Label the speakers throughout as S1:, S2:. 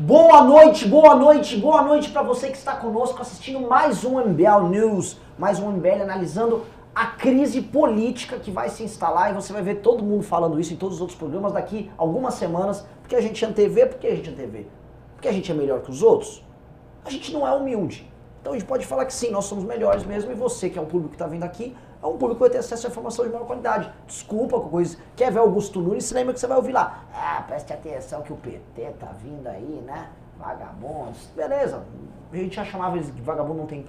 S1: Boa noite, boa noite, boa noite para você que está conosco assistindo mais um MBL News, mais um MBL analisando a crise política que vai se instalar e você vai ver todo mundo falando isso em todos os outros programas daqui algumas semanas, porque a gente é TV, porque a gente é TV, porque a gente é melhor que os outros. A gente não é humilde. Então a gente pode falar que sim, nós somos melhores mesmo e você que é o público que está vindo aqui um público que vai ter acesso a informação de maior qualidade. Desculpa com coisa. Quer ver Augusto Nunes? Se lembra que você vai ouvir lá. Ah, preste atenção que o PT tá vindo aí, né? Vagabundos. Beleza. A gente já chamava eles de vagabundo não tem.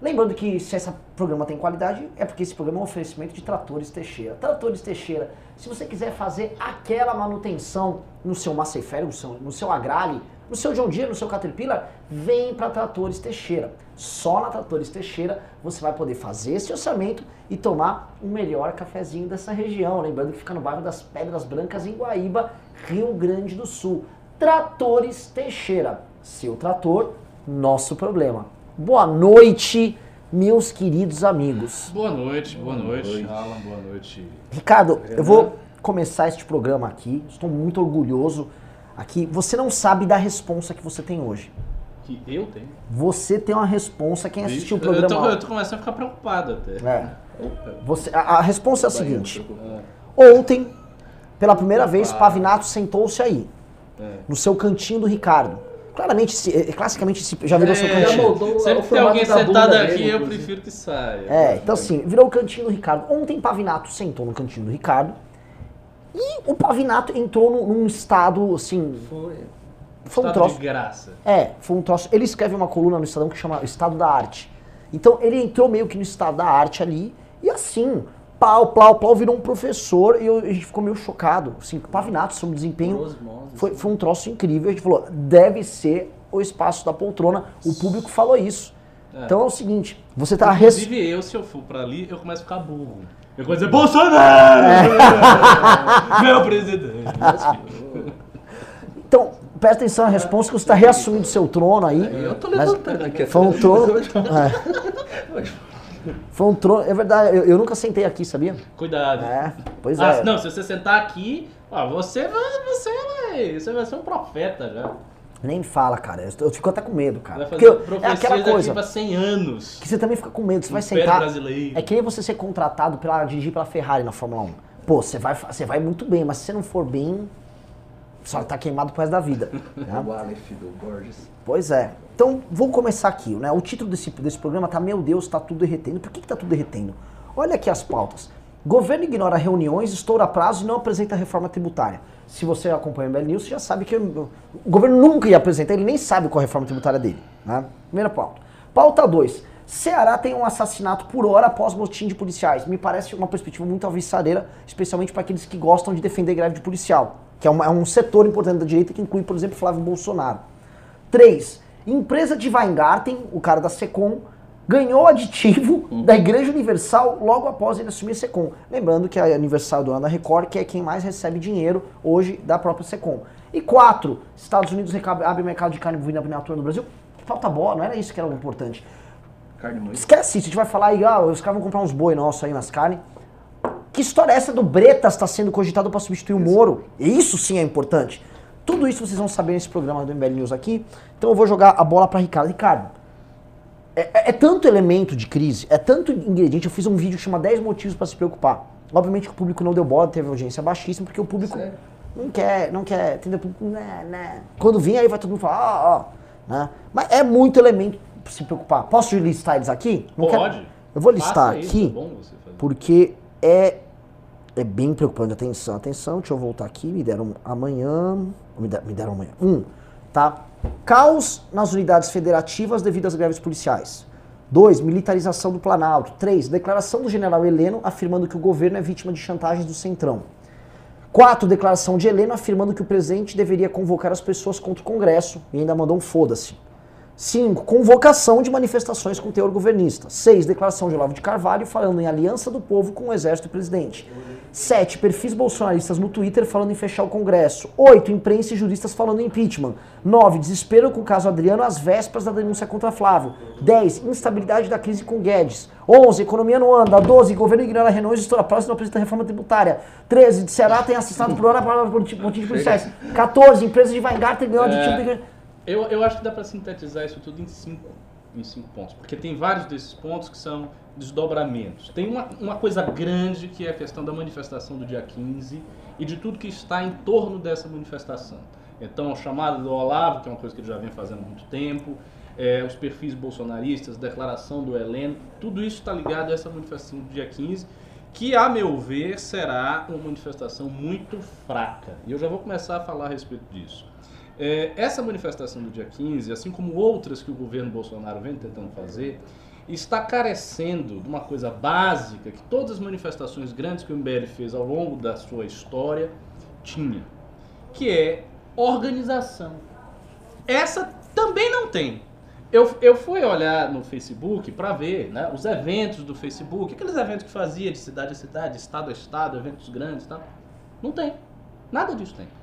S1: Lembrando que se esse programa tem qualidade, é porque esse programa é um oferecimento de Tratores Teixeira. Tratores Teixeira, se você quiser fazer aquela manutenção no seu Maceifer, no seu, no seu Agrale, no seu John Deere, no seu Caterpillar, vem para Tratores Teixeira. Só na Tratores Teixeira você vai poder fazer esse orçamento e tomar o melhor cafezinho dessa região. Lembrando que fica no bairro das Pedras Brancas, em Guaíba, Rio Grande do Sul. Tratores Teixeira. Seu trator, nosso problema. Boa noite, meus queridos amigos.
S2: Boa noite, boa, boa noite, noite, Alan, boa noite.
S1: Ricardo, eu vou começar este programa aqui. Estou muito orgulhoso aqui. Você não sabe da responsa que você tem hoje.
S2: Que eu tenho?
S1: Você tem uma responsa, quem assistiu o programa...
S2: Eu tô, eu tô começando a ficar preocupado até.
S1: É. Você, a, a responsa é a seguinte. Ontem, pela primeira vez, Pavinato sentou-se aí. É. No seu cantinho do Ricardo. Claramente, é, classicamente, já virou é, seu cantinho.
S2: Sempre que tem alguém sentado aqui, eu prefiro que saia.
S1: É, então assim, virou o cantinho do Ricardo. Ontem, Pavinato sentou no cantinho do Ricardo e o Pavinato entrou num, estado, assim.
S2: Foi. Foi um troço. de graça.
S1: É, foi um troço. Ele escreve uma coluna no Estadão que chama Estado da Arte. Então ele entrou meio que no estado da arte ali, e assim, pau, pau, pau, virou um professor, e eu, a gente ficou meio chocado. Assim, Pavinato, sobre o desempenho. Foi, foi um troço incrível. A gente falou, deve ser o espaço da poltrona. O público falou isso. É. Então é o seguinte, você tá...
S2: Inclusive res... eu, se eu for pra ali, eu começo a ficar burro. Eu a dizer, Bolsonaro! É. Meu presidente!
S1: Então, presta atenção na resposta que você está reassumindo seu trono aí.
S2: Eu tô levantando aqui.
S1: Foi um trono... É. Foi um trono... É verdade, eu, eu, nunca sentei aqui, sabia?
S2: Cuidado.
S1: É, pois
S2: ah,
S1: é.
S2: Não, se você sentar aqui, ó, você, você, vai, você vai ser um profeta já.
S1: Nem fala, cara. Eu, fico até com medo, cara.
S2: Vai fazer Porque é aquela coisa. Daqui 100 anos.
S1: Que você também fica com medo. Você vai sentar. Brasileiro. É que nem você ser contratado para dirigir pela Ferrari na Fórmula 1. Pô, você vai, você vai muito bem, mas se você não for bem, só tá queimado pro resto da vida.
S3: né? O Aleph do Borges.
S1: Pois é. Então, vou começar aqui. Né? O título desse, desse programa tá Meu Deus, tá tudo derretendo. Por que, que tá tudo derretendo? Olha aqui as pautas. Governo ignora reuniões, estoura prazo e não apresenta reforma tributária. Se você acompanha o MBL News, você já sabe que o governo nunca ia apresentar, ele nem sabe qual é a reforma tributária dele. Né? Primeira pauta. Pauta 2. Ceará tem um assassinato por hora após motim de policiais. Me parece uma perspectiva muito alvissareira, especialmente para aqueles que gostam de defender greve de policial, que é, uma, é um setor importante da direita que inclui, por exemplo, Flávio Bolsonaro. 3. Empresa de Weingarten, o cara da Secom, ganhou aditivo da Igreja Universal logo após ele assumir a Secom. Lembrando que a Universal do Ana Record, que é quem mais recebe dinheiro hoje da própria Secom. E quatro, Estados Unidos abre mercado de carne bovina natura no Brasil. Falta bola, não era isso que era o importante. Esquece isso, a gente vai falar aí, ah, os caras vão comprar uns boi nossos aí nas carnes. Que história é essa do Bretas está sendo cogitado para substituir o Moro? Isso sim é importante. Tudo isso vocês vão saber nesse programa do MBL News aqui. Então eu vou jogar a bola para Ricardo. Ricardo, é, é, é, tanto elemento de crise, é tanto ingrediente. Eu fiz um vídeo que chama 10 motivos para se preocupar. Obviamente que o público não deu bola, teve audiência baixíssima, porque o público Sério? não quer, não quer, entendeu? Né, né. Quando vir aí vai todo mundo falar, ó, ó. Né? Mas é muito elemento para se preocupar. Posso listar eles aqui?
S2: Não Pode. Quero...
S1: Eu vou listar isso, aqui, é porque é, é bem preocupante. Atenção, atenção, deixa eu voltar aqui. Me deram amanhã. Me deram amanhã. Um, tá? Caos nas unidades federativas devido às greves policiais. 2. Militarização do Planalto. 3. Declaração do general Heleno afirmando que o governo é vítima de chantagens do Centrão. 4. Declaração de Heleno afirmando que o presidente deveria convocar as pessoas contra o Congresso e ainda mandou um foda-se. 5. Convocação de manifestações com teor governista. 6. Declaração de Olavo de Carvalho falando em aliança do povo com o exército e o presidente. 7. Perfis bolsonaristas no Twitter falando em fechar o Congresso. 8. Imprensa e juristas falando em impeachment. 9. Desespero com o caso Adriano às vésperas da denúncia contra Flávio. 10. Instabilidade da crise com Guedes. 11. Economia não anda. 12. Governo ignora Renault e estoura próximo apresenta reforma tributária. 13. De Ceará tem assassinato por hora para motim de policiais. 14. Empresa de Weingarten ganhou
S2: É.
S1: aditivo de...
S2: Eu, eu acho que dá para sintetizar isso tudo em cinco, em cinco pontos, porque tem vários desses pontos que são desdobramentos. Tem uma, uma coisa grande que é a questão da manifestação do dia 15 e de tudo que está em torno dessa manifestação. Então, a chamada do Olavo, que é uma coisa que ele já vem fazendo há muito tempo, é, os perfis bolsonaristas, declaração do Heleno, tudo isso está ligado a essa manifestação do dia 15, que, a meu ver, será uma manifestação muito fraca. E eu já vou começar a falar a respeito disso. É, essa manifestação do dia 15, assim como outras que o governo Bolsonaro vem tentando fazer, está carecendo de uma coisa básica que todas as manifestações grandes que o MBL fez ao longo da sua história tinha, que é organização. Essa também não tem. Eu, eu fui olhar no Facebook para ver né, os eventos do Facebook, aqueles eventos que fazia de cidade a cidade, estado a estado, eventos grandes e tal. Não tem. Nada disso tem.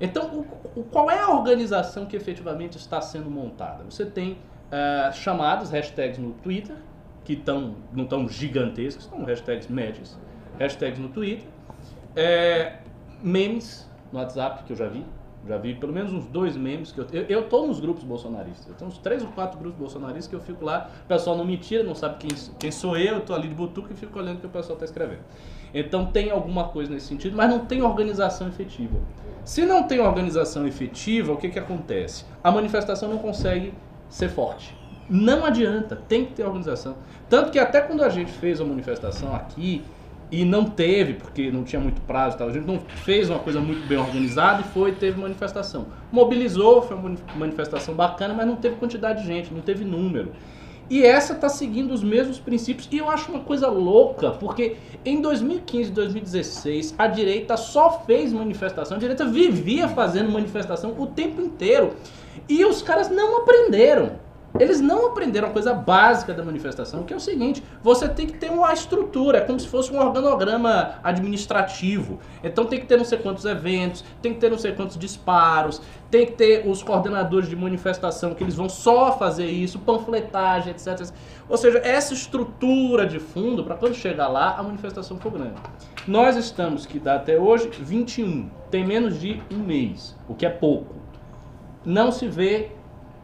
S2: Então, o, o- qual é a organização que efetivamente está sendo montada? Você tem ah, chamadas, hashtags no Twitter, que tão, não estão gigantescas, são hashtags médias, hashtags no Twitter, é, memes no WhatsApp, que eu já vi, já vi pelo menos uns dois memes, que eu, eu, eu nos grupos bolsonaristas, eu tenho uns três ou quatro grupos bolsonaristas que eu fico lá, o pessoal não me tira, não sabe quem, quem sou eu, eu tô ali de butuca e fico olhando o que o pessoal está escrevendo. Então tem alguma coisa nesse sentido, mas não tem organização efetiva. Se não tem organização efetiva, o que, que acontece? A manifestação não consegue ser forte. Não adianta, tem que ter organização. Tanto que até quando a gente fez a manifestação aqui, e não teve, porque não tinha muito prazo e tal, a gente não fez uma coisa muito bem organizada e foi, teve manifestação. Mobilizou, foi uma mani- manifestação bacana, mas não teve quantidade de gente, não teve número. E essa está seguindo os mesmos princípios. E eu acho uma coisa louca, porque em 2015 e 2016 a direita só fez manifestação, a direita vivia fazendo manifestação o tempo inteiro. E os caras não aprenderam. Eles não aprenderam a coisa básica da manifestação, que é o seguinte: você tem que ter uma estrutura, é como se fosse um organograma administrativo. Então tem que ter não sei quantos eventos, tem que ter não sei quantos disparos, tem que ter os coordenadores de manifestação que eles vão só fazer isso, panfletagem, etc. Ou seja, essa estrutura de fundo para quando chegar lá a manifestação for grande. Nós estamos, que dá até hoje, 21. Tem menos de um mês, o que é pouco. Não se vê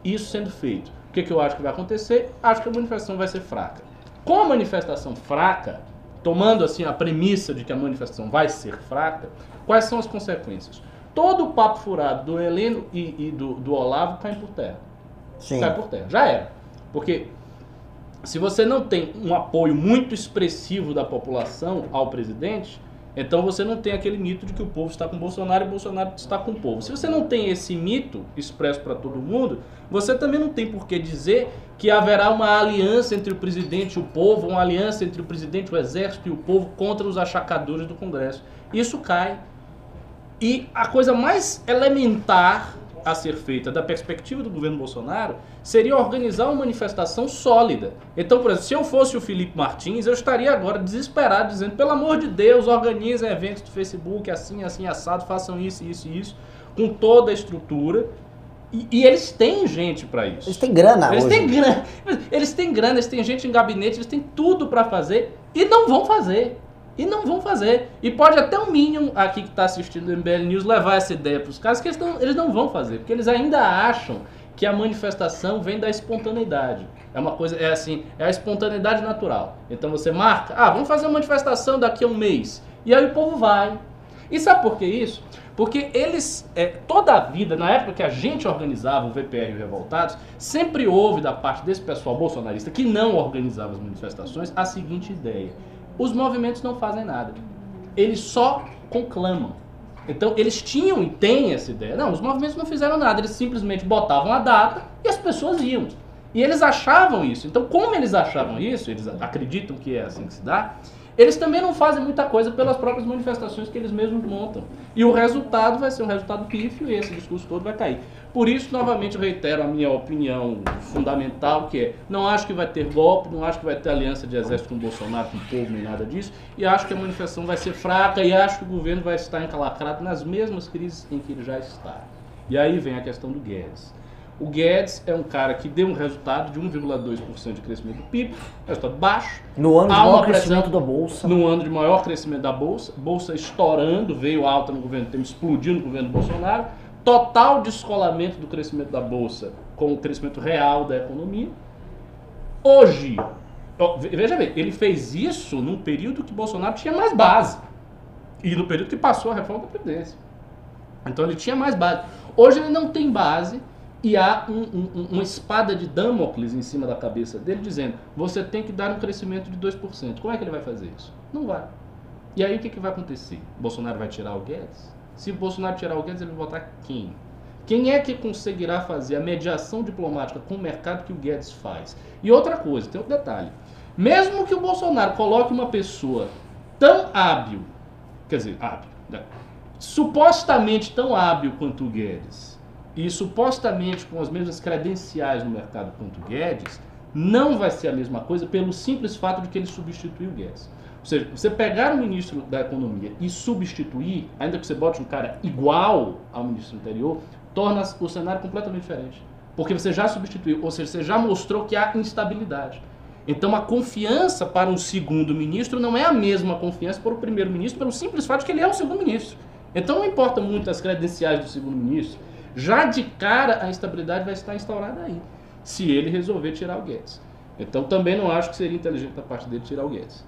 S2: isso sendo feito. O que, que eu acho que vai acontecer? Acho que a manifestação vai ser fraca. Com a manifestação fraca, tomando assim a premissa de que a manifestação vai ser fraca, quais são as consequências? Todo o papo furado do Heleno e, e do, do Olavo cai por terra.
S1: Sim.
S2: Cai por terra. Já era. Porque se você não tem um apoio muito expressivo da população ao presidente, então você não tem aquele mito de que o povo está com Bolsonaro e Bolsonaro está com o povo. Se você não tem esse mito expresso para todo mundo, você também não tem por que dizer que haverá uma aliança entre o presidente e o povo, uma aliança entre o presidente, o exército e o povo contra os achacadores do Congresso. Isso cai. E a coisa mais elementar a ser feita da perspectiva do governo Bolsonaro seria organizar uma manifestação sólida. Então, por exemplo, se eu fosse o Felipe Martins, eu estaria agora desesperado dizendo, pelo amor de Deus, organizem eventos do Facebook assim, assim, assado, façam isso, isso e isso, com toda a estrutura. E, e eles têm gente para isso.
S1: Eles têm grana
S2: Eles
S1: hoje.
S2: têm grana, eles têm grana, eles têm gente em gabinete, eles têm tudo pra fazer e não vão fazer. E não vão fazer. E pode até o Minion aqui que tá assistindo o MBL News levar essa ideia pros caras que eles não, eles não vão fazer, porque eles ainda acham que a manifestação vem da espontaneidade. É uma coisa, é assim, é a espontaneidade natural. Então você marca, ah, vamos fazer uma manifestação daqui a um mês. E aí o povo vai. E sabe por que isso? Porque eles, é, toda a vida, na época que a gente organizava o VPR e o Revoltados, sempre houve da parte desse pessoal bolsonarista que não organizava as manifestações a seguinte ideia: os movimentos não fazem nada, eles só conclamam. Então eles tinham e têm essa ideia. Não, os movimentos não fizeram nada, eles simplesmente botavam a data e as pessoas iam. E eles achavam isso. Então, como eles achavam isso, eles acreditam que é assim que se dá, eles também não fazem muita coisa pelas próprias manifestações que eles mesmos montam. E o resultado vai ser um resultado pífio e esse discurso todo vai cair. Por isso, novamente, reitero a minha opinião fundamental, que é, não acho que vai ter golpe, não acho que vai ter aliança de exército com o Bolsonaro, com o povo, nem nada disso, e acho que a manifestação vai ser fraca, e acho que o governo vai estar encalacrado nas mesmas crises em que ele já está. E aí vem a questão do Guedes. O Guedes é um cara que deu um resultado de 1,2% de crescimento do PIB, resultado baixo.
S1: No ano de maior
S2: pressão
S1: crescimento da Bolsa.
S2: No ano de maior crescimento da Bolsa, Bolsa estourando, veio alta no governo Temer, explodiu no governo Bolsonaro. Total descolamento do crescimento da Bolsa com o crescimento real da economia. Hoje, veja bem, ele fez isso num período que Bolsonaro tinha mais base. E no período que passou a reforma da Previdência. Então ele tinha mais base. Hoje ele não tem base e há um- um- um- uma espada de Damocles em cima da cabeça dele dizendo: você tem que dar um crescimento de 2%. Como é que ele vai fazer isso? Não vai. E aí o que, que vai acontecer? Bolsonaro vai tirar o Guedes? Se Bolsonaro tirar o Guedes, ele vai votar quem? Quem é que conseguirá fazer a mediação diplomática com o mercado que o Guedes faz? E outra coisa, tem outro detalhe. Mesmo que o Bolsonaro coloque uma pessoa tão hábil, quer dizer, hábil, né? supostamente tão hábil quanto o Guedes, e supostamente com as mesmas credenciais no mercado quanto o Guedes, não vai ser a mesma coisa pelo simples fato de que ele substituiu o Guedes. Ou seja, você pegar o ministro da Economia e substituir, ainda que você bote um cara igual ao ministro anterior, torna o cenário completamente diferente. Porque você já substituiu, ou seja, você já mostrou que há instabilidade. Então a confiança para um segundo ministro não é a mesma confiança para o primeiro ministro, pelo simples fato de que ele é um segundo ministro. Então não importa muito as credenciais do segundo ministro, já de cara a instabilidade vai estar instaurada aí, se ele resolver tirar o Guedes. Então também não acho que seria inteligente da parte dele tirar o Guedes.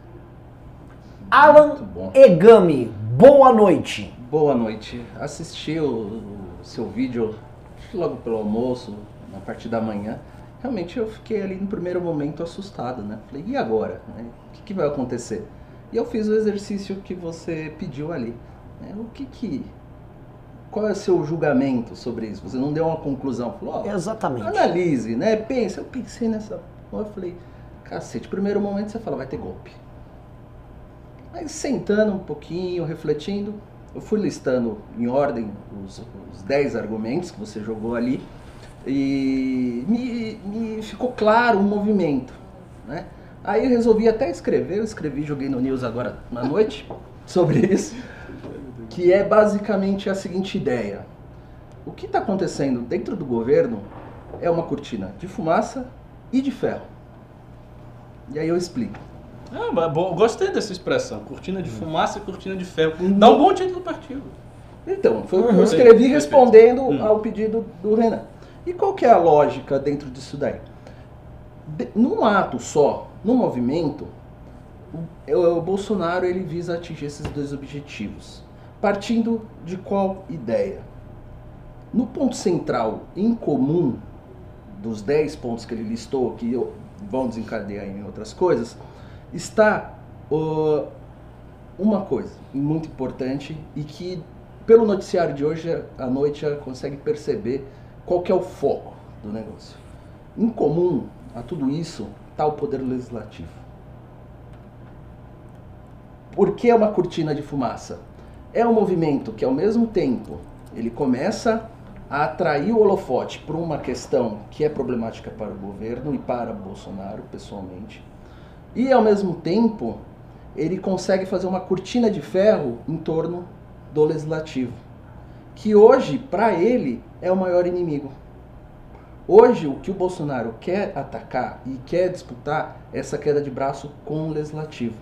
S1: Alan
S3: bom.
S1: Egami, boa noite.
S3: Boa noite. Assisti o, o seu vídeo logo pelo almoço, na parte da manhã. Realmente eu fiquei ali no primeiro momento assustado, né? Falei, e agora? né? O que, que vai acontecer? E eu fiz o exercício que você pediu ali. né? O que que... Qual é o seu julgamento sobre isso? Você não deu uma conclusão. Falou, ó,
S1: Exatamente.
S3: Analise, né? Pensa. Eu pensei nessa. Eu falei, cacete, primeiro momento você fala, vai ter golpe. Aí sentando um pouquinho, refletindo, eu fui listando em ordem os, os 10 argumentos que você jogou ali e me, me ficou claro o movimento, né? Aí eu resolvi até escrever, eu escrevi, joguei no News agora na noite sobre isso, que é basicamente a seguinte ideia. O que está acontecendo dentro do governo é uma cortina de fumaça e de ferro. E aí eu explico.
S2: Ah, mas bom, gostei dessa expressão, cortina de fumaça e cortina de ferro. Dá um bom título do partido.
S3: Então, foi o que eu escrevi
S2: Perfeito.
S3: respondendo
S2: Hum.
S3: ao pedido do Renan. E qual que é a lógica dentro disso daí? De- num ato só, num movimento, o, o Bolsonaro ele visa atingir esses dois objetivos. Partindo de qual ideia? No ponto central em comum dos 10 pontos que ele listou, que eu- vão desencadear em outras coisas, está ó, uma coisa muito importante e que pelo noticiário de hoje à noite já consegue perceber qual que é o foco do negócio. Em comum a tudo isso está o poder legislativo. Por que é uma cortina de fumaça? É um movimento que ao mesmo tempo ele começa a atrair o holofote por uma questão que é problemática para o governo e para Bolsonaro pessoalmente. E ao mesmo tempo ele consegue fazer uma cortina de ferro em torno do legislativo, que hoje para ele é o maior inimigo. Hoje o que o Bolsonaro quer atacar e quer disputar é essa queda de braço com o legislativo,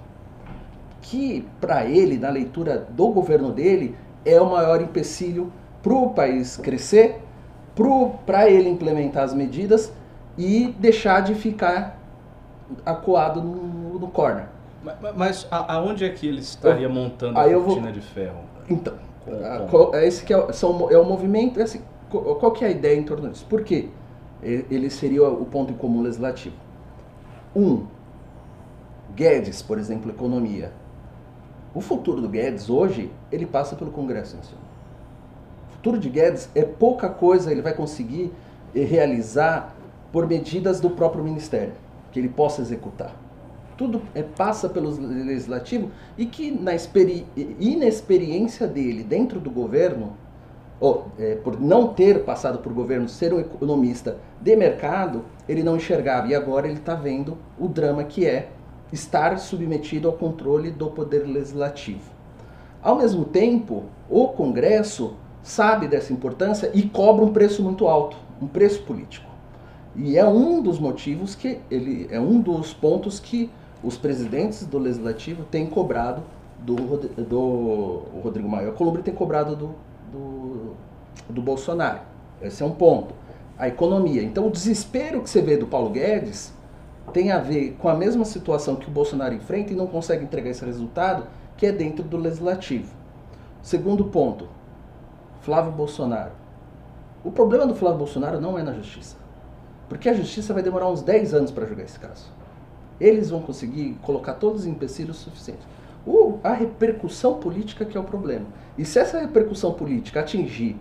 S3: que para ele, na leitura do governo dele, é o maior empecilho para o país crescer, para ele implementar as medidas e deixar de ficar acuado no, no corner.
S2: Mas, mas a- aonde é que ele estaria montando
S3: Aí
S2: a
S3: eu vou-
S2: cortina de ferro?
S3: Então, a- qual- é esse que é, o- são, é o movimento, é assim, qual, qual que é a ideia em torno disso? Por quê? Ele seria o ponto em comum legislativo. Um, Guedes, por exemplo, economia. O futuro do Guedes hoje, ele passa pelo Congresso Nacional. O futuro de Guedes é pouca coisa ele vai conseguir eh, realizar por medidas do próprio ministério, que ele possa executar. tudo é, passa pelo legislativo e que na inexperiência dele dentro do governo, ou é, por não ter passado por governo, ser um economista de mercado, ele não enxergava. E agora ele está vendo o drama que é estar submetido ao controle do poder legislativo. Ao mesmo tempo, o Congresso sabe dessa importância e cobra um preço muito alto, um preço político. E é um dos motivos que ele é um dos pontos que os presidentes do legislativo têm cobrado do, do Rodrigo Maia Columbre tem cobrado do, do, do Bolsonaro. Esse é um ponto. A economia. Então o desespero que você vê do Paulo Guedes tem a ver com a mesma situação que o Bolsonaro enfrenta e não consegue entregar esse resultado, que é dentro do legislativo. Segundo ponto, Flávio Bolsonaro. O problema do Flávio Bolsonaro não é na justiça. Porque a justiça vai demorar uns 10 anos para julgar esse caso. Eles vão conseguir colocar todos os empecilhos suficientes. O, a repercussão política que é o problema. E se essa repercussão política atingir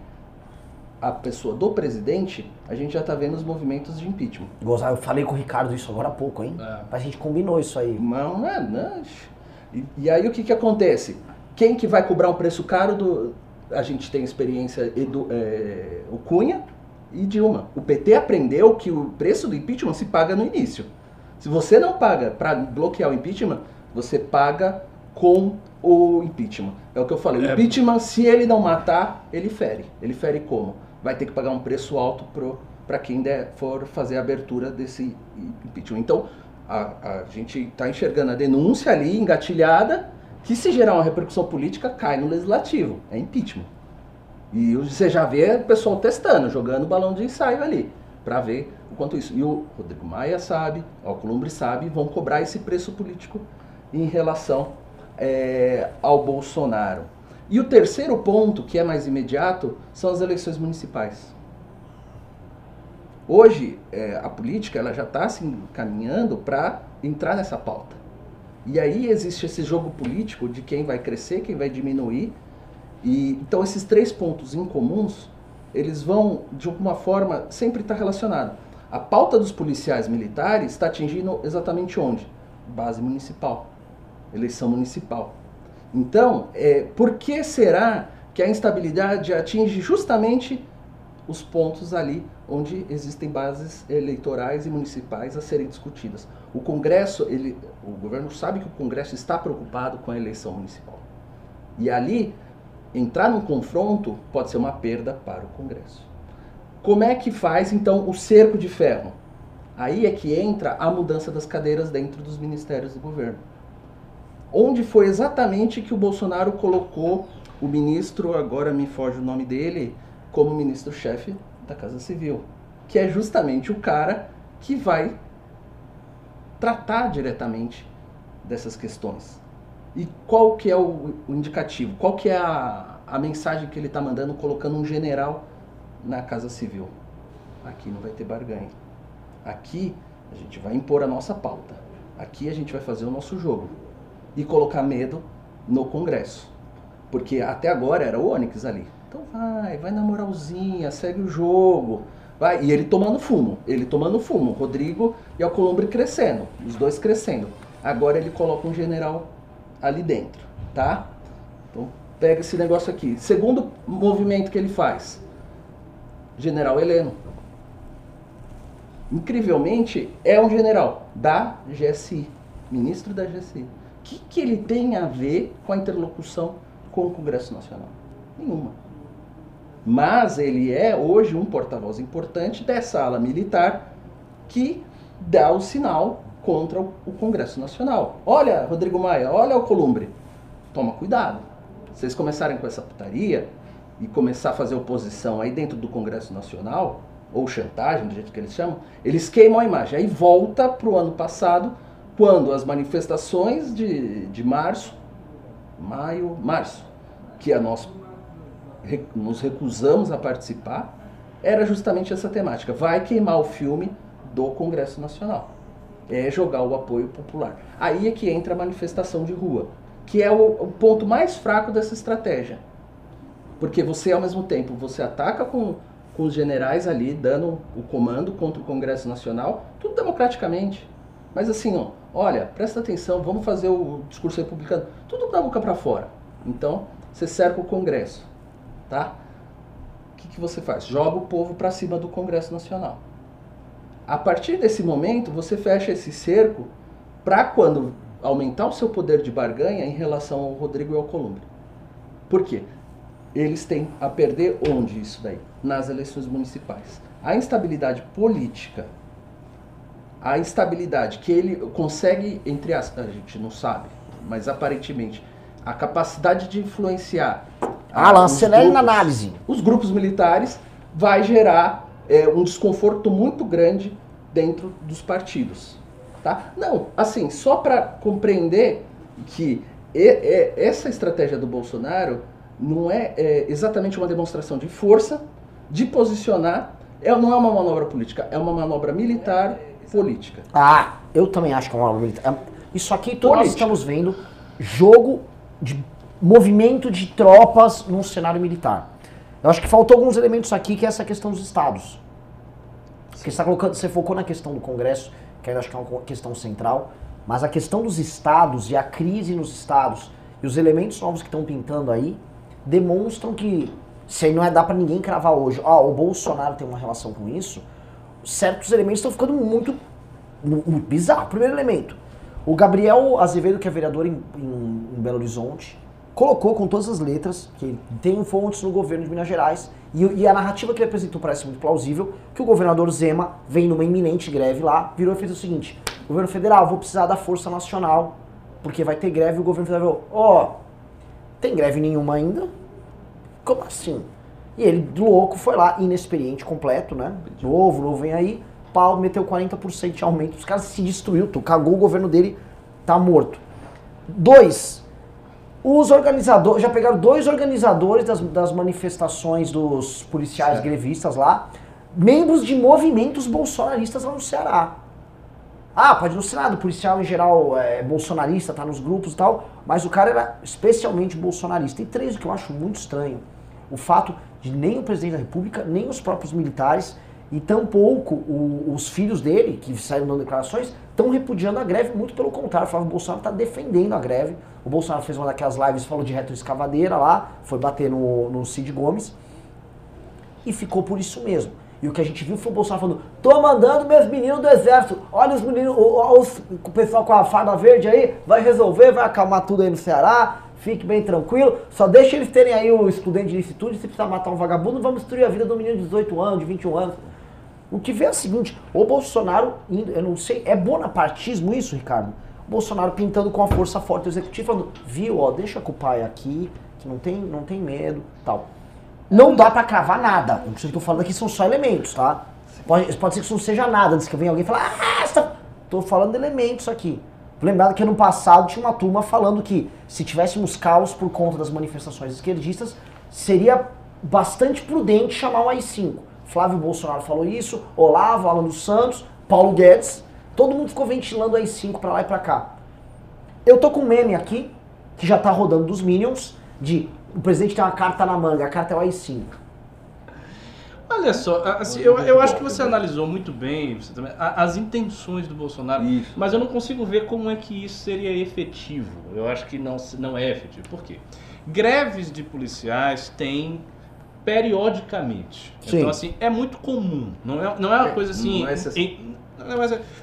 S3: a pessoa do presidente, a gente já está vendo os movimentos de impeachment.
S1: Gozar, eu falei com o Ricardo isso agora há pouco, hein? É. A gente combinou isso aí.
S3: Não, é, não. E, e, aí o que, que acontece? Quem que vai cobrar um preço caro do. A gente tem experiência Edu, é, o Cunha e Dilma. O PT aprendeu que o preço do impeachment se paga no início. Se você não paga para bloquear o impeachment, você paga com o impeachment. É o que eu falei. O é. impeachment, se ele não matar, ele fere. Ele fere como? Vai ter que pagar um preço alto para quem der, for fazer a abertura desse impeachment. Então, a, a gente está enxergando a denúncia ali engatilhada, que se gerar uma repercussão política, cai no legislativo. É impeachment. E você já vê o pessoal testando, jogando balão de ensaio ali, para ver o quanto isso. E o Rodrigo Maia sabe, o Alcolumbre sabe, vão cobrar esse preço político em relação é, ao Bolsonaro. E o terceiro ponto, que é mais imediato, são as eleições municipais. Hoje, é, a política ela já está se encaminhando para entrar nessa pauta. E aí existe esse jogo político de quem vai crescer, quem vai diminuir. E então esses três pontos incomuns, eles vão de alguma forma sempre estar tá relacionados. A pauta dos policiais militares está atingindo exatamente onde? Base municipal, eleição municipal. Então, é, por que será que a instabilidade atinge justamente os pontos ali onde existem bases eleitorais e municipais a serem discutidas? O Congresso, ele, o governo sabe que o Congresso está preocupado com a eleição municipal. E ali, entrar num confronto pode ser uma perda para o Congresso. Como é que faz então o cerco de ferro? Aí é que entra a mudança das cadeiras dentro dos ministérios do governo onde foi exatamente que o Bolsonaro colocou o ministro, agora me foge o nome dele, como ministro-chefe da Casa Civil, que é justamente o cara que vai tratar diretamente dessas questões. E qual que é o, o indicativo? Qual que é a, a mensagem que ele está mandando colocando um general na Casa Civil? Aqui não vai ter barganha. Aqui a gente vai impor a nossa pauta. Aqui a gente vai fazer o nosso jogo e colocar medo no Congresso. Porque até agora era o Onyx ali. Então vai, vai na moralzinha, segue o jogo. Vai, e ele tomando fumo, ele tomando fumo, Rodrigo e Alcolumbre crescendo, os dois crescendo. Agora ele coloca um general ali dentro, tá? Então pega esse negócio aqui. Segundo movimento que ele faz, General Heleno. Incrivelmente, é um general da GSI, ministro da GSI que, que ele tem a ver com a interlocução com o Congresso Nacional? Nenhuma. Mas ele é hoje um porta-voz importante dessa ala militar que dá o sinal contra o Congresso Nacional. Olha, Rodrigo Maia, olha o Columbre. Toma cuidado. Vocês começarem com essa putaria e começar a fazer oposição aí dentro do Congresso Nacional, ou chantagem, do jeito que eles chamam, eles queimam a imagem. Aí volta para o ano passado, quando as manifestações de, de março, maio, março, que a nós nos recusamos a participar, era justamente essa temática. Vai queimar o filme do Congresso Nacional. É jogar o apoio popular. Aí é que entra a manifestação de rua, que é o, o ponto mais fraco dessa estratégia. Porque você, ao mesmo tempo, você ataca com, com os generais ali, dando o comando contra o Congresso Nacional, tudo democraticamente Mas assim, ó, olha, presta atenção, vamos fazer o discurso republicano, tudo da boca para fora. Então, você cerca o Congresso, tá? O que, que você faz? Joga o povo para cima do Congresso Nacional. A partir desse momento, você fecha esse cerco para quando aumentar o seu poder de barganha em relação ao Rodrigo e ao Columbre. Por quê? Eles têm a perder onde isso daí? Nas eleições municipais. A instabilidade política, a instabilidade que ele consegue, entre as, a gente não sabe, mas aparentemente, a capacidide de influenciar.
S1: Alan, acelere na análise.
S3: Os grupos militares vai gerar é, um desconforto muito grande dentro dos partidos. Tá? Não, assim, só para compreender que e, e, essa estratégia do Bolsonaro não é, é, exatamente uma demonstração de força, de posicionar, é, não é uma manobra política, é uma manobra militar política.
S1: Ah, eu também acho que é uma manobra militar. Isso aqui todos nós estamos vendo jogo de movimento de tropas num cenário militar. Eu acho que faltou alguns elementos aqui, que é essa questão dos estados. Você, tá colocando, você focou na questão do Congresso, que eu acho que é uma questão central, mas a questão dos estados e a crise nos estados e os elementos novos que estão pintando aí demonstram que se não é dá para ninguém cravar hoje, ó, oh, o Bolsonaro tem uma relação com isso, certos elementos estão ficando muito, bizarro. Primeiro elemento, o Gabriel Azevedo, que é vereador em, em, em Belo Horizonte, colocou com todas as letras que tem fontes no governo de Minas Gerais e, e, a narrativa que ele apresentou parece muito plausível, que o governador Zema vem numa iminente greve lá, virou e fez o seguinte, governo federal, vou precisar da força nacional, porque vai ter greve o governo federal ó, oh, tem greve nenhuma ainda? Como assim? E ele, louco, foi lá, inexperiente, completo, né? Novo, novo vem aí, pau, meteu 40% de aumento, os caras se destruiu, tu cagou o governo dele, tá morto. Dois, os organizadores, já pegaram dois organizadores das, das manifestações dos policiais certo. grevistas lá, membros de movimentos bolsonaristas lá no Ceará. Ah, pode não ser nada, o policial em geral é bolsonarista, tá nos grupos e tal, mas o cara era especialmente bolsonarista. E três, o que eu acho muito estranho, o fato de nem o presidente da república, nem os próprios militares e tampouco o, os filhos dele, que saíram dando declarações, estão repudiando a greve, muito pelo contrário, o Flávio Bolsonaro está defendendo a greve. O Bolsonaro fez uma daquelas lives, falou de retroescavadeira lá, foi bater no, no Cid Gomes, e ficou por isso mesmo. E o que a gente viu foi o Bolsonaro falando: tô mandando meus meninos do exército, olha os meninos, os, o pessoal com a farda verde aí, vai resolver, vai acalmar tudo aí no Ceará, fique bem tranquilo, só deixa eles terem aí o estudante de instituto, se precisar matar um vagabundo, vamos destruir a vida do menino de 18 anos, de 21 anos. O que vê é o seguinte, o Bolsonaro, eu não sei, é bonapartismo isso, Ricardo? O Bolsonaro pintando com a força forte do executivo, falando, viu, ó, deixa com o pai aqui, que não tem, não tem medo, tal. Não dá para cravar nada. O que eu tô falando aqui são só elementos, tá? Pode, pode ser que isso não seja nada, antes que venha alguém falar, ah, essa... tô falando de elementos aqui. Lembrado que ano passado tinha uma turma falando que se tivéssemos caos por conta das manifestações esquerdistas, seria bastante prudente chamar o AI-5. Flávio Bolsonaro falou isso, Olavo, Alan dos Santos, Paulo Guedes, todo mundo ficou ventilando aí 5 para lá e para cá. Eu tô com um meme aqui, que já tá rodando dos Minions, de o presidente tem uma carta na manga, a carta é o AI-5.
S2: Olha só, assim, eu, eu acho que você analisou muito bem também, as intenções do Bolsonaro, isso. mas eu não consigo ver como é que isso seria efetivo. Eu acho que não, não é efetivo. Por quê? Greves de policiais têm periodicamente. Sim. Então, assim, é muito comum. Não é, não é uma é, coisa assim. É,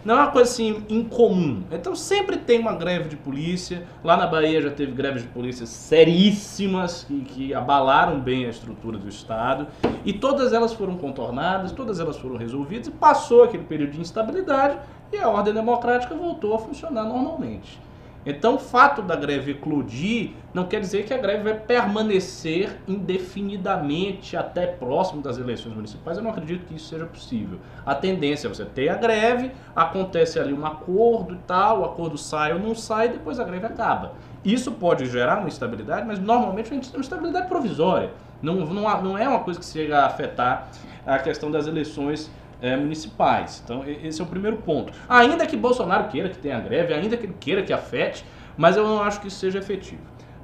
S2: não é uma coisa assim incomum. Então sempre tem uma greve de polícia. Lá na Bahia já teve greves de polícia seríssimas que, que abalaram bem a estrutura do Estado. E todas elas foram contornadas, todas elas foram resolvidas e passou aquele período de instabilidade e a ordem democrática voltou a funcionar normalmente. Então, o fato da greve eclodir não quer dizer que a greve vai permanecer indefinidamente até próximo das eleições municipais. Eu não acredito que isso seja possível. A tendência é você ter a greve, acontece ali um acordo e tal, o acordo sai ou não sai, depois a greve acaba. Isso pode gerar uma instabilidade, mas normalmente a gente tem uma instabilidade provisória. Não, não, não é uma coisa que chega a afetar a questão das eleições é, municipais. Então, esse é o primeiro ponto. Ainda que Bolsonaro queira que tenha greve, ainda que ele queira que afete, mas eu não acho que isso seja efetivo.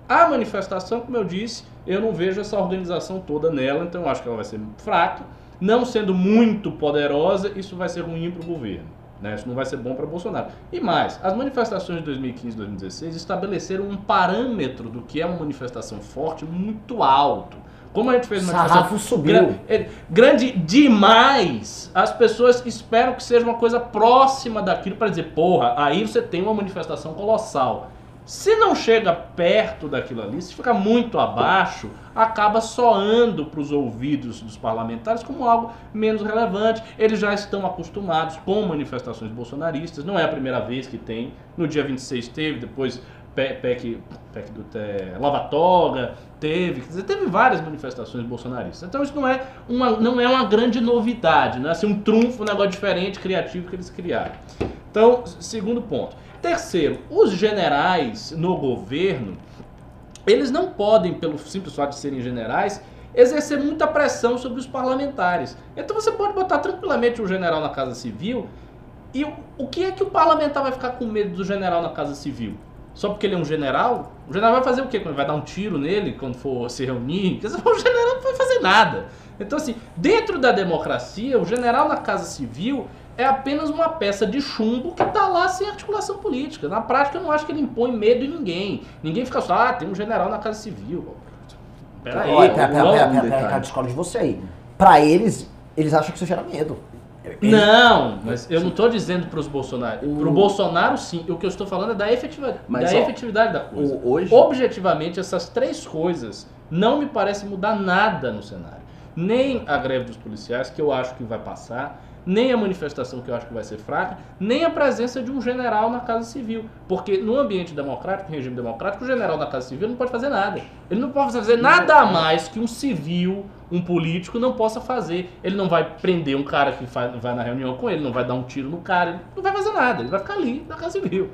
S2: A manifestação, como eu disse, eu não vejo essa organização toda nela, então eu acho que ela vai ser fraca. Não sendo muito poderosa, isso vai ser ruim para o governo. Né? Isso não vai ser bom para Bolsonaro. E mais, as manifestações de 2015 e 2016 estabeleceram um parâmetro do que é uma manifestação forte muito alto. Como a gente fez uma
S1: Sarrafo subiu.
S2: grande, é, grande demais, as pessoas esperam que seja uma coisa próxima daquilo para dizer, porra, aí você tem uma manifestação colossal. Se não chega perto daquilo ali, se fica muito abaixo, acaba soando para os ouvidos dos parlamentares como algo menos relevante. Eles já estão acostumados com manifestações bolsonaristas, não é a primeira vez que tem. No dia 26 teve, depois PEC, PEC do Lava Toga, teve, quer dizer, teve várias manifestações bolsonaristas. Então isso não é uma, não é uma grande novidade, não é assim, um trunfo, um negócio diferente, criativo que eles criaram. Então, segundo ponto. Terceiro, os generais no governo, eles não podem, pelo simples fato de serem generais, exercer muita pressão sobre os parlamentares. Então você pode botar tranquilamente o general na Casa Civil e o, o que é que o parlamentar vai ficar com medo do general na Casa Civil? Só porque ele é um general? O general vai fazer o quê? Vai dar um tiro nele quando for se reunir? O general não vai fazer nada. Então, assim, dentro da democracia, o general na Casa Civil é apenas uma peça de chumbo que está lá sem articulação política. Na prática, eu não acho que ele impõe medo em ninguém. Ninguém fica só, ah, tem um general na Casa Civil.
S1: Peraí, pera, pera, pera, pera, pera, pera, discordo de você aí. Pra eles, eles acham que isso gera medo.
S2: Não, mas eu não estou dizendo para os Bolsonaro. O... Para o Bolsonaro, sim. O que eu estou falando é da, efetiva... mas, da ó, efetividade da coisa.
S3: Hoje...
S2: Objetivamente, essas três coisas não me parecem mudar nada no cenário. Nem a greve dos policiais, que eu acho que vai passar, nem a manifestação, que eu acho que vai ser fraca, nem a presença de um general na Casa Civil. Porque no ambiente democrático, regime democrático, o general na Casa Civil não pode fazer nada. Ele não pode fazer nada mais que um civil, um político não possa fazer. Ele não vai prender um cara que vai na reunião com ele, não vai dar um tiro no cara, ele não vai fazer nada, ele vai ficar ali na Casa Civil.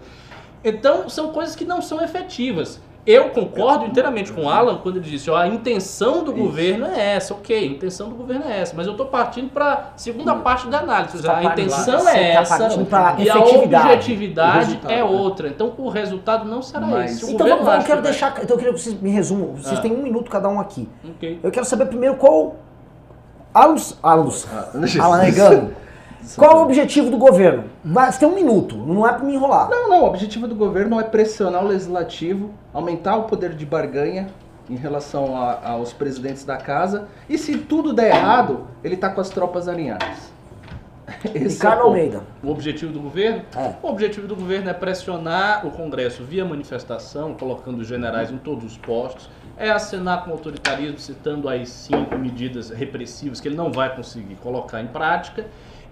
S2: Então, são coisas que não são efetivas. Eu concordo inteiramente com o Alan quando ele disse, ó, a intenção do Isso. governo é essa, ok, a intenção do governo é essa, mas eu estou partindo para a segunda parte da análise. Tá a intenção é tá essa e a objetividade é outra. Então o resultado não será mas, esse.
S1: então vamos, eu quero deixar, então eu queria que vocês me resumam, vocês ah. têm um minuto cada um aqui. Okay. Eu quero saber primeiro qual Alan, Alan, ah, Alan Negano, qual é o objetivo do governo? Você tem um minuto, não é para me enrolar.
S3: Não, não. O objetivo do governo é pressionar o legislativo, aumentar o poder de barganha em relação a, aos presidentes da casa. E se tudo der errado, ele está com as tropas alinhadas.
S1: Esse Ricardo é o Almeida.
S2: O objetivo do governo? É. O objetivo do governo é pressionar o Congresso via manifestação, colocando os generais em todos os postos. É assinar com autoritarismo, citando aí cinco medidas repressivas que ele não vai conseguir colocar em prática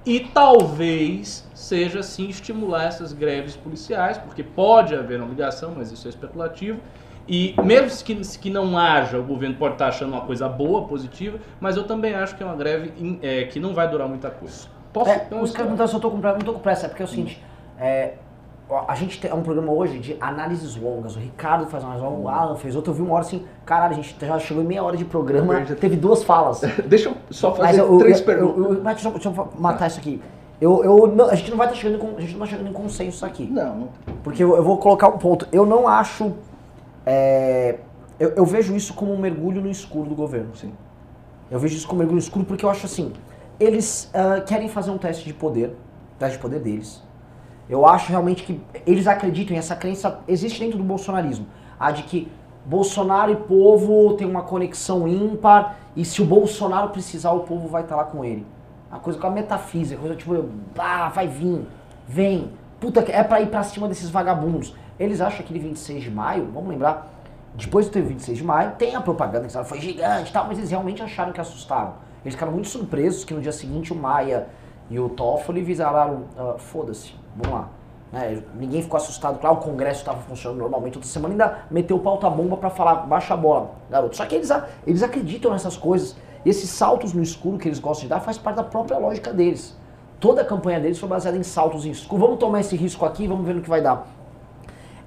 S2: e talvez seja assim estimular essas greves policiais, porque pode haver uma ligação, mas isso é especulativo. E mesmo que, que não haja, o governo pode estar achando uma coisa boa, positiva, mas eu também acho que é uma greve in, é, que não vai durar muita coisa.
S1: Posso? É, os caras não estão com pressa, não tô com pressa, é porque é o seguinte, é, a gente tem um programa hoje de análises longas. O Ricardo faz mais longa, o Alan fez outro. Eu vi uma hora assim, caralho, a gente já chegou em meia hora de programa, teve duas falas.
S3: deixa eu só fazer eu, três eu, perguntas.
S1: Eu, mas deixa, deixa, eu matar tá. isso aqui. Eu, eu, não, a gente não vai estar tá chegando a gente não tá chegando em consenso aqui.
S3: Não.
S1: Porque eu, eu vou colocar um ponto. Eu não acho. É, eu, eu vejo isso como um mergulho no escuro do governo.
S3: Sim.
S1: Eu vejo isso como um mergulho no escuro porque eu acho assim. Eles uh, querem fazer um teste de poder, teste de poder deles eu acho realmente que eles acreditam, e essa crença existe dentro do bolsonarismo, a de que Bolsonaro e povo tem uma conexão ímpar e se o Bolsonaro precisar, o povo vai estar lá com ele. A coisa com a metafísica, coisa tipo, ah, vai vir, vem, puta, é pra ir pra cima desses vagabundos. Eles acham que aquele 26 de maio, vamos lembrar, depois do 26 de maio, tem a propaganda que foi gigante e tal, mas eles realmente acharam que assustaram. Eles ficaram muito surpresos que no dia seguinte o Maia e o Toffoli visaram, uh, foda-se, vamos lá. Né? Ninguém ficou assustado, claro, o Congresso estava funcionando normalmente outra semana, ainda meteu pauta-bomba para falar, baixa a bola, garoto. Só que eles, eles acreditam nessas coisas. E esses saltos no escuro que eles gostam de dar faz parte da própria lógica deles. Toda a campanha deles foi baseada em saltos em escuro. Vamos tomar esse risco aqui, vamos ver no que vai dar.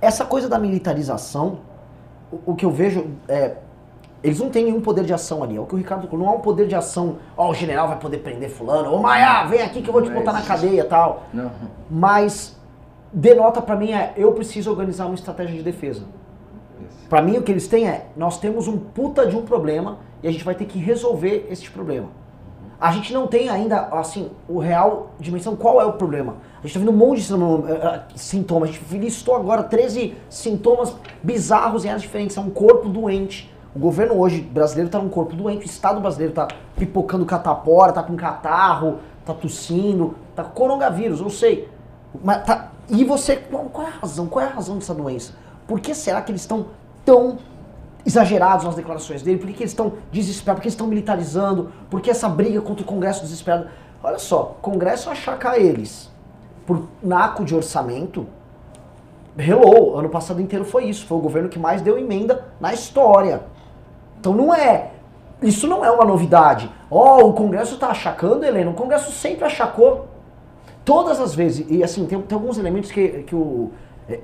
S1: Essa coisa da militarização, o, o que eu vejo é, eles não têm nenhum poder de ação ali. É o que o Ricardo falou. Não há um poder de ação. Ó, oh, o general vai poder prender fulano. Ô, Maia, vem aqui que eu vou te botar na cadeia e tal.
S3: Não.
S1: Mas denota para mim é, eu preciso organizar uma estratégia de defesa. Para mim o que eles têm é, nós temos um puta de um problema e a gente vai ter que resolver esse problema. a gente não tem ainda, assim, o real dimensão, qual é o problema. A gente tá vendo um monte de sintomas. A gente listou agora 13 sintomas bizarros em áreas diferentes. É um corpo doente. O governo hoje brasileiro está num corpo doente. O Estado brasileiro está pipocando catapora, está com catarro, está tossindo, está com coronavírus, não sei. Mas tá, e você, qual é a razão? Qual é a razão dessa doença? Por que será que eles estão tão exagerados nas declarações dele? Por que, que eles estão desesperados? Por que eles estão militarizando? Por que essa briga contra o Congresso desesperado? Olha só, Congresso achacar eles por naco de orçamento, hello, ano passado inteiro foi isso. Foi o governo que mais deu emenda na história. Então não é. Isso não é uma novidade. Ó, oh, o Congresso está achacando, Helena. O Congresso sempre achacou. Todas as vezes. E assim, tem, tem alguns elementos que, que o.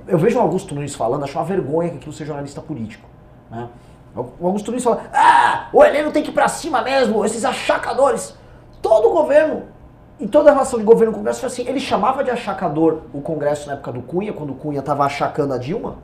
S1: Eu vejo o Augusto Nunes falando, acho uma vergonha que aquilo seja jornalista político. Né? O Augusto Nunes fala: Ah, o Heleno tem que ir pra cima mesmo, esses achacadores. Todo governo em toda a relação de governo Congresso foi assim, ele chamava de achacador o Congresso na época do Cunha, quando o Cunha estava achacando a Dilma,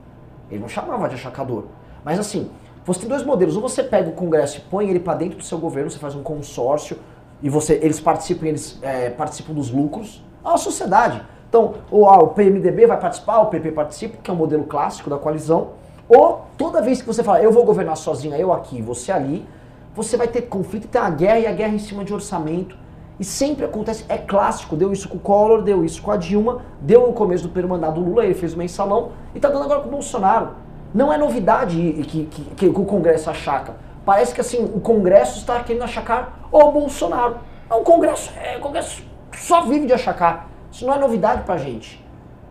S1: ele não chamava de achacador. Mas assim, você tem dois modelos, ou você pega o Congresso e põe ele para dentro do seu governo, você faz um consórcio e você, eles participam, eles é, participam dos lucros, é uma sociedade. Então, ou ah, o PMDB vai participar, o PP participa, que é um modelo clássico da coalizão, ou toda vez que você fala, eu vou governar sozinho, eu aqui, você ali, você vai ter conflito, tem uma guerra e a guerra em cima de orçamento e sempre acontece, é clássico, deu isso com o Collor, deu isso com a Dilma, deu no começo do primeiro mandato do Lula, ele fez o mensalão, e tá dando agora com o Bolsonaro. Não é novidade que, que, que, o Congresso achaca. Parece que assim, o Congresso está querendo achacar o Bolsonaro. Não, o Congresso, é, o Congresso só vive de achacar. Isso não é novidade pra gente.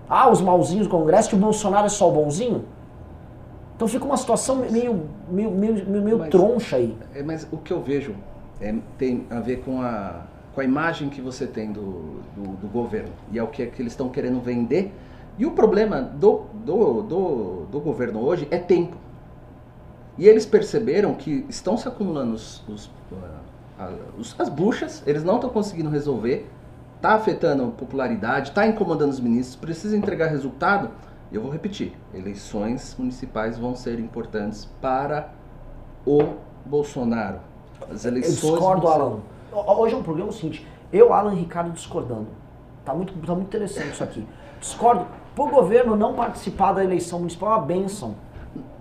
S1: Ah, os malzinhos do Congresso, que o Bolsonaro é só o bonzinho? Então fica uma situação meio, meio, meio, meio mas, troncha aí.
S3: É, mas o que eu vejo é, tem a ver com a com a imagem que você tem do, do, do governo. E é o que, é que eles estão querendo vender. E o problema do, do, do, do, governo hoje é tempo. E eles perceberam que estão se acumulando os, os, os as buchas, eles não estão conseguindo resolver, está afetando a popularidade, está incomodando os ministros, precisa entregar resultado. Eu vou repetir: eleições municipais vão ser importantes para o Bolsonaro.
S1: As eleições. Eu discordo, Alan. Hoje é um programa seguinte, eu, Alan Ricardo, discordando. Tá muito, tá muito interessante isso aqui. Discordo. Pro governo não participar da eleição municipal é uma benção.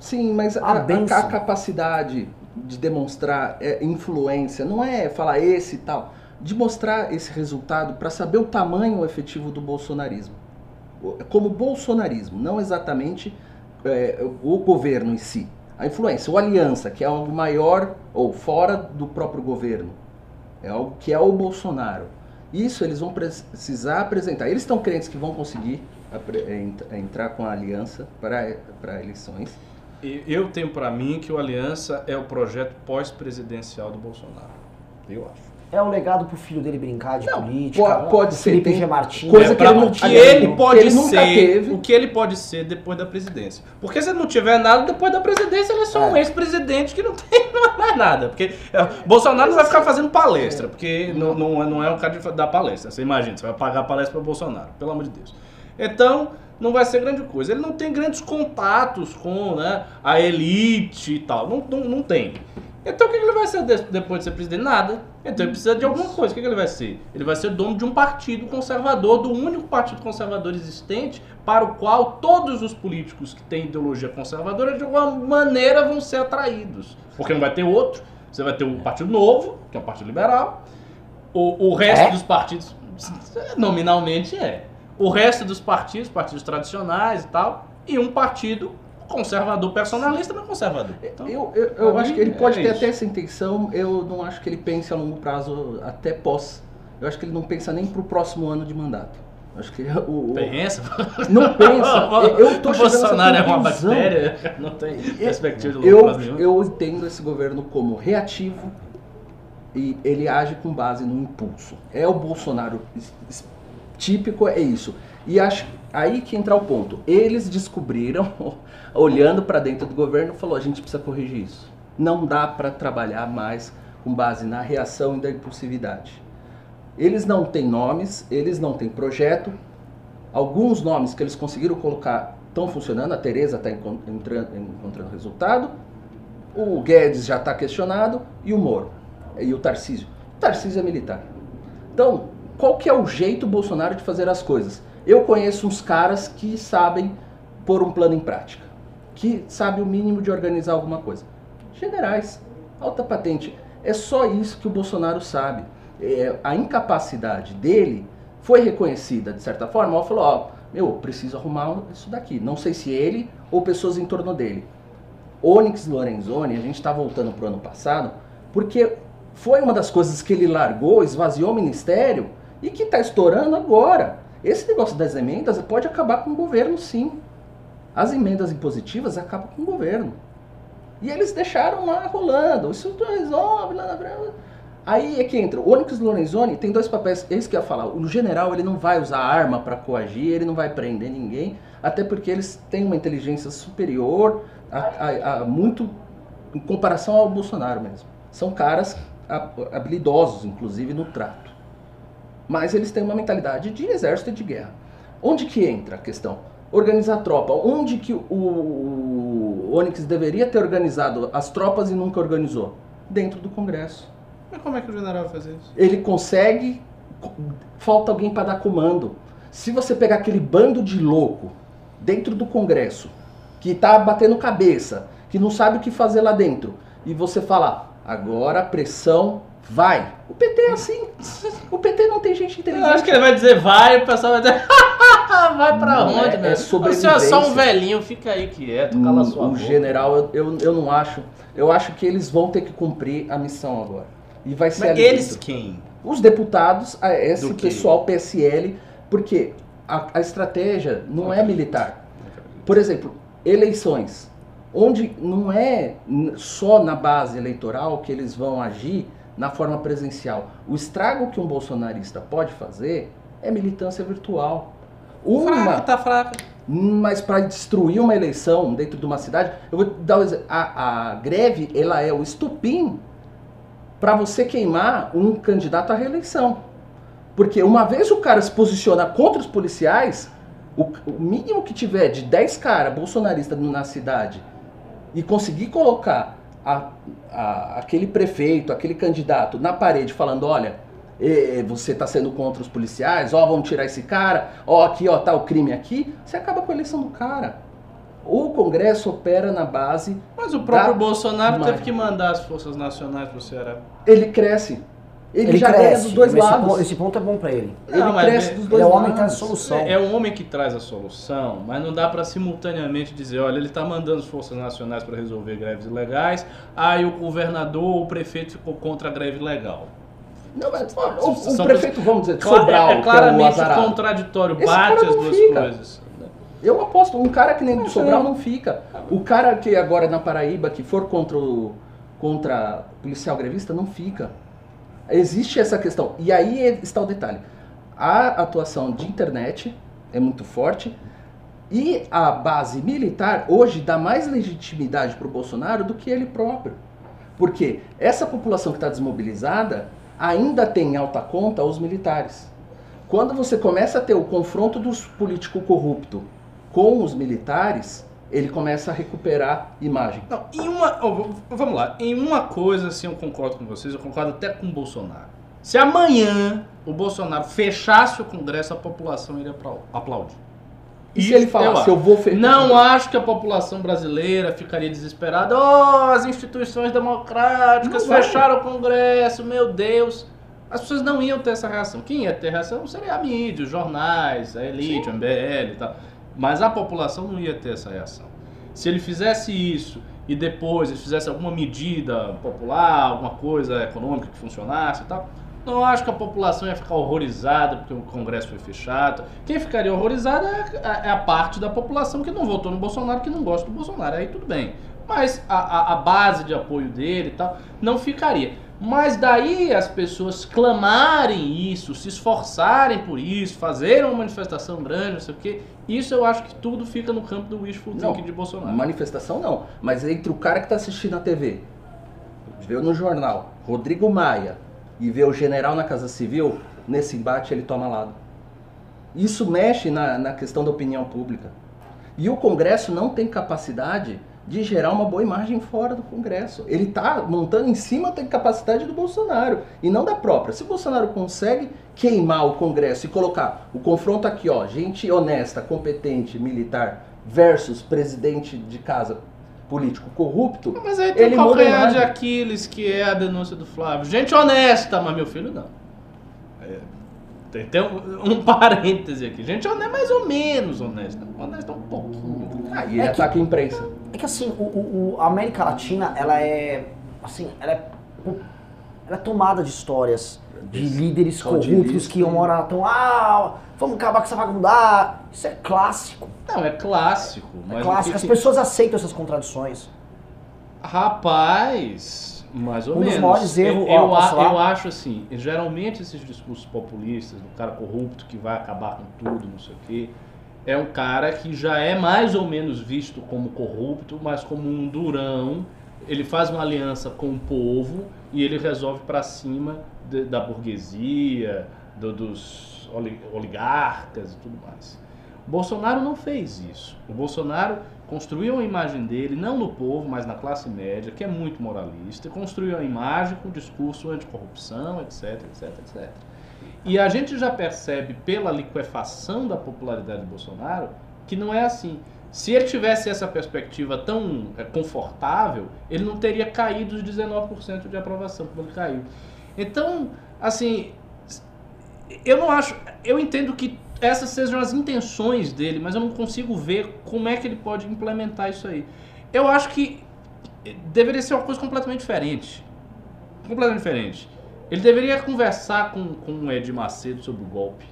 S3: Sim, mas a, a, a, capacidade de demonstrar é, influência não é falar esse e tal. De mostrar esse resultado para saber o tamanho efetivo do bolsonarismo. Como bolsonarismo, não exatamente é, o governo em si. A influência, ou aliança, que é algo maior ou fora do próprio governo é algo que é o Bolsonaro. Isso eles vão precisar apresentar. Eles estão crentes que vão conseguir entrar com a aliança para eleições.
S2: Eu tenho para mim que o Aliança é o projeto pós-presidencial do Bolsonaro. Eu acho
S1: é um legado pro filho dele brincar de
S3: não,
S1: política.
S3: Pode, pode ser.
S1: Felipe G. Martins.
S2: Coisa é, que, ele, que ele pode ele ser. Teve. O que ele pode ser depois da presidência. Porque se ele não tiver nada depois da presidência, ele é só é. um ex-presidente que não tem mais nada. Porque é, Bolsonaro não vai ficar fazendo palestra, porque não, não, não é um cara de dar palestra. Você imagina, você vai pagar palestra para Bolsonaro, pelo amor de Deus. Então, não vai ser grande coisa. Ele não tem grandes contatos com né, a elite e tal. Não, não, não tem. Então o que ele vai ser depois de ser presidente? Nada. Então ele precisa de alguma coisa. O que ele vai ser? Ele vai ser dono de um partido conservador, do único partido conservador existente, para o qual todos os políticos que têm ideologia conservadora, de alguma maneira, vão ser atraídos. Porque não vai ter outro. Você vai ter o um Partido Novo, que é o Partido Liberal. O, o resto é? dos partidos, nominalmente é. O resto dos partidos, partidos tradicionais e tal, e um partido conservador personalista, mas conservador.
S3: Então, eu eu, eu acho que ele pode é ter isso. até essa intenção, eu não acho que ele pense a longo prazo até pós. Eu acho que ele não pensa nem para o próximo ano de mandato. Eu acho que o,
S2: o pensa?
S3: Não pensa. Eu tô
S2: o Bolsonaro é uma bactéria, não tem perspectiva de
S3: longo prazo eu, eu entendo esse governo como reativo e ele age com base no impulso. É o Bolsonaro típico, é isso. E acho aí que entra o ponto. Eles descobriram, olhando para dentro do governo, falou: a gente precisa corrigir isso. Não dá para trabalhar mais com base na reação e da impulsividade. Eles não têm nomes, eles não têm projeto. Alguns nomes que eles conseguiram colocar estão funcionando. A Tereza está encontrando, resultado. O Guedes já está questionado e o Moro e o Tarcísio. Tarcísio é militar. Então, qual que é o jeito Bolsonaro de fazer as coisas? Eu conheço uns caras que sabem pôr um plano em prática, que sabem o mínimo de organizar alguma coisa. Generais, alta patente. É só isso que o Bolsonaro sabe. É, a incapacidade dele foi reconhecida de certa forma. Ele falou: Ó, meu, preciso arrumar isso daqui. Não sei se ele ou pessoas em torno dele. Onyx Lorenzoni, a gente está voltando para o ano passado, porque foi uma das coisas que ele largou, esvaziou o ministério e que está estourando agora. Esse negócio das emendas pode acabar com o governo, sim. As emendas impositivas acabam com o governo. E eles deixaram lá rolando. Isso resolve lá na frente. Aí é que entra. O Onyx Lorenzoni tem dois papéis. É isso que eu ia falar. O general ele não vai usar arma para coagir, ele não vai prender ninguém, até porque eles têm uma inteligência superior a, a, a muito em comparação ao Bolsonaro mesmo. São caras habilidosos, inclusive no trato. Mas eles têm uma mentalidade de exército e de guerra. Onde que entra a questão? Organizar a tropa. Onde que o, Onyx deveria ter organizado as tropas e nunca organizou? Dentro do Congresso.
S2: Mas como é que o general vai fazer isso?
S3: Ele consegue. Falta alguém para dar comando. Se você pegar aquele bando de louco dentro do Congresso, que está batendo cabeça, que não sabe o que fazer lá dentro, e você falar, Agora pressão vai. O PT é assim. O PT não tem gente inteligente.
S2: Eu acho que ele vai dizer vai, o pessoal vai dizer vai pra
S3: não
S2: onde,
S3: é,
S2: né?
S3: É
S2: Você é só um velhinho, fica aí quieto, cala
S3: o,
S2: sua
S3: O
S2: boca.
S3: general, eu, eu, eu não acho. Eu acho que eles vão ter que cumprir a missão agora. E vai ser
S2: Mas eles quem?
S3: Os deputados, a- esse
S2: Do quê?
S3: pessoal PSL, porque a, a estratégia não é militar. Por exemplo, eleições, onde não é só na base eleitoral que eles vão agir na forma presencial. O estrago que um bolsonarista pode fazer é militância virtual. Uma,
S2: Fraca, tá fraca.
S3: mas para destruir uma eleição dentro de uma cidade, eu vou dar um exemplo. A, a greve, ela é o estupim para você queimar um candidato à reeleição. Porque uma vez o cara se posiciona contra os policiais, o, o mínimo que tiver de 10 caras bolsonaristas na cidade e conseguir colocar a- a- aquele prefeito, aquele candidato na parede falando, olha, você está sendo contra os policiais, ó, vamos tirar esse cara, ó, aqui, ó, tá o crime aqui, você acaba com a eleição do cara. O Congresso opera na base,
S2: Mas o próprio
S3: Dá
S2: Bolsonaro teve que mandar as forças nacionais pro Ceará.
S3: ele cresce. Ele,
S1: Ele
S3: já ganha
S1: cresce.
S3: dos dois
S1: esse,
S3: lados.
S1: ponto, esse ponto é bom pra ele.
S3: Ele
S2: Não, mas
S3: cresce
S2: é-
S3: dos
S1: Ele
S3: dois
S1: é o homem que
S3: lados.
S1: traz a solução.
S2: É, é um homem que traz a solução, mas não dá para simultaneamente dizer, olha, ele está mandando as forças nacionais para resolver greves ilegais, aí o governador ou o prefeito ficou contra a greve legal.
S3: Não, mas, o, o prefeito, vamos dizer,
S2: Cla-
S3: Sobral,
S2: é,
S3: que é o
S2: claramente
S3: azarado.
S2: contraditório,
S3: Esse
S2: bate
S3: cara
S2: as
S3: não
S2: duas
S3: fica.
S2: coisas.
S3: Eu aposto, um cara que nem do Sobral não fica. O cara que agora na Paraíba, que for contra o contra policial grevista, não fica. Existe essa questão. E aí está o detalhe. A atuação de internet é muito forte e a base militar hoje dá mais legitimidade para o Bolsonaro do que ele próprio. Porque essa população que está desmobilizada ainda tem em alta conta os militares. Quando você começa a ter o confronto dos políticos corruptos com os militares, ele começa a recuperar imagem.
S2: Não, em uma. v- vamos lá. Em uma coisa, assim, eu concordo com vocês, eu concordo até com o Bolsonaro. Se amanhã o Bolsonaro fechasse o Congresso, a população iria aplau- aplaudir.
S3: E se ele falasse, eu vou fe-
S2: Não acho que a população brasileira ficaria desesperada. Oh, as instituições democráticas
S3: Não vai.
S2: fecharam o Congresso, meu Deus. As pessoas não iam ter essa reação. Quem ia ter reação seria a mídia, os jornais, a elite, o MBL e tal. Mas a população não ia ter essa reação. Se ele fizesse isso e depois ele fizesse alguma medida popular, alguma coisa econômica que funcionasse e tal, não acho que a população ia ficar horrorizada porque o Congresso foi fechado. Quem ficaria horrorizada é a, é a parte da população que não votou no Bolsonaro, que não gosta do Bolsonaro. Aí tudo bem. Mas a, a- a base de apoio dele e tal não ficaria. Mas daí as pessoas clamarem isso, se esforçarem por isso, fazerem uma manifestação grande, não sei o quê, isso eu acho que tudo fica no campo do wishful thinking de Bolsonaro.
S3: Manifestação não, mas entre o cara que está assistindo a TV, vê no jornal, Rodrigo Maia, e vê o general na Casa Civil, nesse embate ele toma lado. Isso mexe na, na questão da opinião pública. E o Congresso não tem capacidade de gerar uma boa imagem fora do Congresso. Ele está montando em cima da capacidade do Bolsonaro e não da própria. Se o Bolsonaro consegue queimar o Congresso e colocar o confronto aqui, ó, gente honesta, competente, militar versus presidente de casa político corrupto,
S2: Mas aí tem
S3: Ele
S2: o calcanhar de. Aquiles, que é a denúncia do Flávio. Gente honesta, mas meu filho não. É, tem tem um, um parêntese aqui. Gente honesta, mais ou menos honesta. Honesta um pouquinho.
S3: aí
S1: É
S3: ele
S1: que-
S3: ataca a imprensa.
S1: É que assim, o, o- a América Latina, ela é. Assim, ela é. Ela é tomada de histórias de líderes
S3: Só de
S1: corruptos
S3: líderes
S1: que uma hora estão. Ah, vamos acabar com essa vagabundagem. Isso é clássico.
S2: Não, é clássico.
S1: É clássico. As
S2: que-
S1: pessoas aceitam essas contradições.
S2: Rapaz, mais ou
S1: Um dos
S2: menos.
S1: maiores erros-
S2: eu, eu, eu acho assim, geralmente esses discursos populistas do cara corrupto que vai acabar com tudo, não sei o quê, é um cara que já é mais ou menos visto como corrupto, mas como um durão. Ele faz uma aliança com o povo e ele resolve para cima de- da burguesia, do- dos oli- oligarcas e tudo mais. O Bolsonaro não fez isso. O Bolsonaro construiu uma imagem dele, não no povo, mas na classe média, que é muito moralista, construiu a imagem com discurso anticorrupção, etc, etc, etc. E a gente já percebe pela liquefação da popularidade de Bolsonaro que não é assim. Se ele tivesse essa perspectiva tão é, confortável, ele não teria caído os 19% de aprovação como ele caiu. Então, assim, eu não acho. Eu entendo que essas sejam as intenções dele, mas eu não consigo ver como é que ele pode implementar isso aí. Eu acho que deveria ser uma coisa completamente diferente. Completamente diferente. Ele deveria conversar com, com o Ed Macedo sobre o golpe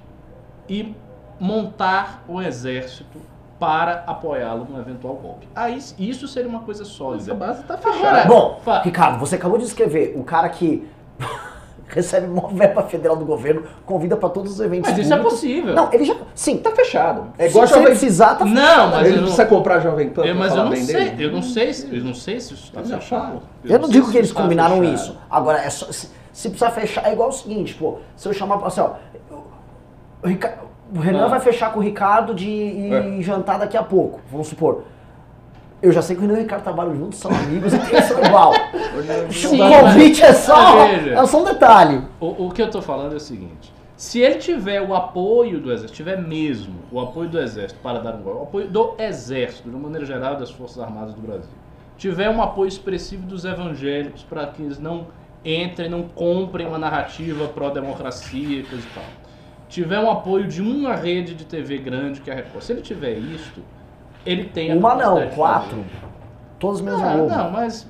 S2: e montar o exército para apoiá-lo no eventual golpe. Aí isso seria uma coisa
S3: Essa
S2: sólida.
S3: base tá
S2: Agora,
S3: fechada.
S1: Bom,
S2: fa-
S1: Ricardo, você acabou de escrever o cara que recebe uma verba federal do governo, convida pra todos os eventos
S2: Mas isso é
S1: públicos.
S2: possível.
S1: Não, ele já. Sim,
S3: Tá fechado. É
S1: se
S3: igual
S1: você
S3: Jovem
S1: precisar, tá
S2: Não, mas
S3: Ele
S2: eu não-
S3: precisa comprar a Jovem Pan
S2: Eu-
S3: pra
S2: mas eu não sei,
S3: dele?
S2: eu não sei, se- eu não sei se isso está
S3: Já
S2: fechado.
S3: falo.
S1: Eu não
S2: sei
S1: digo
S2: se
S1: que eles
S2: tá
S1: combinaram
S2: fechado.
S1: isso. Agora, é só, se, se precisar fechar, é igual o seguinte, pô. Se eu chamar assim, ó. O, Rica- o Renan
S2: Ah.
S1: vai fechar com o Ricardo de ir
S3: É.
S1: jantar daqui a pouco, vamos supor. Eu já sei que o Renan e o Ricardo trabalham juntos, são amigos e pensam igual.
S2: Sim,
S1: o convite é só. É só um detalhe.
S2: O, o que eu tô falando é o seguinte: se ele tiver o apoio do exército, tiver mesmo o apoio do exército para dar um golpe, o apoio do exército, de uma maneira geral, das forças armadas do Brasil, tiver um apoio expressivo dos evangélicos para que eles não entrem, não comprem uma narrativa pró-democracia e coisa e tal, tiver um apoio de uma rede de TV grande que é a Record, se ele tiver isto, ele tem a
S1: Uma não, quatro. Todos menos a
S2: Ah, não, mas.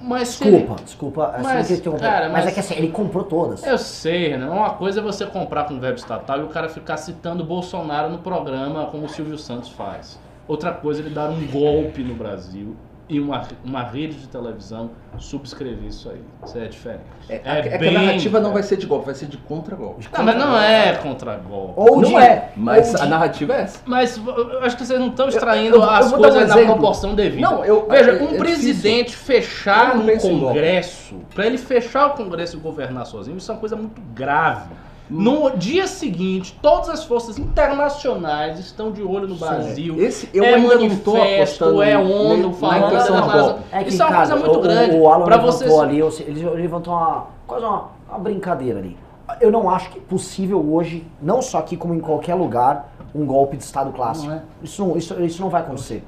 S2: Mas se ele-
S1: Desculpa, desculpa. assim,
S2: Mas,
S1: que eu interrompi.
S2: cara,
S1: mas,
S2: mas-
S1: é que assim, ele comprou todas.
S2: Eu sei, Renan. Uma coisa é você comprar com web estatal e o cara ficar citando Bolsonaro no programa como o Silvio Santos faz. Outra coisa é ele dar um golpe no Brasil e uma, uma rede de televisão subscrever isso aí. Isso é diferente.
S3: É, é que a narrativa não vai ser de golpe, vai ser de contra-golpe.
S2: Não, mas não é contra golpe.
S1: Ou
S3: não
S1: de-
S3: é, mas
S1: ou
S3: a
S1: de-
S3: narrativa é essa.
S2: Mas eu acho que vocês não estão extraindo
S3: eu- eu
S2: as
S3: vou dar um
S2: coisas na proporção devida.
S3: Não, eu-
S2: Veja,
S3: é-
S2: um
S3: é
S2: presidente fechar
S3: Eu não
S2: um congresso, para ele fechar o congresso e governar sozinho, isso é uma coisa muito grave.
S3: Hum.
S2: No dia seguinte, todas as forças internacionais estão de olho no Brasil.
S3: Esse, eu
S2: é
S3: ainda não tô
S2: manifesto,
S3: apostando
S2: é ONU falando da.
S1: É
S2: Isso é uma coisa
S1: cara,
S2: muito
S1: o,
S2: grande.
S1: O Alan
S2: Pra
S1: levantou
S2: vocês-
S1: ali, ele levantou uma, quase uma, uma brincadeira ali. Eu não acho que é possível hoje, não só aqui como em qualquer lugar, um golpe de Estado clássico.
S3: Não é.
S1: Isso, não, isso, isso não vai acontecer.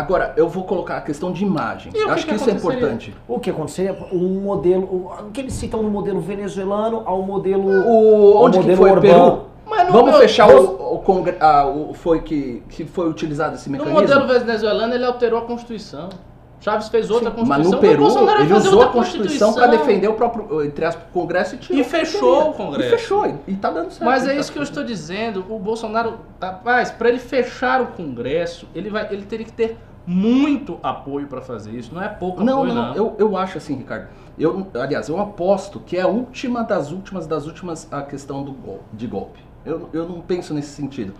S3: Agora, eu vou colocar a questão de imagem.
S2: E
S3: Eu
S2: que
S3: acho
S2: que
S3: que isso é importante.
S1: O que aconteceria? Um modelo, o que eles citam no modelo venezuelano ao modelo,
S3: O,
S1: ao
S3: onde que
S1: modelo
S3: foi?
S1: Orbán.
S3: Peru?
S2: Mas no
S3: Vamos
S2: meu-
S3: fechar
S2: no-
S3: o, o, ah, o foi que, que foi utilizado esse
S2: No
S3: mecanismo?
S2: modelo venezuelano, ele alterou a Constituição. Chaves fez outra
S3: Sim,
S2: Constituição.
S3: Mas no Peru, ele usou a
S2: outra
S3: Constituição para defender o próprio, entre aspas, Congresso e tirou
S2: E
S3: que
S2: fechou o Congresso.
S3: E fechou, e, e tá dando certo.
S2: Mas é
S3: Tá
S2: isso que eu estou dizendo. O Bolsonaro, rapaz, para ele fechar o Congresso, ele vai, ele teria que ter muito apoio para fazer isso. Não é pouco
S3: Não,
S2: apoio,
S3: não,
S2: não.
S3: Eu, eu acho assim, Ricardo. Eu, aliás, eu aposto que é a última das últimas das últimas a questão do gol, de golpe. Eu, eu não penso nesse sentido.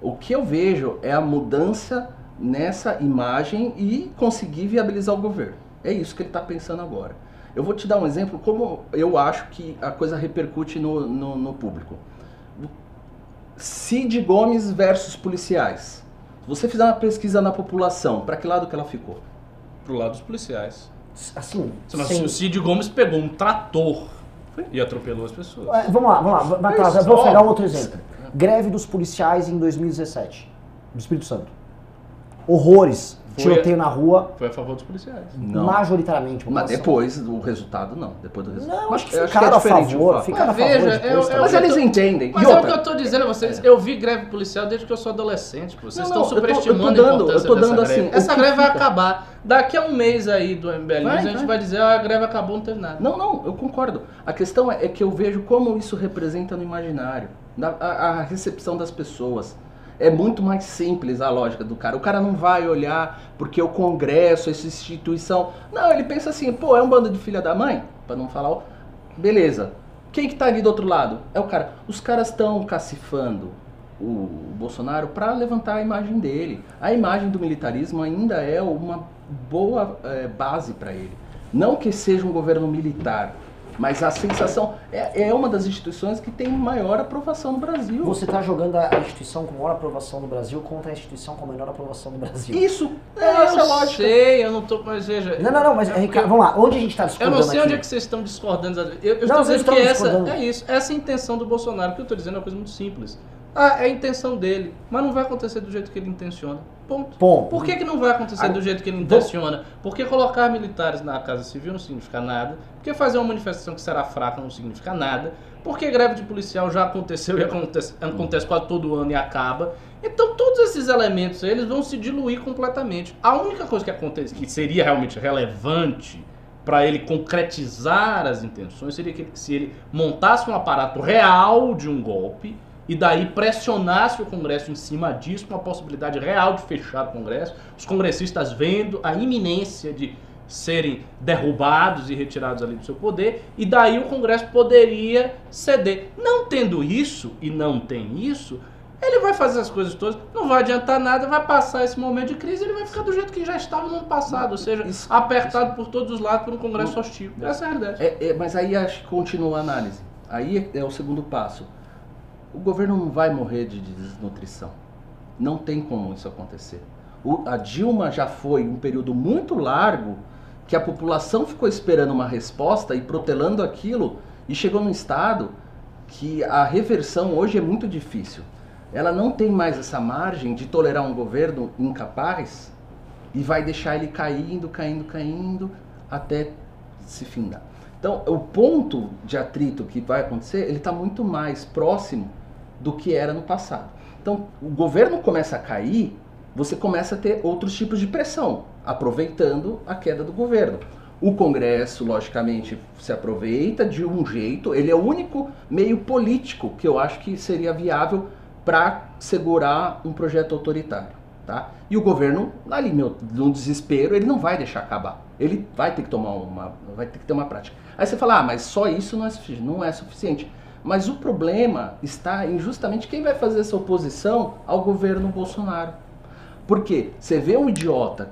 S3: O que eu vejo é a mudança nessa imagem e conseguir viabilizar o governo. É isso que ele está pensando agora. Eu vou te dar um exemplo como eu acho que a coisa repercute no, no, no público. Cid Gomes versus policiais. Se você fizer uma pesquisa na população, para que lado que ela ficou?
S2: Pro lado dos policiais.
S1: Assim,
S2: Mas
S1: sem-
S2: o Cid Gomes pegou um trator e atropelou as pessoas.
S1: É, Vamos lá, vamos lá. Vai,
S2: Isso,
S1: eu vou pegar um outro exemplo. Greve dos policiais em 2017, do Espírito Santo. Horrores.
S2: Foi-
S1: Tiroteio na rua,
S2: Foi a favor dos policiais.
S1: majoritariamente.
S3: Mas depois do resultado, não. Depois do resultado.
S1: Não, acho que
S3: eu
S1: ficaram a
S3: diferente o
S1: favor.
S3: fato.
S1: Ficaram a
S2: Mas
S1: favor
S2: veja,
S1: depois.
S2: eu-
S1: também.
S3: Mas
S2: eu
S3: eles
S2: tô-
S3: entendem.
S2: Mas
S3: e
S2: é o
S3: outra,
S2: que eu tô dizendo a vocês. Eu vi greve policial desde que eu sou adolescente. Pô. Vocês
S3: Não,
S2: estão
S3: não, eu tô- eu tô
S2: superestimando
S3: dando-
S2: a importância
S3: eu tô
S2: dessa
S3: dando
S2: greve.
S3: assim, o
S2: Essa
S3: que
S2: greve vai
S3: fica-
S2: acabar. Daqui a um mês aí do MBL
S3: Vai,
S2: News, a gente
S3: vai.
S2: vai dizer, ah, a greve acabou, não teve nada.
S3: Não, não, eu concordo. A questão é, é que eu vejo como isso representa no imaginário, na, a, a recepção das pessoas. É muito mais simples a lógica do cara. O cara não vai olhar porque o Congresso, essa instituição. Não, ele pensa assim, pô, é um bando de filha da mãe, Pra não falar. Beleza. Quem que tá ali do outro lado? É o cara. Os caras estão cacifando o Bolsonaro para levantar a imagem dele. A imagem do militarismo ainda é uma boa eh, base para ele. Não que seja um governo militar, mas a sensação é, é uma das instituições que tem maior aprovação no Brasil.
S1: Você está jogando a instituição com maior aprovação no Brasil contra a instituição com a menor aprovação no Brasil.
S3: Isso é
S2: eu
S3: essa lógica.
S2: sei, eu não tô. Mas veja.
S1: Não, não, não, mas
S2: é porque-
S1: Ricardo, vamos lá. Onde a gente está
S2: Eu
S1: discordando
S2: não sei
S1: aqui?
S2: onde é que vocês estão discordando. Eu, eu
S1: Não,
S2: estou dizendo que essa é isso, essa é a intenção do Bolsonaro. O que eu estou dizendo é uma coisa muito simples. Ah, é a intenção dele, mas não vai acontecer do jeito que ele intenciona. Ponto.
S1: Ponto.
S2: Por que, que não vai acontecer do jeito que ele intenciona? Porque colocar militares na Casa Civil não significa nada. Porque fazer uma manifestação que será fraca não significa nada. Porque greve de policial já aconteceu e acontece, acontece quase todo ano e acaba. Então todos esses elementos eles vão se diluir completamente. A única coisa que acontece que seria realmente relevante para ele concretizar as intenções seria que se ele montasse um aparato real de um golpe e daí pressionasse o Congresso em cima disso, com a possibilidade real de fechar o Congresso, os congressistas vendo a iminência de serem derrubados e retirados ali do seu poder, e daí o Congresso poderia ceder. Não tendo isso, e não tem isso, ele vai fazer as coisas todas, não vai adiantar nada, vai passar esse momento de crise, ele vai ficar do jeito que já estava no ano passado, ou seja,
S3: Isso-
S2: apertado por todos os lados por um Congresso hostil. Essa é a realidade.
S3: É, é, mas aí acho que continua a análise. Aí é, é o segundo passo. O governo não vai morrer de desnutrição. Não tem como isso acontecer. O- a Dilma já foi um período muito largo que a população ficou esperando uma resposta e protelando aquilo e chegou num estado que a reversão hoje é muito difícil. Ela não tem mais essa margem de tolerar um governo incapaz e vai deixar ele caindo, caindo, caindo até se findar. Então, o ponto de atrito que vai acontecer, ele está muito mais próximo do que era no passado. Então, o governo começa a cair, você começa a ter outros tipos de pressão, aproveitando a queda do governo. O Congresso, logicamente, se aproveita de um jeito, ele é o único meio político que eu acho que seria viável para segurar um projeto autoritário. Tá? E o governo, ali meu, no desespero, ele não vai deixar acabar. Ele vai ter que tomar uma, vai ter que ter uma prática. Aí você fala, ah, mas só isso não é. Não é suficiente. Mas o problema está em justamente quem vai fazer essa oposição ao governo Bolsonaro. Porque você vê um idiota,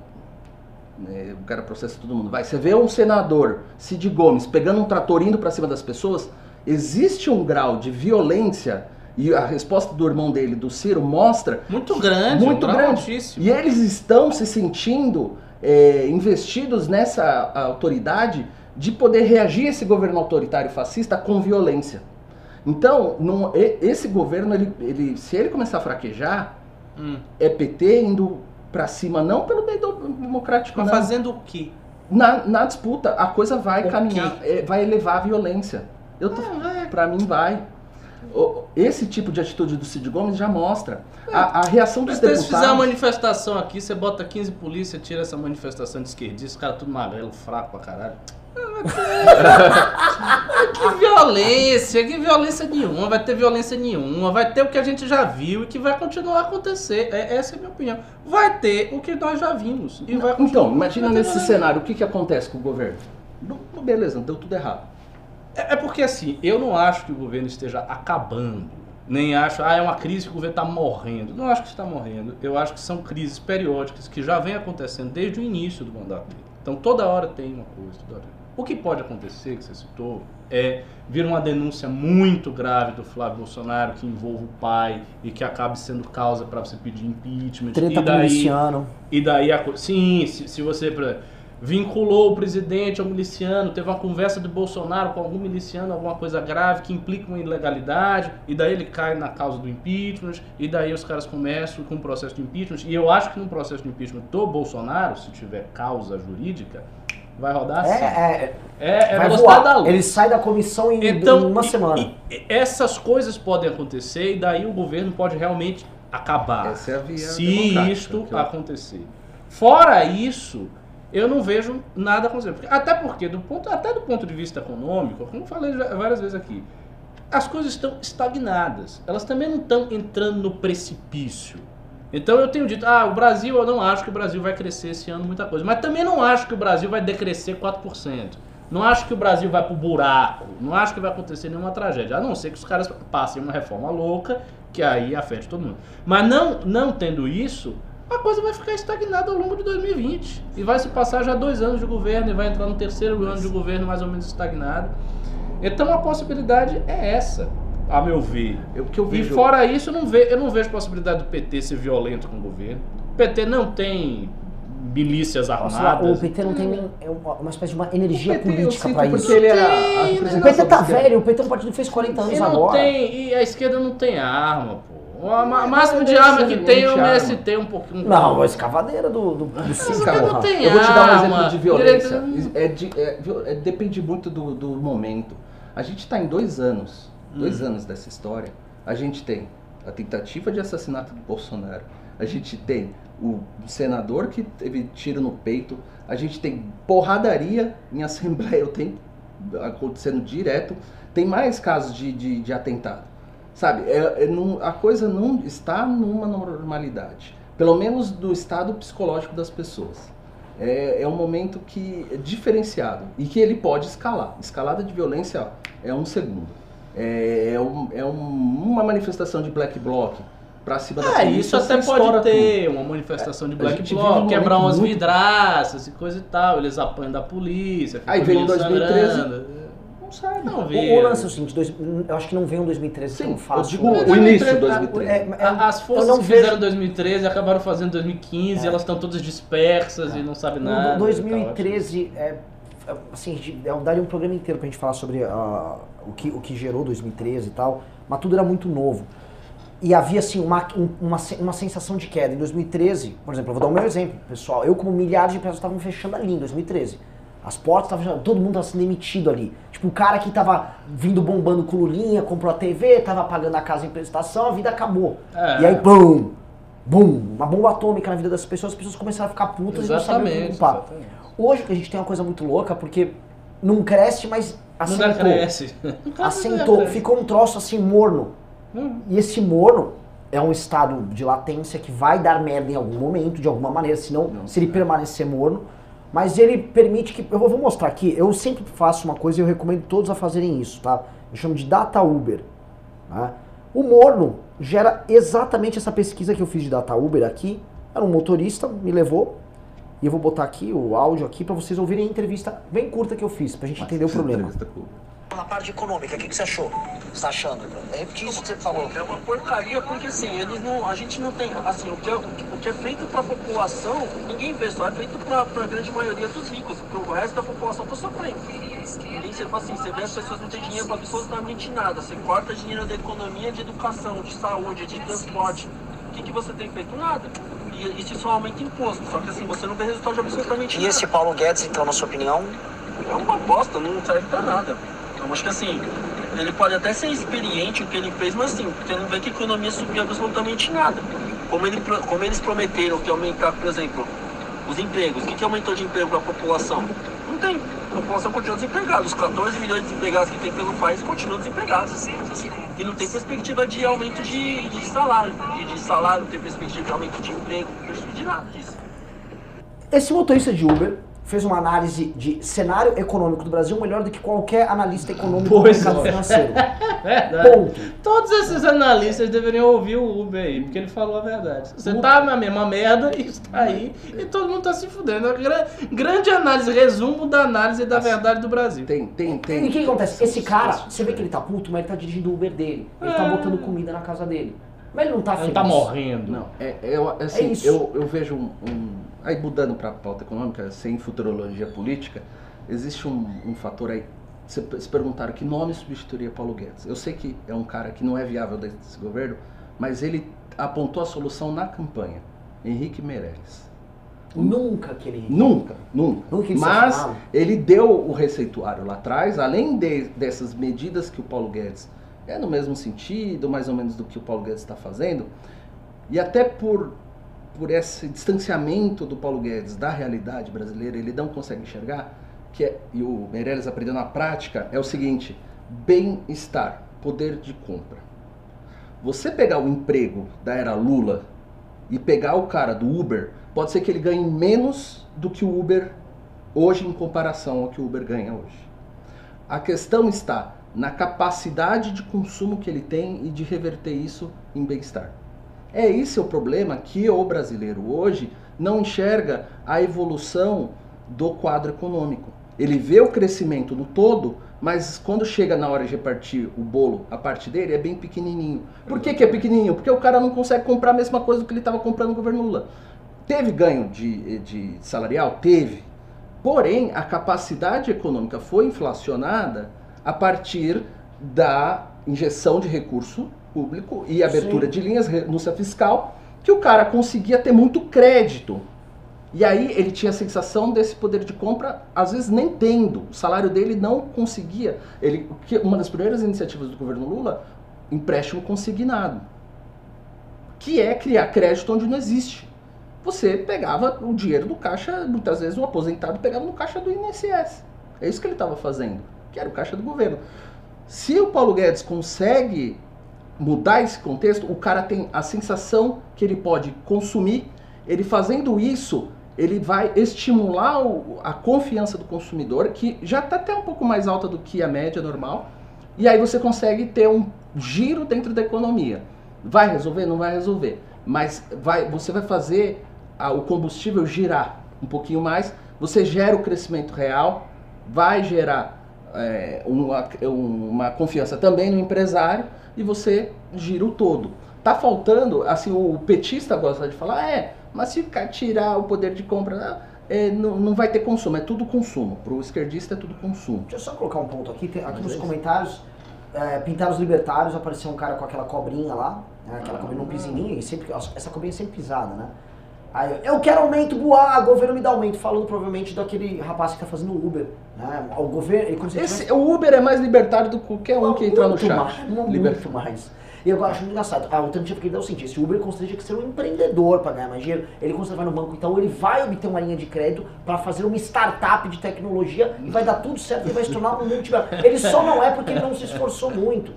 S3: né, o cara processa todo mundo, vai, você vê um senador, Cid Gomes, pegando um trator indo para cima das pessoas, existe um grau de violência e a resposta do irmão dele, do Ciro, mostra
S2: Muito grande,
S3: muito
S2: um
S3: grande. E eles estão se sentindo é, investidos nessa autoridade de poder reagir a esse governo autoritário fascista com violência. Então, não- esse governo, ele, ele- se ele começar a fraquejar,
S2: Hum.
S3: é PT indo pra cima, não pelo meio democrático,
S2: Mas
S3: não.
S2: fazendo o quê?
S3: Na, na disputa, a coisa vai
S2: O
S3: caminhar, é, vai elevar a violência. Eu tô,
S2: Ah,
S3: Pra mim vai. Esse tipo de atitude do Cid Gomes já mostra. A, a reação dos
S2: Mas se
S3: deputados...
S2: fizer uma manifestação aqui, você bota 15 polícia, tira essa manifestação de esquerdista, os caras tudo magrelo, fraco pra caralho. Que violência, que violência nenhuma, vai ter violência nenhuma, vai ter o que a gente já viu e que vai continuar a acontecer. É, essa é a minha opinião. Vai ter o que nós já vimos. E vai continuar.
S3: Então, imagina nesse cenário, o que, que acontece com o governo? Beleza, deu tudo errado.
S2: É é porque assim, eu não acho que o governo esteja acabando. Nem acho, ah, é uma crise que o governo está morrendo. Não acho que está morrendo. Eu acho que são crises periódicas que já vem acontecendo desde o início do mandato dele. Então toda hora tem uma coisa. Toda hora. O que pode acontecer, que você citou, é, vira uma denúncia muito grave do Flávio Bolsonaro que envolve o pai e que acabe sendo causa para você pedir impeachment.
S1: Treta
S2: e daí,
S1: miliciano.
S2: e daí, a, sim, se, se você exemplo, vinculou o presidente ao miliciano, teve uma conversa do Bolsonaro com algum miliciano, alguma coisa grave que implica uma ilegalidade, e daí ele cai na causa do impeachment, e daí os caras começam com o processo de impeachment. E eu acho que no processo de impeachment do Bolsonaro, se tiver causa jurídica, vai rodar
S1: É,
S2: assim.
S1: é,
S2: É, é
S1: vai
S2: velocidade da
S1: voar.
S2: luz.
S1: Ele sai da comissão em,
S2: Então,
S1: em uma
S2: e-
S1: semana.
S2: e- essas coisas podem acontecer e daí o governo pode realmente acabar.
S3: Essa é a via
S2: se isto
S3: que eu-
S2: acontecer. Fora isso, eu não vejo nada acontecer. Porque- Até porque, do ponto, até do ponto de vista econômico, como eu falei várias vezes aqui, as coisas estão estagnadas. Elas também não estão entrando no precipício. Então eu tenho dito, ah, o Brasil, eu não acho que o Brasil vai crescer esse ano muita coisa. Mas também não acho que o Brasil vai decrescer 4%. Não acho que o Brasil vai pro buraco. Não acho que vai acontecer nenhuma tragédia. A não ser que os caras passem uma reforma louca, que aí afete todo mundo. Mas não, não tendo isso, a coisa vai ficar estagnada ao longo de 2020. E vai se passar já dois anos de governo e vai entrar no terceiro ano de governo mais ou menos estagnado. Então a possibilidade é essa, a meu ver.
S3: Eu, que eu
S2: E
S3: vejo.
S2: fora isso, eu não, ve, eu não vejo possibilidade do PT ser violento com o governo. O PT não tem milícias
S1: Nossa,
S2: armadas.
S1: o PT não tem nem é uma, espécie de uma energia
S3: PT eu
S1: política
S3: porque
S1: isso.
S3: ele é a- a
S2: Tem,
S1: O PT tá velho, o PT é um partido que fez 40 anos
S2: E não
S1: agora.
S2: tem, e a esquerda não tem arma, pô. O ma-
S3: Não,
S2: máximo de
S3: é
S2: arma que tem é o MST um pouquinho.
S1: Não, a escavadeira do, do, do Cid,
S2: Mas não tem
S3: Eu vou te dar um
S2: arma.
S3: exemplo de violência. É de- é é- depende muito do, do momento. A gente está em dois anos, dois anos dessa história. A gente tem a tentativa de assassinato do Bolsonaro. A gente tem o senador que teve tiro no peito. A gente tem porradaria em assembleia o tempo acontecendo direto. Tem mais casos de, de, de atentado. Sabe, é, é não- a coisa não está numa normalidade. Pelo menos do estado psicológico das pessoas. É, é um momento que é diferenciado e que ele pode escalar. Escalada de violência ó, é um segundo. É, é um- é um- uma manifestação de black bloc pra cima da
S2: É,
S3: polícia.
S2: isso até pode ter uma manifestação de
S3: A
S2: black bloc,
S3: um
S2: quebrar umas
S3: muito-
S2: vidraças e coisa e tal, eles apanham da polícia, ficam
S3: Aí vem em
S2: gente
S3: 2013.
S2: sangrando.
S3: Não sabe.
S2: Não
S1: O,
S2: vê.
S1: o lance é o seguinte, dois- eu acho que não veio em 2013
S3: Sim,
S1: tão
S3: eu
S1: fácil.
S3: digo
S1: né?
S3: o início de
S2: a-
S3: 2013.
S1: É, é,
S2: As
S1: eu
S2: forças
S1: não
S2: que
S1: vejo-
S2: fizeram em 2013 acabaram fazendo em 2015,
S1: É.
S2: elas estão todas dispersas e não sabem
S1: No
S2: nada.
S1: 2013, é, é, assim, de- eu daria um programa inteiro pra gente falar sobre ah, o, que, o que gerou 2013 e tal, mas tudo era muito novo. E havia, assim, uma, um- uma, uma sensação de queda. Em 2013, por exemplo, eu vou dar o meu exemplo, pessoal. Eu, como milhares de pessoas, estavam fechando ali em 2013. As portas estavam fechando, todo mundo estava sendo demitido ali. Tipo, o cara que tava vindo bombando com Lulinha, comprou a TV, tava pagando a casa em prestação, a vida acabou.
S2: É.
S1: E aí, pum! Bum! Uma bomba atômica na vida das pessoas, as pessoas começaram a ficar putas e não sabiam o que
S2: Exatamente,
S1: culpar.
S2: exatamente.
S1: Hoje que a gente tem uma coisa muito louca, porque não cresce, mas
S2: Não
S1: assentou.
S2: decresce.
S1: Assentou,
S2: Não
S1: ficou um troço assim morno.
S2: Hum.
S1: E esse morno é um estado de latência que vai dar merda em algum momento, de alguma maneira, senão,
S3: Não,
S1: se ele
S3: é.
S1: permanecer morno. Mas ele permite que. Eu vou mostrar aqui. Eu sempre faço uma coisa e eu recomendo todos a fazerem isso, tá? Eu chamo de data Uber. tá? O morno gera exatamente essa pesquisa que eu fiz de data Uber aqui. Era um motorista, me levou. E eu vou botar aqui o áudio aqui pra vocês ouvirem a entrevista bem curta que eu fiz, pra gente entender o problema.
S4: Na parte econômica, o que, que você achou? Você tá achando? Repetir isso que você falou.
S5: É uma porcaria porque assim, eles não, a gente não tem, assim, o que é, o que é feito para a população, ninguém vê, só é feito para a grande maioria dos ricos, porque o resto da população tá sofrendo. Ninguém, você, assim, você vê as pessoas não têm dinheiro para absolutamente nada, você corta dinheiro da economia, de educação, de saúde, de transporte. O que, que você tem feito? Nada. E isso só aumenta imposto, só que assim, você não vê resultado de absolutamente
S4: E
S5: nada.
S4: esse Paulo Guedes, então, na sua opinião?
S5: É uma bosta, não serve pra nada. Eu acho que assim, ele pode até ser experiente o que ele fez, mas assim, você não vê que a economia subiu absolutamente nada. Como, ele, como eles prometeram que aumentar, por exemplo, os empregos. O que, que aumentou de emprego para a população? Não tem. A população continua desempregada. Os 14 milhões de desempregados que tem pelo país continuam desempregados. E não tem perspectiva de aumento de, de salário. De, de salário, não tem perspectiva de aumento de emprego, não tem de nada disso.
S1: Esse motorista de Uber, fez uma análise de cenário econômico do Brasil melhor do que qualquer analista econômico
S2: Pois
S1: do mercado
S2: é.
S1: financeiro.
S2: Verdade.
S1: Ponto.
S2: Todos esses analistas deveriam ouvir o Uber aí, porque ele falou a verdade. Você tá na mesma merda e está aí e todo mundo tá se fudendo. É grande análise, resumo da análise da verdade do Brasil.
S3: Tem, tem,
S1: E
S3: tem.
S1: o que acontece? Esse cara, você vê
S2: é.
S1: que ele tá puto, mas ele tá dirigindo o Uber dele. Ele tá
S2: É.
S1: botando comida na casa dele. Mas ele não tá
S2: Ele
S1: feliz.
S2: não tá morrendo.
S3: Não, é, é, é assim,
S1: É isso.
S3: eu, eu vejo um, um- Aí mudando para a pauta econômica, sem futurologia política, existe um, um fator aí. Se, se perguntaram que nome substituiria Paulo Guedes. Eu sei que é um cara que não é viável desse governo, mas ele apontou a solução na campanha. Henrique Meirelles.
S1: Nunca que ele...
S3: Nunca, nunca.
S1: Nunca ele
S3: Mas ele deu o receituário lá atrás, além de- dessas medidas que o Paulo Guedes é no mesmo sentido, mais ou menos do que o Paulo Guedes está fazendo, e até por, por esse distanciamento do Paulo Guedes da realidade brasileira, ele não consegue enxergar, que é, e o Meirelles aprendeu na prática, é o seguinte: bem-estar, poder de compra. Você pegar o emprego da era Lula e pegar o cara do Uber, pode ser que ele ganhe menos do que o Uber hoje em comparação ao que o Uber ganha hoje. A questão está na capacidade de consumo que ele tem e de reverter isso em bem-estar. É esse o problema que o brasileiro hoje não enxerga a evolução do quadro econômico. Ele vê o crescimento no todo, mas quando chega na hora de repartir o bolo, a parte dele é bem pequenininho. Por que, que é pequenininho? Porque o cara não consegue comprar a mesma coisa que ele estava comprando no governo Lula. Teve ganho de, de salarial? Teve. Porém, a capacidade econômica foi inflacionada a partir da injeção de recurso público e abertura
S1: Sim.
S3: de linhas, renúncia fiscal, que o cara conseguia ter muito crédito. E aí ele tinha a sensação desse poder de compra, às vezes nem tendo. O salário dele não conseguia. Ele, uma das primeiras iniciativas do governo Lula, empréstimo consignado, que é criar crédito onde não existe. Você pegava o dinheiro do caixa, muitas vezes o aposentado pegava no caixa do INSS. É isso que ele estava fazendo, que era o caixa do governo. Se o Paulo Guedes consegue mudar esse contexto, o cara tem a sensação que ele pode consumir. Ele fazendo isso, ele vai estimular o- a confiança do consumidor, que já está até um pouco mais alta do que a média normal. E aí você consegue ter um giro dentro da economia. Vai resolver? Não vai resolver. Mas vai, você vai fazer a- o combustível girar um pouquinho mais. Você gera o crescimento real, vai gerar é, uma, uma confiança também no empresário e você gira o todo. Tá faltando, assim, o petista gosta de falar, é, mas se tirar o poder de compra, é, não, não vai ter consumo, é tudo consumo. Para o esquerdista é tudo consumo.
S1: Deixa eu só colocar um ponto aqui. Aqui
S3: Mas
S1: nos
S3: é
S1: comentários, é, pintaram os libertários, apareceu um cara com aquela cobrinha lá, né, aquela cobrinha pisa em mim, e sempre, essa cobrinha é sempre pisada, né? Aí, eu quero aumento, boa, governo me dá aumento, falando provavelmente daquele rapaz que tá fazendo Uber, né? O governo, se
S3: Esse, o Uber é mais libertário do que qualquer um que entrar no
S1: muito
S3: chat.
S1: Mais, muito
S3: Libertário.
S1: mais. E eu acho muito engraçado. A alternativa que ele dá é o seguinte: esse Uber ele considera que ser um empreendedor para ganhar mais dinheiro, ele considera vai no banco, então ele vai obter uma linha de crédito para fazer uma startup de tecnologia e vai dar tudo certo e vai se tornar um multimilionário. Ele só não é porque ele não se esforçou muito.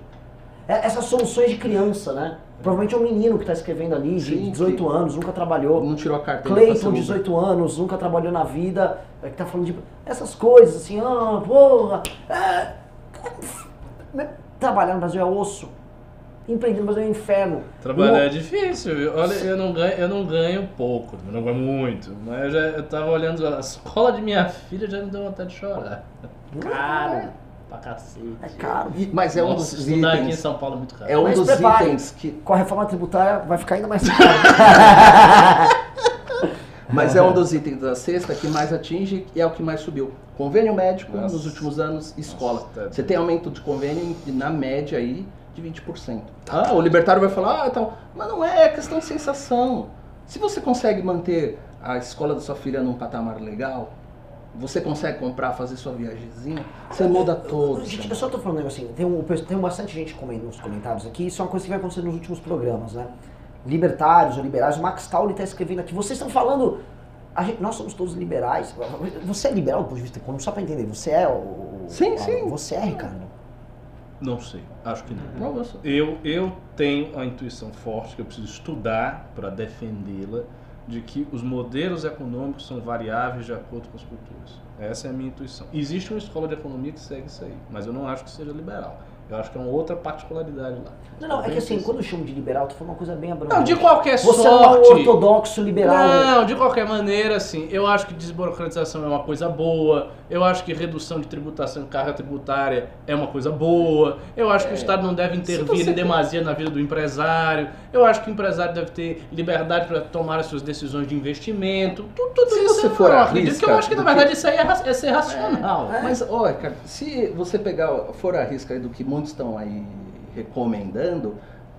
S1: É- Essas soluções de criança, né? Provavelmente é um menino que está escrevendo ali, de
S3: Sim,
S1: 18
S3: que-
S1: anos, nunca trabalhou.
S3: Não tirou a carteira. Uber.
S1: 18 anos, nunca trabalhou na vida, é, que tá falando de essas coisas assim, ah, porra, é, é, trabalhar no Brasil é osso, empreender no Brasil é um inferno.
S2: Trabalhar é difícil, viu? Olha, eu não ganho, eu não ganho pouco, eu não ganho muito. Mas eu, já, eu tava olhando a escola de minha filha já me deu vontade de chorar. Caro, pra cacete.
S1: É caro.
S3: E- Mas é um
S2: Nossa,
S3: dos
S2: estudar aqui em
S3: itens.
S2: São Paulo é muito caro.
S3: É um
S1: Mas
S3: dos
S1: prepare.
S3: itens que.
S1: Com a reforma tributária vai ficar ainda mais caro.
S3: Mas é um dos itens da sexta que mais atinge e é o que mais subiu. Convênio médico
S2: Nossa.
S3: nos últimos anos, escola.
S2: Nossa,
S3: Você tem aumento de convênio na média aí de 20%. Ah, o libertário vai falar, ah, tal. Mas não é, é questão de sensação. Se você consegue manter a escola da sua filha num patamar legal, você consegue comprar, fazer sua viagemzinha, você muda todo.
S1: Gente, eu só tô falando um assim, tem, um, tem bastante gente comentando nos comentários aqui, isso é uma coisa que vai acontecer nos últimos programas, né? Libertários ou liberais, o Max Tauli tá escrevendo aqui, vocês estão falando, a gente- nós somos todos liberais, você é liberal do ponto de vista econômico, só pra entender, você é o...
S3: Sim,
S1: o-
S3: sim.
S1: Você é, Ricardo?
S2: Não sei, acho que não.
S3: Não, Eu,
S2: eu tenho a intuição forte que eu preciso estudar para defendê-la, de que os modelos econômicos são variáveis de acordo com as culturas. Essa é a minha intuição. Existe uma escola de economia que segue isso aí, mas eu não acho que seja liberal. Eu acho que é uma outra particularidade lá.
S1: Não, não, é que assim, quando eu chamo de liberal, tu falando uma coisa bem abrangente.
S2: Não, de qualquer
S1: Você
S2: sorte.
S1: não é um ortodoxo liberal.
S2: Não, de qualquer maneira, assim, eu acho que desburocratização é uma coisa boa, eu acho que redução de tributação em carga tributária é uma coisa boa, eu acho que o Estado não deve intervir
S3: você-
S2: em demasia na vida do empresário, eu acho que o empresário deve ter liberdade para tomar as suas decisões de investimento, tudo, tudo
S3: Se
S2: isso
S3: você
S2: eu
S3: for à risca
S2: que eu acho que na
S3: do que-
S2: verdade isso aí é, ra- é ser racional.
S3: Mas, olha, cara, se você pegar, for a risca aí do que muitos estão aí recomendando,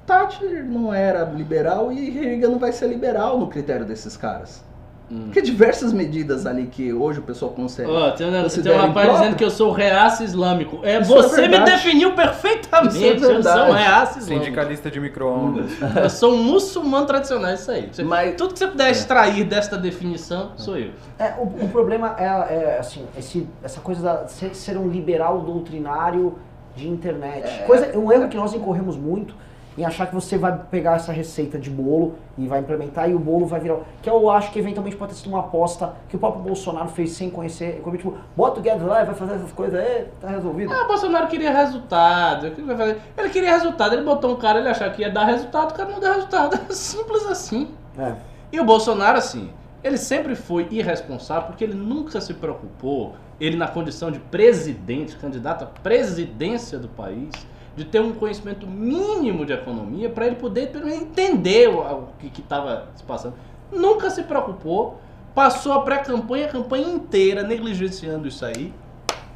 S3: Thatcher não era liberal e Reagan não vai ser liberal no critério desses caras.
S2: Hum.
S3: Porque diversas medidas ali que hoje o pessoal consegue.
S2: Ó, tem, um- tem um rapaz dizendo que eu sou reaça islâmico. É,
S3: Isso é
S2: você me
S3: verdade.
S2: definiu perfeitamente.
S3: É
S2: eu sou um reaça islâmico.
S6: Sindicalista de micro-ondas.
S2: Eu sou um muçulmano tradicional, é isso aí. Você-
S3: Mas-
S2: Tudo que você puder extrair desta definição, sou eu.
S1: É, o, o problema é, é, assim, esse- essa coisa da ser, ser um liberal doutrinário de internet. Coisa, um erro que nós incorremos muito em achar que você vai pegar essa receita de bolo e vai implementar e o bolo vai virar. Que eu acho que eventualmente pode ter sido uma aposta que o próprio Bolsonaro fez sem conhecer. Como, tipo, bota o Guedes lá e vai fazer essas coisas aí, tá resolvido.
S2: Ah, o Bolsonaro queria resultado. O que ele vai fazer? Ele queria resultado. Ele botou um cara, ele achava que ia dar resultado, o cara não deu resultado. Simples assim.
S1: É.
S2: E o Bolsonaro, assim, ele sempre foi irresponsável porque ele nunca se preocupou, ele na condição de presidente, candidato à presidência do país, de ter um conhecimento mínimo de economia para ele poder entender o, que estava se passando. Nunca se preocupou, passou a pré-campanha, a campanha inteira negligenciando isso aí,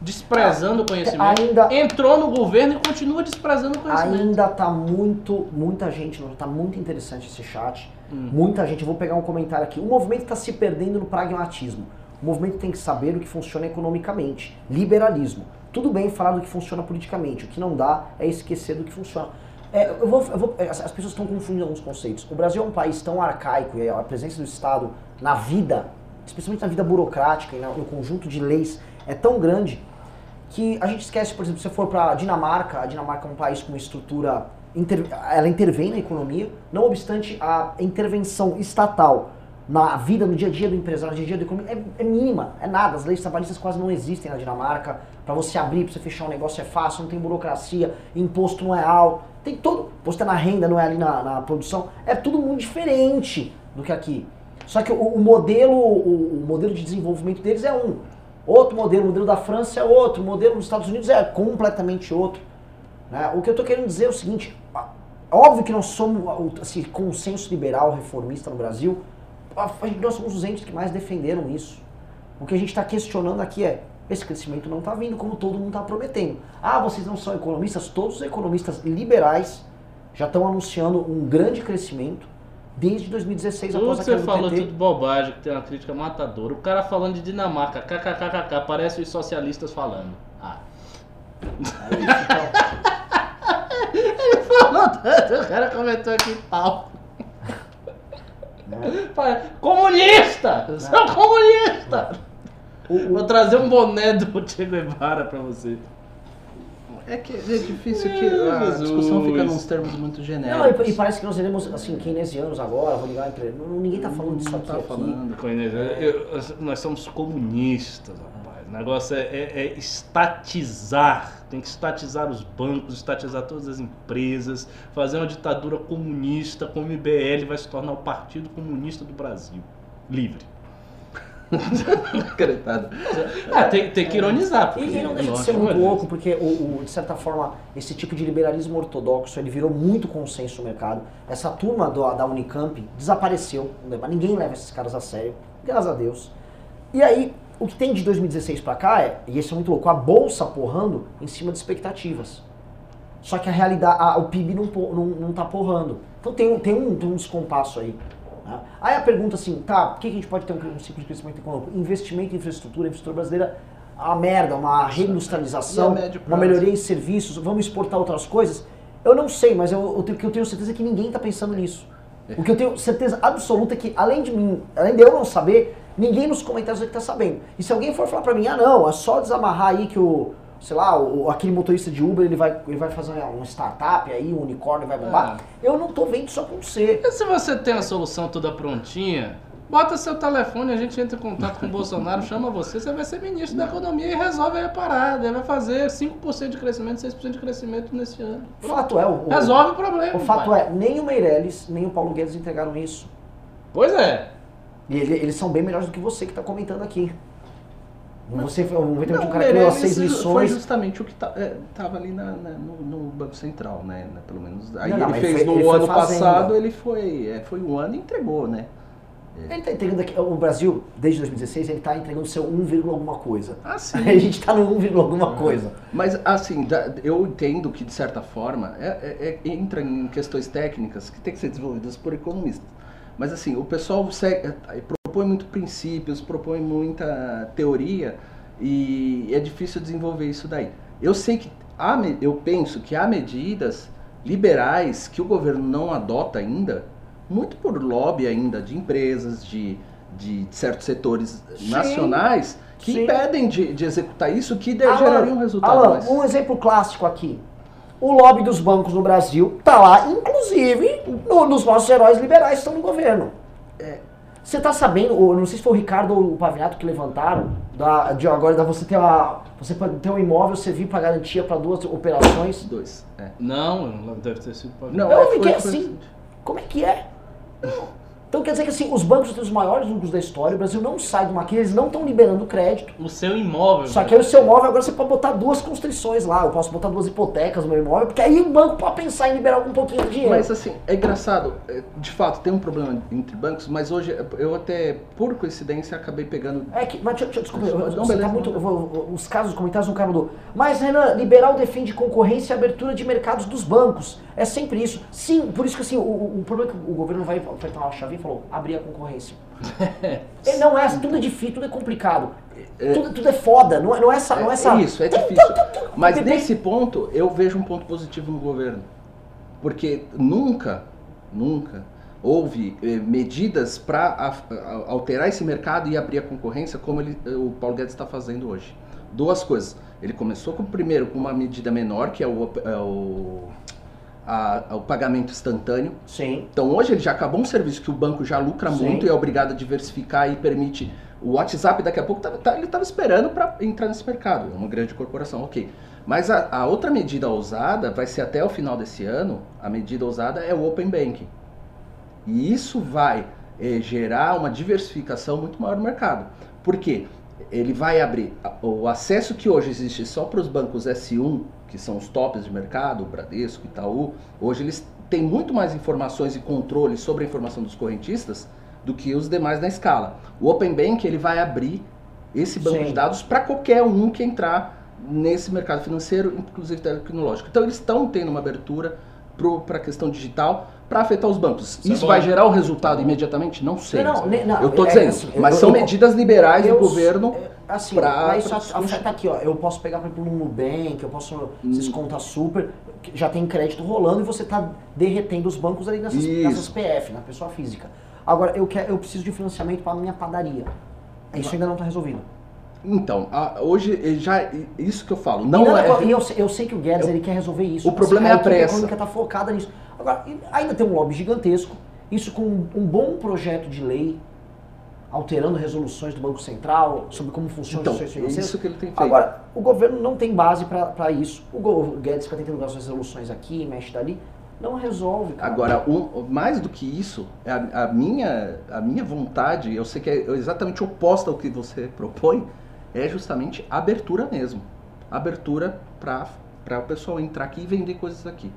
S2: desprezando o conhecimento,
S1: Ainda-
S2: entrou no governo e continua desprezando o conhecimento.
S1: Ainda tá muito, muita gente, tá muito interessante esse chat.
S2: Hum.
S1: Muita gente, vou pegar um comentário aqui. O movimento está se perdendo no pragmatismo. O movimento tem que saber o que funciona economicamente. Liberalismo. Tudo bem falar do que funciona politicamente. O que não dá é esquecer do que funciona. É, eu vou, eu vou- as as pessoas estão confundindo alguns conceitos. O Brasil é um país tão arcaico e a presença do Estado na vida, especialmente na vida burocrática e no conjunto de leis, é tão grande que a gente esquece, por exemplo, se você for para a Dinamarca, a Dinamarca é um país com estrutura, ela intervém na economia, não obstante a intervenção estatal na vida, no dia a dia do empresário, no dia a dia da economia, é, é mínima, é nada. As leis trabalhistas quase não existem na Dinamarca. Para você abrir, para você fechar um negócio é fácil, não tem burocracia, imposto não é alto, tem todo, imposto é na renda, não é ali na, na produção, é tudo muito diferente do que aqui. Só que o, o modelo, o, o modelo de desenvolvimento deles é um. Outro modelo, o modelo da França é outro, o modelo dos Estados Unidos é completamente outro. né? O que eu estou querendo dizer é o seguinte: óbvio que nós somos esse consenso liberal reformista no Brasil, nós somos os entes que mais defenderam isso. O que a gente está questionando aqui é: esse crescimento não está vindo como todo mundo está prometendo. Ah, vocês não são economistas? Todos os economistas liberais já estão anunciando um grande crescimento desde 2016
S2: Tudo
S1: após a
S2: você
S1: queda do
S2: falou, tudo bobagem, que tem uma crítica matadora. O cara falando de Dinamarca, kkkk, parece os socialistas falando. Ah. Ele falou tanto, o cara comentou aqui pau. Comunista! Sou comunista! Vou trazer um boné do Che Guevara pra você.
S3: É que é difícil que
S2: Meu
S3: a
S2: Jesus.
S3: discussão fica nos termos muito
S1: Não,
S3: genéricos.
S1: e, e parece que nós seremos assim, keynesianos agora, vou ligar entre. não- Ninguém tá falando disso
S3: Não
S1: aqui.
S3: tá
S1: aqui.
S3: falando.
S2: Eu- nós somos comunistas. O negócio é, é- é estatizar. Tem que estatizar os bancos, estatizar todas as empresas, fazer uma ditadura comunista, como o IBL vai se tornar o Partido Comunista do Brasil. Livre.
S3: Coitado.
S2: Ah, tem, tem que ironizar.
S1: E,
S2: porque,
S1: e não deixa de ser muito
S2: olha,
S1: louco, porque, o, o- de certa forma, esse tipo de liberalismo ortodoxo ele virou muito consenso no mercado. Essa turma do- da Unicamp desapareceu, ninguém leva esses caras a sério, graças a Deus. E aí, o que tem de 2016 pra cá é, e isso é muito louco, a bolsa porrando em cima de expectativas. Só que a realidade, a- o PIB não, não, não tá porrando. Então tem, um- tem, um, tem um descompasso aí. né? Aí a pergunta assim, tá, por que a gente pode ter um, um ciclo de crescimento econômico? Investimento em infraestrutura, a infraestrutura brasileira, é uma merda, uma reindustrialização,
S3: a
S1: uma melhoria em serviços, vamos exportar outras coisas? Eu não sei, mas eu, eu tenho, eu tenho certeza é que ninguém está pensando nisso. O que eu tenho certeza absoluta é que, além de mim, além de eu não saber, ninguém nos comentários aqui está sabendo. E se alguém for falar para mim, ah não, é só desamarrar aí que o, sei lá, o, aquele motorista de Uber, ele vai, ele vai fazer uma startup aí, um unicórnio vai bombar. Eu não tô vendo isso acontecer.
S2: E se você tem a solução toda prontinha, Bota seu telefone, a gente entra em contato com o Bolsonaro, chama você, você vai ser ministro da economia e resolve aí a parada. Ele vai fazer 5% de crescimento, 6% de crescimento nesse ano.
S1: O fato é, o, o-
S2: Resolve o problema.
S1: o fato
S2: pai.
S1: é, nem o Meirelles, nem o Paulo Guedes entregaram isso.
S2: Pois é.
S1: E ele- eles são bem melhores do que você que está comentando aqui. Você foi um, um
S3: Não,
S1: cara que leu seis
S3: Foi
S1: lições.
S3: justamente o que estava ali na- na- no, no Banco Central, né? Pelo menos. Aí
S1: Não, não,
S3: ele
S1: mas
S3: fez
S1: foi-
S3: no
S1: ele foi
S3: ano passado, ele foi, é, foi um ano e entregou, né?
S1: Ele está entregando aqui, o Brasil, desde 2016, ele está entregando seu 1, vírgula alguma coisa.
S3: Ah, sim.
S1: A gente está no 1, vírgula alguma coisa.
S3: Mas, assim, eu entendo que, de certa forma, é- é- é- entra em questões técnicas que tem que ser desenvolvidas por economistas. Mas, assim, o pessoal segue- é, propõe muito princípios, propõe muita teoria e é difícil desenvolver isso daí. Eu sei que, há, eu penso que há medidas liberais que o governo não adota ainda, muito por lobby ainda de empresas, de, de certos setores
S1: Sim.
S3: nacionais, que
S1: Sim.
S3: impedem de, de executar isso, que de-
S1: Alan,
S3: geraria um resultado
S1: Alan,
S3: mais...
S1: um exemplo clássico aqui. O lobby dos bancos no Brasil tá lá, inclusive, no- nos nossos heróis liberais que estão no governo. Você tá sabendo, ou não sei se foi o Ricardo ou o Pavinato que levantaram, da, de agora da você ter uma, você ter um imóvel, você vir para garantia para duas operações.
S3: Dois. É.
S2: Não, não deve ter sido pra
S3: Não,
S1: Não,
S3: é,
S1: é assim. Como é que é? Então quer dizer que assim, os bancos têm os maiores lucros da história, o Brasil não sai de uma crise, eles não estão liberando crédito.
S2: O seu imóvel.
S1: Só que aí o seu imóvel agora você pode botar duas constrições lá, eu posso botar duas hipotecas no meu imóvel, porque aí o banco pode pensar em liberar algum pouquinho de dinheiro.
S3: Mas assim, é engraçado, é, de fato tem um problema entre bancos, mas hoje eu até, por coincidência, acabei pegando.
S1: É que, mas deixa, desculpa, eu-
S3: Não,
S1: você
S3: beleza.
S1: tá muito, eu vou- os casos, os comentários um cara mandou. Mas Renan, liberal defende concorrência e abertura de mercados dos bancos. É sempre isso. Sim, por isso que assim, o, o- problema é que o governo vai apertar uma chave e falou, abrir a concorrência. Ele não é, tudo é difícil, tudo é complicado. Tudo, tudo é foda, não é, não é essa, não é essa.
S3: É isso, é difícil. Mas nesse ponto, eu vejo um ponto positivo no governo. Porque nunca, nunca houve eh, medidas para alterar esse mercado e abrir a concorrência como ele, o Paulo Guedes está fazendo hoje. Duas coisas. Ele começou com, primeiro com uma medida menor, que é o, é o, a- o pagamento instantâneo.
S1: Sim.
S3: Então hoje ele já acabou um serviço que o banco já lucra
S1: Sim.
S3: muito e é obrigado a diversificar e permite. O WhatsApp daqui a pouco tava- tá- ele estava esperando para entrar nesse mercado, é uma grande corporação, ok. Mas a, a outra medida ousada vai ser até o final desse ano, a medida ousada é o Open Banking. E isso vai eh, gerar uma diversificação muito maior no mercado. Por quê? Ele vai abrir o acesso que hoje existe só para os bancos S1, que são os tops de mercado, Bradesco, Itaú. Hoje eles têm muito mais informações e controle sobre a informação dos correntistas do que os demais na escala. O Open Bank ele vai abrir esse banco
S1: Sim.
S3: de dados para qualquer um que entrar nesse mercado financeiro, inclusive tecnológico. Então eles estão tendo uma abertura para a questão digital para afetar os bancos.
S2: Isso é
S3: Isso
S2: bom.
S3: vai gerar o resultado imediatamente? Não sei.
S1: Não, não, não,
S3: eu tô
S1: é
S3: dizendo,
S1: assim,
S3: mas
S1: eu-
S3: são
S1: eu-
S3: medidas liberais
S1: Eu-
S3: do governo.
S1: é, Assim,
S3: pra-
S1: mas isso afeta aqui, ó. Eu posso pegar, por exemplo, no Nubank, eu posso.
S3: Hum.
S1: Vocês conta super, já tem crédito rolando e você tá derretendo os bancos ali nessas,
S3: Isso.
S1: nessas PF, na pessoa física. Agora, eu, quero, eu preciso de financiamento para minha padaria. Isso ainda não tá resolvido.
S3: Então, a- hoje eh, já isso que eu falo, não é.
S1: eu, sei- eu sei que o Guedes ele quer resolver isso.
S3: O problema é a pressa.
S1: econômica tá focada nisso. Agora, ainda tem um lobby gigantesco. Isso com um, um bom projeto de lei, alterando resoluções do Banco Central sobre como funciona
S3: Então,
S1: as
S3: é
S1: instituições financeiras.
S3: isso que ele tem feito.
S1: Agora, o governo não tem base para isso. O, o Guedes fica tentando as resoluções aqui, mexe dali. Não resolve, cara.
S3: Agora, um- mais do que isso, a, a minha, a minha vontade, eu sei que é exatamente oposta ao que você propõe, é justamente abertura mesmo. Abertura para o pessoal entrar aqui e vender coisas aqui.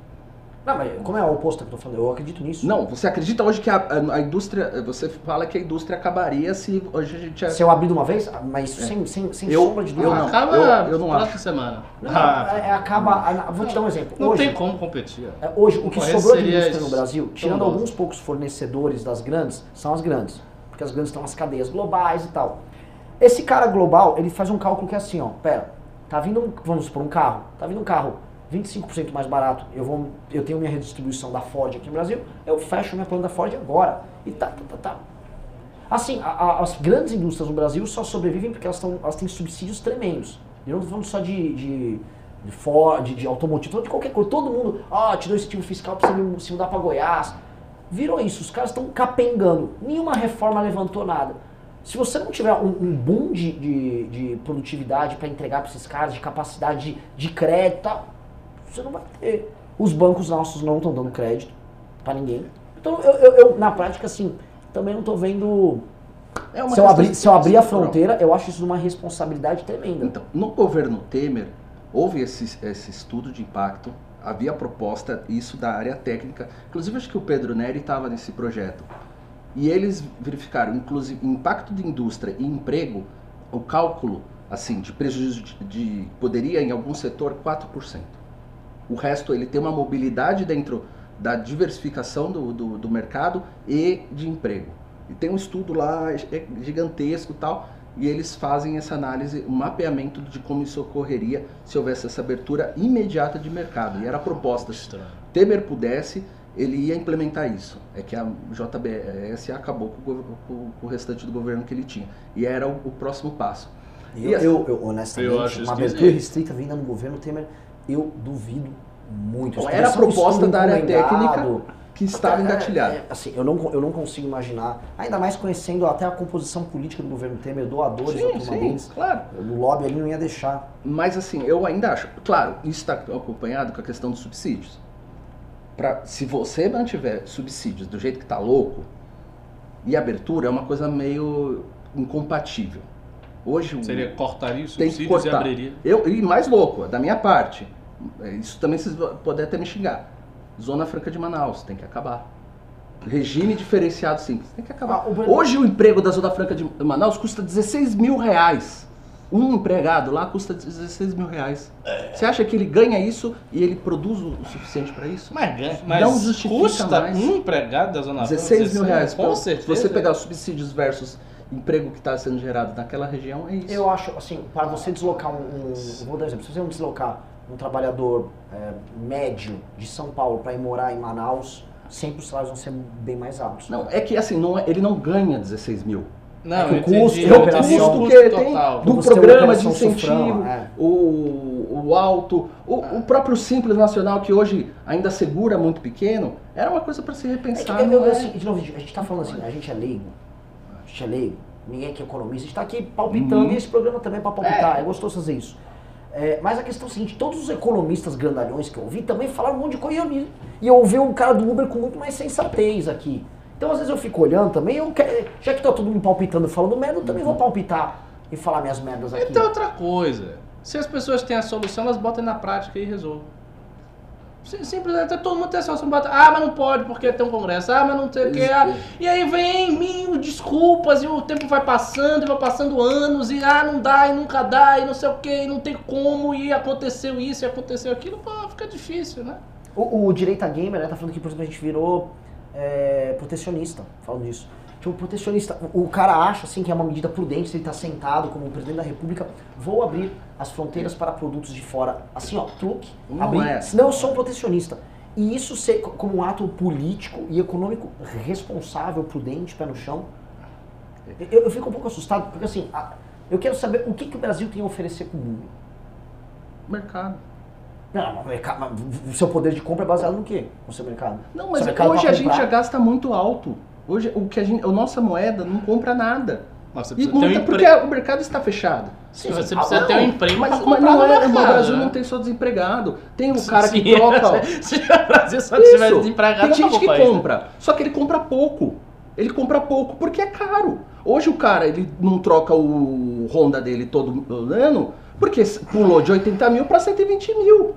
S1: Não, mas como é o oposto que eu tô falando? Eu acredito nisso.
S3: Não, você acredita hoje que a, a- a indústria, você fala que a indústria acabaria se hoje a gente...
S1: Se eu abrir de uma vez, ah, mas sem, sem, sem
S3: Eu-
S1: sombra de dúvida.
S3: eu não.
S2: Acaba
S3: eu- eu não
S2: próxima
S3: acho.
S2: semana.
S1: Não,
S2: Ah,
S1: é- acaba. Vou te dar um exemplo.
S2: não
S1: Hoje,
S2: tem como competir.
S1: É, Hoje, o que sobrou de indústria no. Brasil, tirando alguns poucos fornecedores das grandes, são as grandes. Porque as grandes estão nas cadeias globais e tal. Esse cara global, ele faz um cálculo que é assim, ó, pera, tá vindo um, vamos supor, um carro, tá vindo um carro 25% mais barato, eu, vou, eu tenho minha redistribuição da Ford aqui no Brasil, eu fecho minha planta da Ford agora. E tá, tá, tá, tá. Assim, a- a- as grandes indústrias no Brasil só sobrevivem porque elas, tão, elas têm subsídios tremendos. E não falando só de, de, de Ford, de, automotivo, de qualquer coisa. Todo mundo, ah, te dou incentivo fiscal pra você se mudar pra Goiás. virou isso. Os caras estão capengando. Nenhuma reforma levantou nada. Se você não tiver um, um boom de, de, de produtividade para entregar para esses caras, de capacidade de, de crédito, e tal, você não vai ter. Os bancos nossos não estão dando crédito para ninguém. Então, eu, eu- eu, na prática, assim, também não estou vendo.
S3: É uma
S1: Se eu, abrir, se eu abrir a fronteira, eu acho isso uma responsabilidade tremenda.
S3: Então, no governo Temer, houve esse, esse estudo de impacto, havia proposta, isso da área técnica. Inclusive, acho que o Pedro Neri estava nesse projeto. E eles verificaram, inclusive, impacto de indústria e emprego, o cálculo, assim, de prejuízo de, de- poderia, em algum setor, 4%. O resto, ele tem uma mobilidade dentro da diversificação do, do, do mercado e de emprego. E tem um estudo lá é gigantesco tal, e eles fazem essa análise, um mapeamento de como isso ocorreria se houvesse essa abertura imediata de mercado. E era a proposta, se. Temer pudesse, ele ia implementar isso. É que a JBS acabou com o, com- com o restante do governo que ele tinha. E era o, o próximo passo.
S1: Eu,
S3: E assim-
S1: eu, eu, honestamente,
S2: Eu acho
S1: uma abertura restrita vinda no governo Temer, eu duvido muito.
S3: Bom, era a proposta da área técnica que estava
S1: É,
S3: engatilhada.
S1: é, assim, eu não, eu não consigo imaginar, ainda mais conhecendo até a composição política do governo Temer, doadores
S3: Sim, sim, claro.
S1: O lobby ali não ia deixar.
S3: Mas assim, eu ainda acho, claro, isso está acompanhado com a questão dos subsídios. Pra, se você mantiver subsídios do jeito que está louco, e abertura é uma coisa meio incompatível. Hoje
S2: Seria cortaria os
S3: tem que
S2: subsídios e
S3: cortar.
S2: abriria.
S3: Eu, e mais louco, da minha parte, é, isso também vocês podem até me xingar. Zona Franca de Manaus, tem que acabar. Regime diferenciado simples, tem que acabar.
S1: Ah, o
S3: Hoje o emprego da Zona Franca de Manaus custa 16 mil reais. Um empregado lá custa 16 mil reais. Você acha que ele ganha isso e ele produz o suficiente para isso?
S2: Mas, ganha- mas
S3: Não justifica
S2: custa
S3: mais.
S2: um empregado da Zona Franca
S3: 16 mil reais.
S2: Com
S3: Então,
S2: certeza.
S3: Se você pegar os subsídios versus emprego que está sendo gerado naquela região, é isso.
S1: Eu acho, assim, para você deslocar um, um- Vou dar um exemplo. Se você deslocar um trabalhador é, médio de São Paulo para ir morar em Manaus, sempre os salários vão ser bem mais altos.
S3: Não, é que assim, não é- ele não ganha 16 mil.
S2: Não,
S1: É que o custo
S2: entendi
S1: operação-
S2: o
S3: custo que tem
S2: total.
S3: do
S1: uma
S3: programa de incentivo,
S1: é.
S3: o, o alto, o, o próprio Simples Nacional, que hoje ainda segura muito pequeno, era uma coisa para se
S1: É que,
S3: repensar.
S1: eu-
S3: não
S1: eu-
S3: é?
S1: assim, de novo, a gente tá falando assim, a gente é leigo. A gente é leigo. Ninguém aqui é economista. A gente tá aqui palpitando
S3: Uhum.
S1: e esse programa também é pra palpitar. É, gostoso fazer isso. É, mas a questão é a seguinte, todos os economistas grandalhões que eu ouvi também falaram um monte de coisa e eu, e eu ouvi um cara do Uber com muito mais sensatez aqui. Então às vezes eu fico olhando também, eu quero, já que tá todo mundo palpitando e falando merda, eu também vou palpitar e falar minhas merdas aqui.
S2: Então outra coisa. Se as pessoas têm a solução, elas botam na prática e resolvem. Sim- Simples, até todo mundo tem a solução. Bota, ah, mas não pode porque tem um congresso. Ah, mas não tem o que. Ah, e aí vem mil desculpas e o tempo vai passando e vai passando anos e ah, não dá e nunca dá e não sei o que, e não tem como e aconteceu isso e aconteceu aquilo. Pô, fica difícil, né?
S1: O, o Direita Gamer né, tá falando que, por exemplo, a gente virou é, protecionista, falando disso. Tipo, protecionista, o, cara acha assim que é uma medida prudente, se ele tá sentado como presidente da república, vou abrir as fronteiras para produtos de fora, assim ó, truque,
S3: Não
S1: abrir,
S3: é.
S1: senão eu sou um protecionista. E isso ser co- como um ato político e econômico responsável, prudente, pé no chão, eu, eu fico um pouco assustado, porque assim, eu quero saber o que, que o Brasil tem a oferecer para o mundo.
S3: Mercado.
S1: Não, mas o mercado- mas o seu poder de compra é baseado no quê? No seu mercado?
S3: Não, mas
S1: mercado
S3: hoje a gente já gasta muito alto. Hoje o que a gente, a nossa moeda não compra nada.
S2: Você
S3: E
S2: precisa ter um
S3: muita, porque o mercado está fechado.
S2: Sim, você
S1: Ah,
S2: precisa
S1: não,
S2: ter um emprego
S3: Mas,
S2: pra
S3: mas não
S2: no
S3: é,
S2: mercado,
S3: o Brasil
S2: né?
S3: não tem só desempregado. Tem o cara que
S2: Sim,
S3: troca. ó,
S2: Se o Brasil só
S3: Isso.
S2: desempregado,
S3: Tem gente
S2: acabou
S3: que
S2: o país, né?
S3: compra, só que ele compra pouco. Ele compra pouco porque é caro. Hoje o cara ele não troca o Honda dele todo ano porque pulou de 80 mil para 120 mil.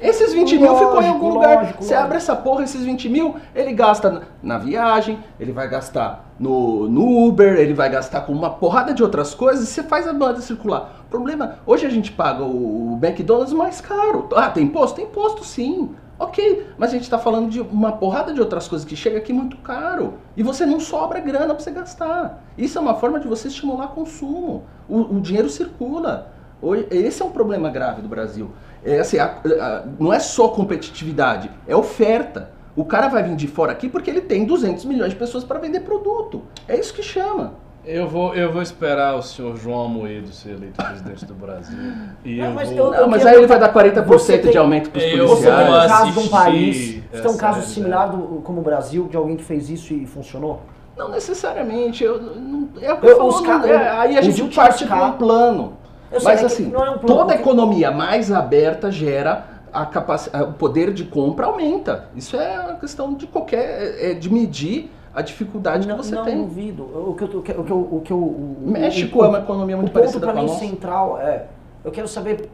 S3: Esses 20 mil ficou em algum
S1: Lógico,
S3: lugar.
S1: lógico,
S3: Você
S1: lógico.
S3: abre essa porra, esses 20 mil, ele gasta na- viagem, ele vai gastar no, no Uber, ele vai gastar com uma porrada de outras coisas, você faz a moeda circular. O problema, hoje a gente paga o, o McDonald's mais caro. Ah, tem imposto? Tem imposto sim. Ok, mas a gente está falando de uma porrada de outras coisas que chega aqui muito caro. E você não sobra grana para você gastar. Isso é uma forma de você estimular consumo. O, o dinheiro circula. Hoje- Esse é um problema grave do Brasil. É assim, a- a- não é só competitividade, é oferta. O cara vai vir de fora aqui porque ele tem 200 milhões de pessoas para vender produto. É isso que chama.
S2: Eu vou, eu vou esperar o senhor João Amoedo ser eleito presidente do Brasil. E
S1: Não,
S2: eu
S1: mas
S2: vou...
S3: Não, mas
S1: quero-
S3: aí ele vai dar 40%
S1: Você tem-
S3: de aumento para os
S2: Eu
S1: Você tem um
S3: policiais.
S1: caso de um país, você tem um caso similar do, como o Brasil, de alguém que fez isso e funcionou?
S3: Não necessariamente. Eu, não, é o que
S1: Eu-
S3: eu falo,
S1: os
S3: não-
S1: ca-
S3: é, aí a gente parte para um plano.
S1: Sei,
S3: Mas
S1: é
S3: assim,
S1: não é um
S3: toda economia mais aberta gera a capacidade, o poder de compra aumenta. Isso é uma questão de qualquer, é- é de medir a dificuldade
S1: não,
S3: que você
S1: não
S3: tem.
S1: duvido. O que eu, o que eu, o que eu, o o- o-
S3: México
S1: o-
S3: é uma economia muito
S1: o ponto
S3: parecida
S1: para
S3: com a
S1: mim
S3: nossa.
S1: central é, eu quero saber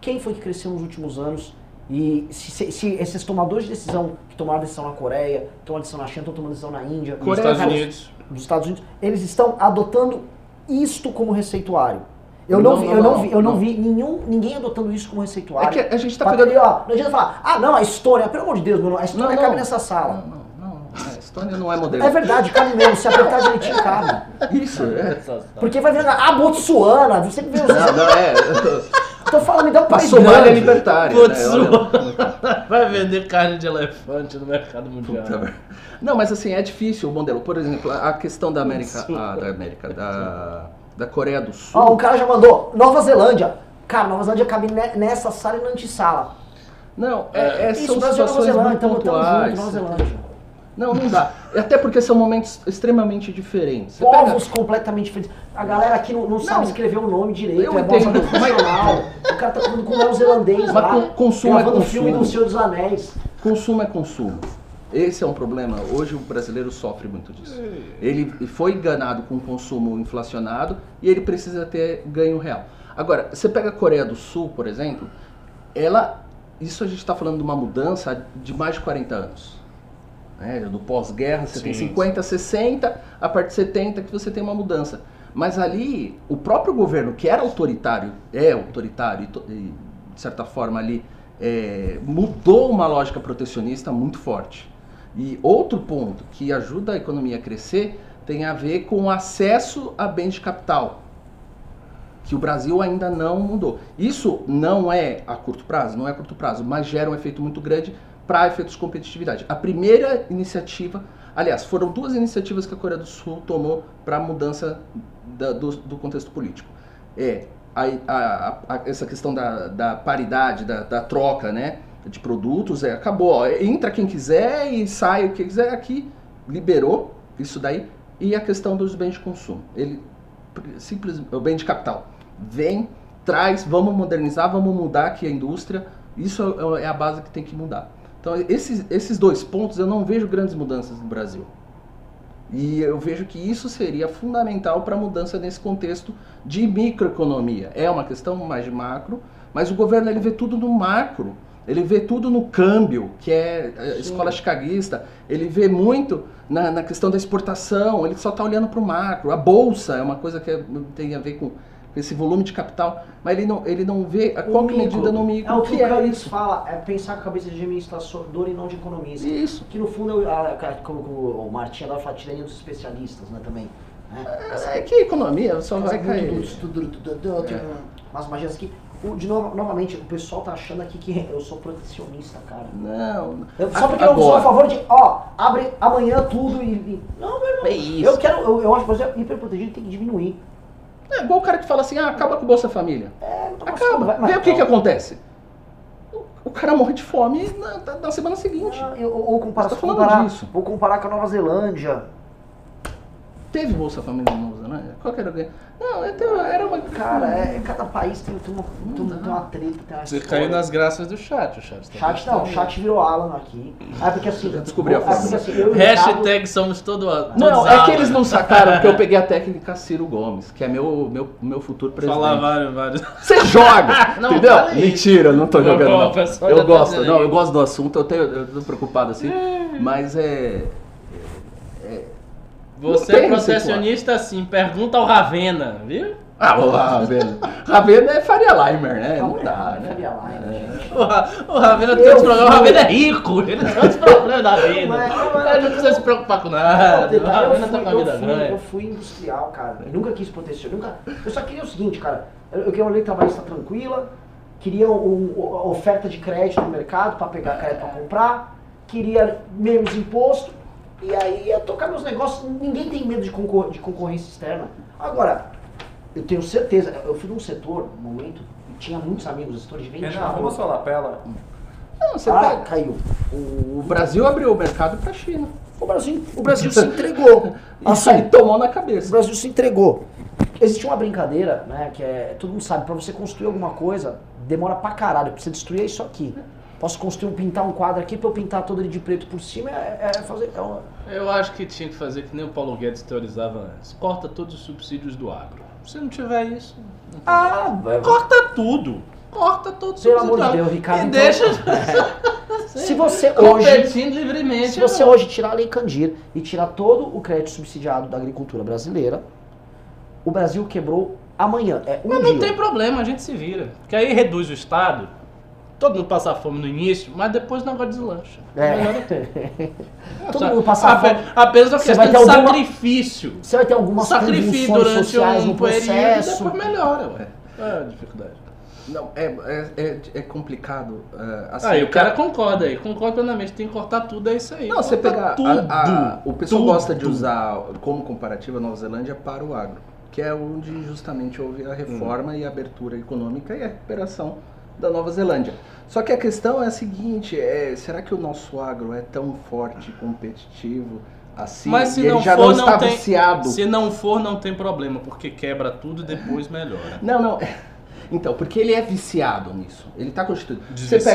S1: quem foi que cresceu nos últimos anos e se, se- se esses tomadores de decisão que tomaram decisão na Coreia, tomaram decisão na China, estão tomando decisão na Índia,
S2: Nos Estados
S1: cara,
S2: Unidos.
S1: dos Estados Unidos, eles estão adotando isto como receituário. Eu não,
S3: Não,
S1: vi,
S3: não,
S1: eu não,
S3: não,
S1: vi, eu não
S3: não.
S1: vi nenhum, ninguém adotando isso como receituário.
S3: É que a gente tá
S1: Pra
S3: pegando-
S1: ter, ó, não adianta falar, ah não, a Estônia, pelo amor de Deus, mano, a Estônia
S3: Não,
S1: cabe nessa sala.
S3: Não, não, não. A Estônia não é modelo.
S1: É verdade, cabe mesmo, se apertar direitinho cabe.
S3: Isso, é.
S1: Porque vai virar, ah, Botsuana, você vê os...
S3: Não, não é.
S1: Tô falando, me dá um
S3: A
S1: país
S3: Somália é libertária.
S2: Putz,
S3: né?
S2: Vai vender carne de elefante no mercado mundial.
S3: Puta. Não, mas assim, é difícil o modelo. Por exemplo, a questão da América. ah, da América, da, da Coreia do Sul.
S1: Ó, um cara já mandou, Nova Zelândia. Cara, Nova Zelândia cabe ne- nessa sala e na antessala.
S3: Não, é, é,
S1: Isso,
S3: são
S1: Brasil Nova
S3: situações
S1: Zelândia,
S3: muito
S1: tamo, tamo junto,
S3: pontuais.
S1: Nova Zelândia.
S3: Não, não dá. Até porque são momentos extremamente diferentes. Você
S1: Povos completamente diferentes. A galera aqui não, não sabe
S3: Não.
S1: escrever o nome direito,
S3: Eu
S1: é
S3: entendo.
S1: nacional. O cara tá falando com o neozelandês
S3: Mas
S1: lá,
S3: con- consumo é
S1: gravando o filme
S3: consumo.
S1: do Senhor dos Anéis.
S3: Consumo é consumo. Esse é um problema. Hoje o brasileiro sofre muito disso. Ele foi enganado com o consumo inflacionado e ele precisa ter ganho real. Agora, você pega a Coreia do Sul, por exemplo, ela. Isso a gente está falando de uma mudança de mais de 40 anos. Né? Do pós-guerra, você tem
S2: Sim.
S3: 50, 60, a partir de 70 que você tem uma mudança. Mas ali, o próprio governo, que era autoritário, é autoritário e, to- e, de certa forma ali, é, mudou uma lógica protecionista muito forte. E outro ponto que ajuda a economia a crescer tem a ver com o acesso a bens de capital, que o Brasil ainda não mudou. Isso não é a curto prazo, não é a curto prazo, mas gera um efeito muito grande para efeitos de competitividade. A primeira iniciativa, aliás, foram duas iniciativas que a Coreia do Sul tomou para a mudança da- do, do contexto político. É a, a- a- essa questão da, da paridade, da, da troca, né, de produtos, é, acabou. ó, entra quem quiser e sai o que quiser. Aqui liberou isso daí e a questão dos bens de consumo. Ele simples, o bem de capital. Vem, traz, vamos modernizar, vamos mudar aqui a indústria. Isso é é a base que tem que mudar. Então, esses, esses dois pontos eu não vejo grandes mudanças no Brasil. E eu vejo que isso seria fundamental para a mudança nesse contexto de microeconomia. É uma questão mais de macro, mas o governo ele vê tudo no macro. Ele vê tudo no câmbio, que é a escola chicaguista. Ele vê muito na, na questão da exportação. Ele só está olhando para o macro. A bolsa é uma coisa que é- tem a ver com esse volume de capital, mas ele não, ele não vê a qual
S1: O
S3: que
S1: micro.
S3: medida no micro.
S1: É o que o
S3: é isso.
S1: fala, é pensar com a cabeça de administrador e não de economista.
S3: Isso.
S1: Que no fundo, é o- a- a- como o Martinha adora falar, tirania dos especialistas, né, também. Né?
S3: É que a economia só vai cair.
S1: muito do- do- do- do- do-
S3: É.
S1: Umas magias aqui. O- De novo, novamente, o pessoal tá achando aqui que eu sou protecionista, cara.
S3: Não.
S1: Eu- só porque eu sou a
S3: Agora,
S1: favor de, ó, abre amanhã tudo e. e- não, meu irmão.
S3: É isso.
S1: Eu quero, eu, eu acho que Brasil é hiperprotegido tem que diminuir.
S3: É igual o cara que fala assim, ah, acaba com o Bolsa Família.
S1: É, não
S3: Acaba.
S1: vai-
S3: Vê o que, que acontece. O, o cara morre de fome na, na- na semana seguinte.
S1: Ah, eu- ou comparar,
S3: Você tá falando
S1: comparar,
S3: disso.
S1: vou comparar com a Nova Zelândia.
S3: Teve Bolsa Família na Nova Zelândia? Qual que era o ganho? Não, então era uma.
S1: Cara, é, cada país tem, tem, uma, tem, tem uma treta, tem uma
S2: Você
S1: história.
S2: caiu nas graças do chat, o chat. tá
S1: Chat não,
S2: gostando.
S1: chat virou Alan aqui. Ah, porque assim.
S3: Já descobri a
S1: é
S3: fórmula.
S1: assim, o Ricardo-
S2: Hashtag somos todo, todos
S3: Não, é que eles não sacaram porque eu peguei a técnica Ciro Gomes, que é meu, meu, meu futuro presidente.
S2: Falar vários, vários.
S3: Você joga!
S2: Não,
S3: entendeu?
S2: fala isso.
S3: Mentira, não tô
S2: Não,
S3: jogando.
S2: não,
S3: Não.
S2: o pessoal já
S3: Eu
S2: tá
S3: gosto, não, eu gosto do assunto, eu, tenho, eu tô preocupado assim, mas é.
S2: Você
S3: Não
S2: é
S3: tem
S2: protecionista assim, pergunta ao Ravena, viu?
S3: Ah, o Ravena. Ravena é Faria Limer, né? Não
S1: Calma,
S3: dá,
S1: é,
S3: né?
S1: Faria Limer, gente.
S2: O, Ra- o Ravena tem outros problemas, o Ravena é rico, ele não tem outros problemas da vida.
S1: Mas-
S2: Ele não precisa se preocupar com
S1: Não,
S2: nada, o Ravena
S1: eu,
S2: tá
S1: fui,
S2: com a
S1: eu,
S2: vida
S1: fui,
S2: ganha.
S1: eu fui industrial, cara. Eu nunca quis proteger. eu Nunca, eu só queria o seguinte, cara. Eu, queria uma lei trabalhista tranquila, queria um, um- oferta de crédito no mercado para pegar crédito para comprar, queria menos imposto E aí ia tocar meus negócios, ninguém tem medo de, concor- de concorrência externa. Agora, eu tenho certeza, eu fui num setor, no momento, e tinha muitos amigos, setor de venda.
S6: Arruma sua lapela.
S3: Não, você
S1: Ah,
S3: pega-
S1: caiu.
S3: O Brasil abriu o mercado para a China.
S1: O Brasil, o Brasil se entregou.
S3: Isso
S1: Assim,
S3: aí tomou na
S1: O
S3: cabeça.
S1: Brasil se entregou. Existe uma brincadeira, né, que é, todo mundo sabe, pra você construir alguma coisa, demora pra caralho, pra você destruir isso aqui. Posso construir, um, pintar um quadro aqui, pra eu pintar todo ele de preto por cima, é, é fazer... É uma-
S2: Eu acho que tinha que fazer que nem o Paulo Guedes teorizava antes. Corta todos os subsídios do agro. Se não tiver isso, não.
S1: Ah, é-
S2: corta tudo. Corta todos os
S1: Pelo
S2: subsídios
S1: amor de. Deus, Ricardo,
S2: E
S1: então-
S2: deixa
S1: se você hoje...
S2: livremente.
S1: Se você hoje tirar a Lei Candir e tirar todo o crédito subsidiado da agricultura brasileira, o Brasil quebrou amanhã. É um
S2: Mas não
S1: dia.
S2: tem problema, a gente se vira. Porque aí reduz o Estado, todo mundo passa fome no início, mas depois o negócio deslancha. Melhor
S1: É. Todo
S2: Só-
S1: mundo passa fome.
S2: Apenas uma
S1: Você
S2: questão
S1: vai
S2: de
S1: ter alguma-
S2: sacrifício.
S1: Você vai ter algumas
S2: Sacrifício durante
S1: sociais
S2: um
S1: no
S2: período e
S1: processo.
S2: depois melhora, ué. É a dificuldade.
S3: Não, é, é, é, é complicado. é, assim,
S2: aí o cara concorda aí, concorda plenamente, tem que cortar tudo, é isso aí.
S3: Não, você pegar.
S2: tudo.
S3: a- a- o pessoal
S2: tudo.
S3: gosta de usar como comparativa a Nova Zelândia para o agro, que é onde justamente houve a reforma e a abertura econômica e a recuperação da Nova Zelândia. Só que a questão é a seguinte: é, será que o nosso agro é tão forte, competitivo assim?
S2: Mas se
S3: e ele
S2: não
S3: já
S2: for,
S3: não
S2: não
S3: está
S2: tem-
S3: viciado?
S2: Se não for, não tem problema, porque quebra tudo e depois melhora.
S3: Não, não. Então, porque ele é viciado nisso. Ele está constituído. Você
S2: Desvicia,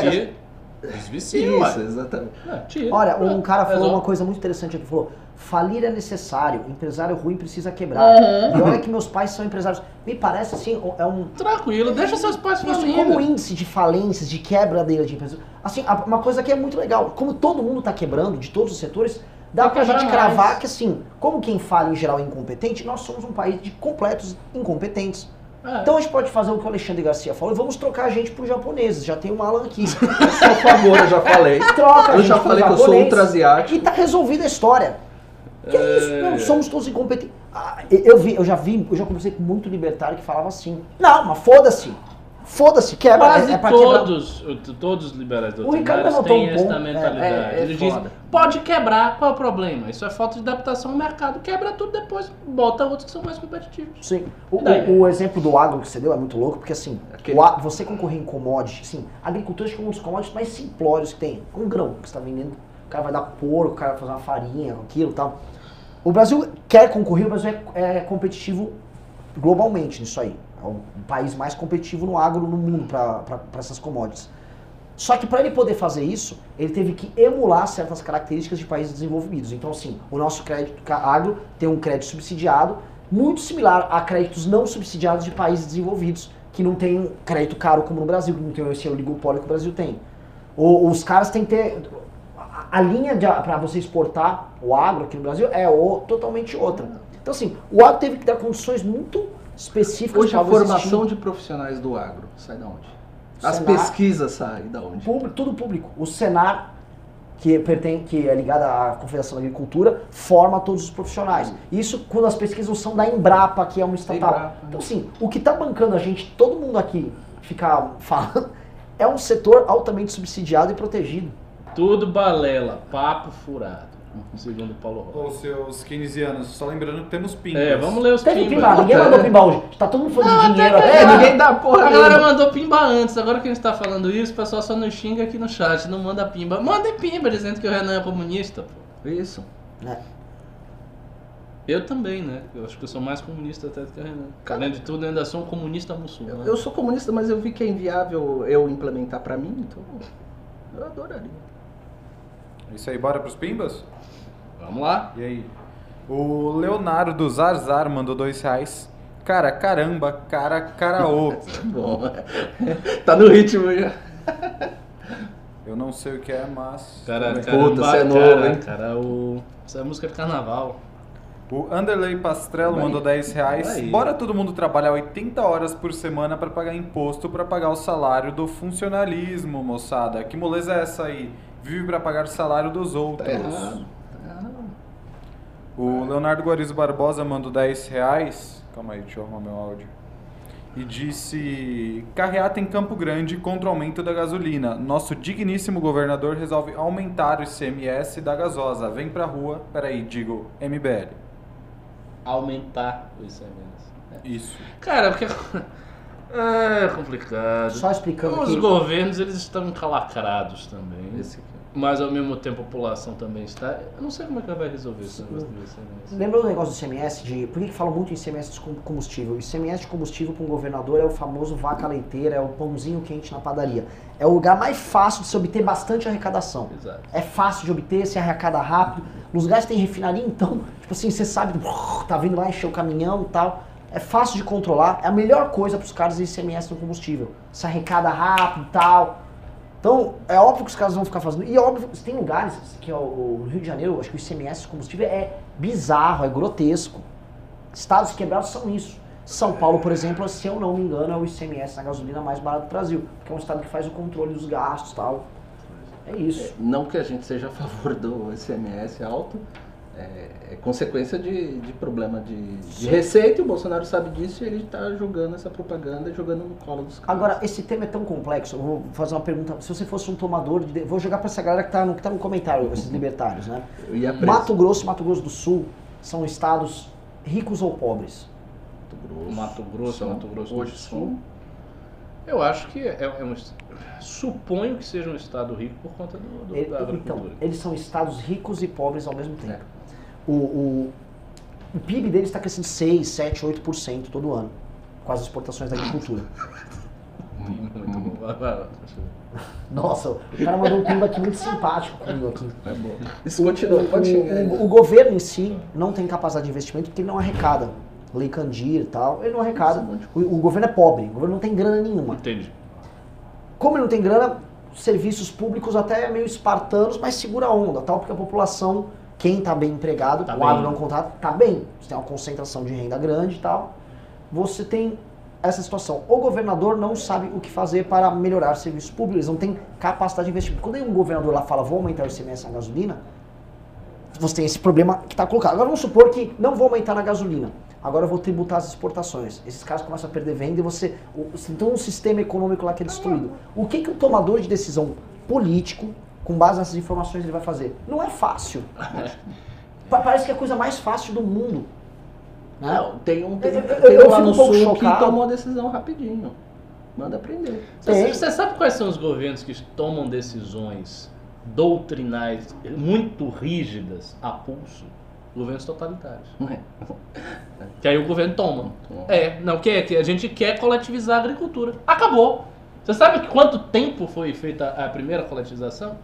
S3: pega.
S2: desvicia,
S3: Isso, exatamente.
S2: É, tira.
S1: Olha, um
S2: Pronto,
S1: cara falou
S2: resolve.
S1: uma coisa muito interessante aqui, falou, falir é necessário, empresário ruim precisa quebrar. E olha que meus pais são empresários. Me parece assim, é um...
S2: Tranquilo, deixa seus pais
S1: Isso
S2: falindo.
S1: como o índice de falências, de quebradeira de empresas. Assim, a- uma coisa que é muito legal, como todo mundo tá quebrando, de todos os setores, dá
S2: Vai
S1: pra gente
S2: mais.
S1: cravar que assim, como quem fala em geral é incompetente, nós somos um país de completos incompetentes.
S2: É.
S1: Então a gente pode fazer o que o Alexandre Garcia falou, e vamos trocar a gente por japoneses, já tem um Alan aqui.
S3: Por favor, eu já falei.
S1: Troca a
S3: Eu
S1: gente
S3: já falei que eu sou
S1: japonês.
S3: ultra-asiático.
S1: E tá resolvida a história. Que é isso? Não, somos todos incompetentes. Ah, eu, vi, eu já vi, eu já conversei com muito libertário que falava assim. Não, mas foda-se. Foda-se, quebra.
S2: Quase
S1: é, é
S2: todos, todos os liberais
S1: O Ricardo
S2: doutrinários têm
S1: um
S2: essa mentalidade.
S3: É, é, é
S2: Ele diz, pode quebrar, qual é o problema? Isso é falta de adaptação ao mercado. Quebra tudo depois, bota outros que são mais competitivos.
S1: Sim. O, o- o exemplo do agro que você deu é muito louco, porque assim, o você concorrer em commodity, sim, a agricultura acho que é um dos commodities mais simplórios que tem. Um grão que você está vendendo, cara vai dar porco, o cara vai fazer uma farinha aquilo e tal. O Brasil quer concorrer, o Brasil é, é competitivo globalmente nisso aí. É o país mais competitivo no agro no mundo para essas commodities. Só que para ele poder fazer isso, ele teve que emular certas características de países desenvolvidos. Então, assim, o nosso crédito agro tem um crédito subsidiado, muito similar a créditos não subsidiados de países desenvolvidos, que não tem crédito caro como no Brasil, que não tem esse oligopólio que o Brasil tem. O- os caras têm que ter. A, linha para você exportar o agro aqui no Brasil é o- totalmente outra. Então, assim, o agro teve que dar condições muito específicas
S3: Hoje a formação
S1: existir.
S3: de profissionais do agro sai da onde? As
S1: Senar.
S3: pesquisas saem da onde?
S1: Público, tudo público. O Senar, que, pertence, que é ligado à Confederação da Agricultura, forma todos os profissionais. Isso quando as pesquisas são da Embrapa, que é uma estatal.
S3: Embrapa.
S1: Então, assim, o que está bancando a gente, todo mundo aqui ficar falando, é um setor altamente subsidiado e protegido.
S2: Tudo balela, papo furado, segundo Paulo Rocha.
S6: Os seus keynesianos, só lembrando que temos pimbas.
S2: É, vamos ler os
S1: Teve
S2: pimba.
S1: pimba, ninguém mandou pimba hoje. Tá todo mundo falando de dinheiro
S3: É, ninguém dá porra
S2: A galera mandou pimba antes, agora que a gente tá falando isso, o pessoal só nos xinga aqui no chat, não manda pimba. Mandem pimba dizendo que o Renan é comunista, pô.
S3: Isso.
S1: É.
S2: Eu também, né? Eu acho que eu sou mais comunista até do que o Renan. Além de tudo, eu ainda sou um comunista muçulmano.
S3: Eu sou comunista, mas eu vi que é inviável eu implementar pra mim, então eu adoraria.
S6: Isso aí, bora pros pimbas?
S2: Vamos lá.
S6: E aí? O Leonardo Zarzar mandou dois reais. Cara, caramba, cara, caraô.
S3: Bom, tá no ritmo já.
S6: Eu não sei o que é, mas.
S2: Cara, caramba,
S3: Puta, você é
S2: cara,
S3: novo, hein?
S2: Cara, o... Essa é música de carnaval.
S6: O Anderley Pastrello
S3: Vai.
S6: mandou 10 reais.
S2: Vai.
S6: Bora todo mundo trabalhar 80 horas por semana pra pagar imposto pra pagar o salário do funcionalismo, moçada. Que moleza é essa aí? Vive pra pagar o salário dos outros.
S3: Tá errado. Tá errado.
S6: O Leonardo Guarizo Barbosa mandou 10 reais. Calma aí, deixa eu arrumar meu áudio. e disse: carreata em Campo Grande contra o aumento da gasolina. Nosso digníssimo governador resolve aumentar o ICMS da gasosa. Vem pra rua, peraí, digo MBL.
S2: Aumentar o ICMS. É.
S6: Isso.
S2: Cara, porque. É complicado.
S1: Só explicando
S2: Os
S1: aqui.
S2: governos eles estão encalacrados também.
S3: Esse aqui.
S2: Mas ao mesmo tempo a população também está. Eu não sei como é que vai resolver esse negócio do ICMS.
S1: Lembra do negócio do ICMS? De, por que, que falam muito em ICMS de com- combustível? O ICMS de combustível para um governador é o famoso vaca leiteira, é o pãozinho quente na padaria. É o lugar mais fácil de se obter bastante arrecadação.
S2: Exato.
S1: É fácil de obter, se arrecada rápido. Nos lugares que tem refinaria, então, tipo assim, você sabe, tá vindo lá encher o caminhão e tal. É fácil de controlar. É a melhor coisa para os caras é ICMS no combustível. Se arrecada rápido e tal. Então, é óbvio que os caras vão ficar fazendo. E é óbvio, tem lugares que é o, Rio de Janeiro, acho que o ICMS combustível é bizarro, é grotesco. Estados quebrados são isso. São Paulo, por exemplo, se eu não me engano, é o ICMS na gasolina mais barato do Brasil. Porque é um estado que faz o controle dos gastos e tal. É isso.
S3: Não que a gente seja a favor do ICMS alto, é, é consequência de, de problema de, de receita, e o Bolsonaro sabe disso e ele está jogando essa propaganda e jogando no colo dos caras.
S1: Agora, esse tema é tão complexo, eu vou fazer uma pergunta. Se você fosse um tomador de. Vou jogar pra essa galera que tá no, que tá no comentário, esses libertários, né? Mato Grosso e Mato Grosso do Sul são estados ricos ou pobres?
S3: Grosso.
S2: Mato Grosso,
S3: São-
S2: Mato Grosso
S3: hoje
S2: do
S3: são-
S2: Sul. Eu acho que é, é um. Suponho que seja um estado rico por conta do, do-
S1: Ele-
S2: da
S1: então,
S2: agricultura.
S1: eles são estados ricos e pobres ao mesmo tempo.
S3: É.
S1: O, o, o PIB deles está crescendo 6, 7, 8% todo ano, com as exportações da agricultura.
S2: Muito bom.
S1: Nossa, o cara mandou um pimba aqui muito simpático comigo aqui.
S3: É bom. Isso continua, pode.
S1: O, o, o governo em si não tem capacidade de investimento porque ele não arrecada. Lei Candir e tal, ele não arrecada. O, o governo é pobre, o governo não tem grana nenhuma.
S2: Entendi.
S1: Como ele não tem grana, serviços públicos até meio espartanos, mas segura a onda, tal, porque a população, quem está bem empregado,
S2: Tá
S1: o agro não está bem. Você tem uma concentração de renda grande e tal. Você tem essa situação. O governador não sabe o que fazer para melhorar serviços públicos, eles não têm capacidade de investimento. Quando um governador lá fala, vou aumentar o ICMS na gasolina, você tem esse problema que está colocado. Agora vamos supor que não vou aumentar na gasolina. Agora eu vou tributar as exportações. Esses caras começam a perder venda e você. o- Você tem um sistema econômico lá que é destruído. O que, que o tomador de decisão político, com base nessas informações, ele vai fazer? Não é fácil. Pa- Parece que é a coisa mais fácil do mundo. Né?
S3: Não, tem um, tem,
S1: Eu- eu-
S3: tem
S1: eu
S3: um lá no
S1: um
S3: sul que
S1: chocado.
S3: tomou a decisão rapidinho. Manda aprender.
S2: Você, você sabe quais são os governos que tomam decisões doutrinais muito rígidas a pulso? Governos totalitários. Que aí o governo toma. É, não, que, que a gente quer coletivizar a agricultura. Acabou. Você sabe que quanto tempo foi feita a primeira coletivização?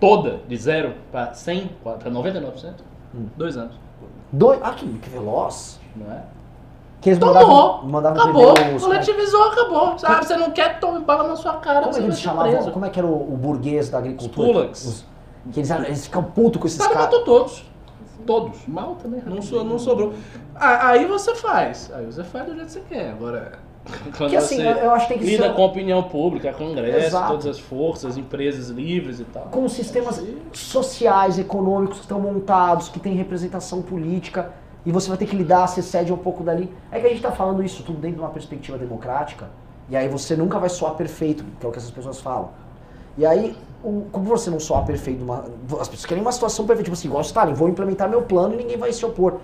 S2: Toda, de zero para 100, para 99%? Dois anos,
S1: Dois, ah, que, que veloz.
S2: não é?
S1: Que eles
S2: Tomou,
S1: mandavam, mandavam
S2: acabou,
S1: os-
S2: coletivizou, acabou. Sabe, você não quer tomar bala na sua cara,
S1: Como é
S2: você
S1: que eles chamavam?
S2: preso.
S1: Como é que era o, o burguês da agricultura?
S2: Os-
S1: que eles, eles ficam putos com esses
S2: caras matou todos. Todos.
S3: Mal também.
S2: Não, so, não sobrou. Aí você faz. Aí você faz do jeito que você quer. Agora, quando
S1: Porque assim,
S2: você
S1: eu, acho que tem que
S2: lida
S1: ser
S2: com a opinião pública, congresso,
S1: Exato.
S2: todas as forças, empresas livres e tal.
S1: com sistemas sociais, econômicos que estão montados, que têm representação política, e você vai ter que lidar, você cede um pouco dali. É que a gente está falando isso tudo dentro de uma perspectiva democrática, e aí você nunca vai soar perfeito, que é o que essas pessoas falam. E aí, o- como você não soar perfeito, numa- as pessoas querem uma situação perfeita, tipo assim, igual Stalin, vou implementar meu plano e ninguém vai se opor.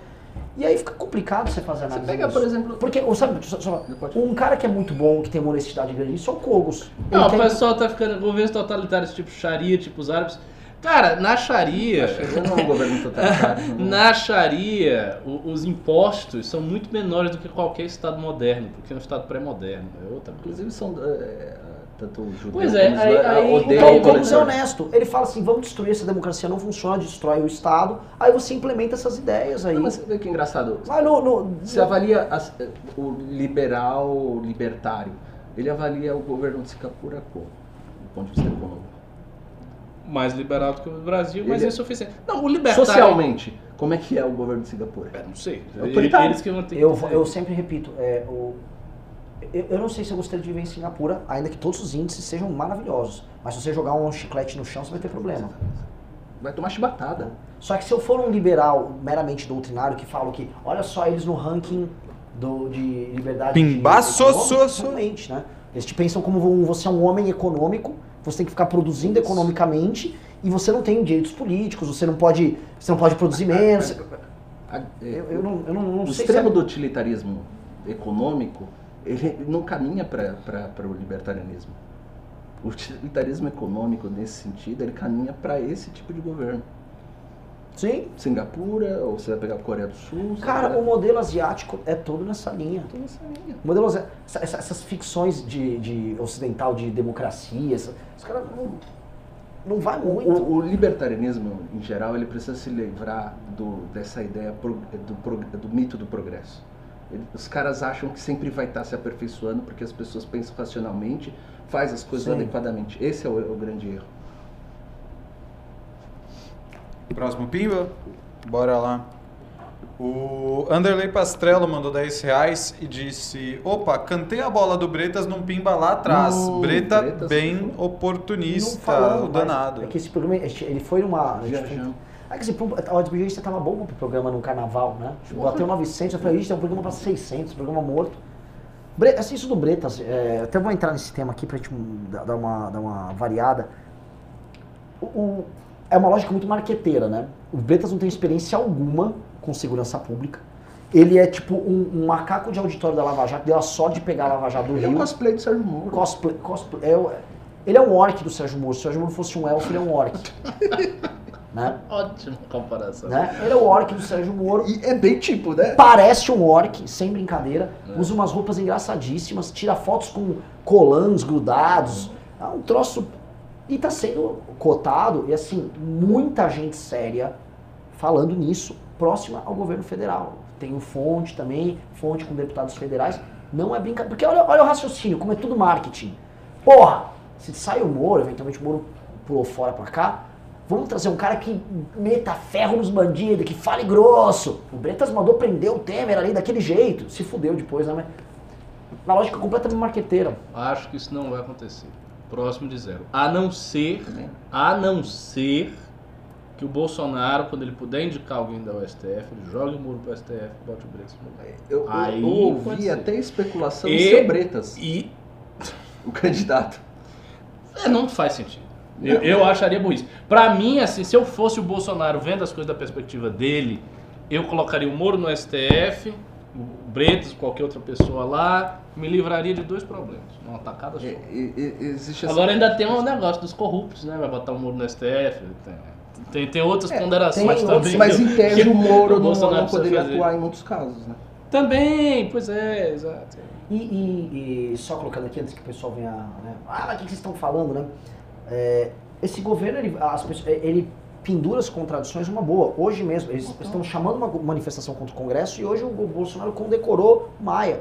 S1: E aí fica complicado você fazer
S3: Você
S1: análise
S3: pega,
S1: disso.
S3: por exemplo.
S1: Porque, ou sabe, só- só- um cara que é muito bom, que tem uma honestidade grande, isso é o Kogos. Ele
S2: Não, o
S1: quer-
S2: pessoal tá ficando governos totalitários tipo Sharia, tipo os árabes. Cara, na Sharia.
S3: Não é um governo totalitário.
S2: Na Sharia, o- os impostos são muito menores do que qualquer Estado moderno, porque é um Estado pré-moderno, é outra coisa.
S3: Inclusive são é, tanto o judeu
S2: Pois é, aí- aí-
S3: odeiam
S1: Então,
S3: o
S1: como ser honesto, ele fala assim, vamos destruir essa democracia, não funciona, destrói o Estado, aí você implementa essas ideias aí.
S3: Não, mas você vê que engraçado.
S1: Mas no, no-
S3: Você avalia as- o liberal libertário, ele avalia o governo de Singapura como? Do ponto de vista econômico.
S2: Mais liberal do que o Brasil, mas
S3: Ele-
S2: é insuficiente. Não, o libertário...
S3: Socialmente, como é que é o governo de Singapura?
S2: É, não sei.
S3: Autoritário.
S2: Eles que vão ter que
S1: eu, eu sempre repito, é, o, eu, eu não sei se eu gostaria de viver em Singapura, ainda que todos os índices sejam maravilhosos, mas se você jogar um chiclete no chão, você vai ter problema.
S3: Vai tomar chibatada.
S1: Só que se eu for um liberal meramente doutrinário que fala que, olha só eles no ranking do, de liberdade
S6: Pimbaço,
S1: econômica,
S6: so, so.
S1: realmente, né? Eles te pensam como um- você é um homem econômico, você tem que ficar produzindo economicamente e você não tem direitos políticos, você não pode, você não pode produzir menos.
S3: A- é,
S1: Eu, eu não, eu não, não
S3: o extremo
S1: é-
S3: do utilitarismo econômico, ele não caminha para o libertarianismo. O utilitarismo econômico, nesse sentido, ele caminha para esse tipo de governo.
S1: Sim.
S3: Singapura, ou você vai pegar a Coreia do Sul.
S1: Cara,
S3: vai-
S1: o modelo asiático é todo nessa linha.
S3: Tudo nessa linha.
S1: O modelo essa- essa- essas ficções de, de ocidental de democracia, essa- os caras não, não vai muito.
S3: O, o libertarianismo, em geral, ele precisa se livrar do, dessa ideia pro- do, do mito do progresso. Os caras acham que sempre vai estar se aperfeiçoando porque as pessoas pensam racionalmente, faz as coisas
S1: Sim.
S3: adequadamente. Esse é o, o grande erro.
S6: Próximo Pimba? Bora lá. O Anderley Pastrello mandou 10 reais e disse: Opa, cantei a bola do Bretas num Pimba lá atrás.
S3: Uh,
S6: Breta
S3: Bretas
S6: bem oportunista, o danado.
S1: É que esse programa, ele foi numa...
S3: Viajando.
S1: Ah, que esse, pro- a audiência tava boa pro programa no carnaval, né? Chegou até 900, eu falei, gente, tem um programa pra 600, programa morto. Bre assim, isso do Bretas, é, até vou entrar nesse tema aqui pra gente hum, dar uma, dar uma variada. O, o- é uma lógica muito marqueteira, né? O Bretas não tem experiência alguma com segurança pública. Ele é tipo um, um macaco de auditório da Lava Jato, deu a sorte de pegar a Lava Jato do
S3: Ele é
S1: Rio.
S3: um cosplay do Sérgio Moro.
S1: Cosplay, cosplay, é o- ele é um orc do Sérgio Moro. Se o Sérgio Moro fosse um elfo, ele é um orc. né?
S2: Ótima comparação.
S1: né? Ele é o orc do Sérgio Moro.
S3: E é bem tipo, né?
S1: Parece um orc, sem brincadeira. Usa umas roupas engraçadíssimas, tira fotos com colãs grudados. É um troço. E tá sendo cotado, e assim, muita gente séria falando nisso, próxima ao governo federal. Tem o fonte também, fonte com deputados federais. Não é brincadeira. Porque olha, olha o raciocínio, como é tudo marketing. Porra, se sai o Moro, eventualmente o Moro pulou fora pra cá, vamos trazer um cara que meta ferro nos bandidos, que fale grosso. O Bretas mandou prender o Temer ali daquele jeito. Se fudeu depois, né? Mas na lógica completamente marqueteira.
S2: Acho que isso não vai acontecer. Próximo de zero. A não ser, a não ser que o Bolsonaro, quando ele puder indicar alguém da USTF, ele jogue o muro pro STF e bote o Bretas no lugar.
S3: Eu,
S2: Aí
S3: eu ouvi até especulação
S2: E-
S3: de ser Bretas,
S2: E
S3: o candidato.
S2: é, não faz sentido. Eu, eu acharia burrice. Pra mim, assim, se eu fosse o Bolsonaro vendo as coisas da perspectiva dele, eu colocaria o Moro no STF, o Bretas, qualquer outra pessoa lá, me livraria de dois problemas, numa tacada só.
S3: É, e- e- existe essa-
S2: Agora ainda tem um negócio dos corruptos, né? Vai botar o Moro no STF, tem, tem, tem outras
S3: É,
S2: ponderações
S1: tem
S2: também.
S1: outros,
S3: Mas em tese o Moro não,
S2: Bolsonaro
S3: não poderia
S2: fazer.
S3: atuar em muitos casos, né?
S2: Também, pois é, exato.
S1: E, e- e só colocando aqui antes que o pessoal venha. Né? Ah, mas o que vocês estão falando, né? É, esse governo, ele, as pessoas- ele pendura as contradições uma boa. Hoje mesmo, eles estão chamando uma manifestação contra o Congresso e hoje o Bolsonaro condecorou Maia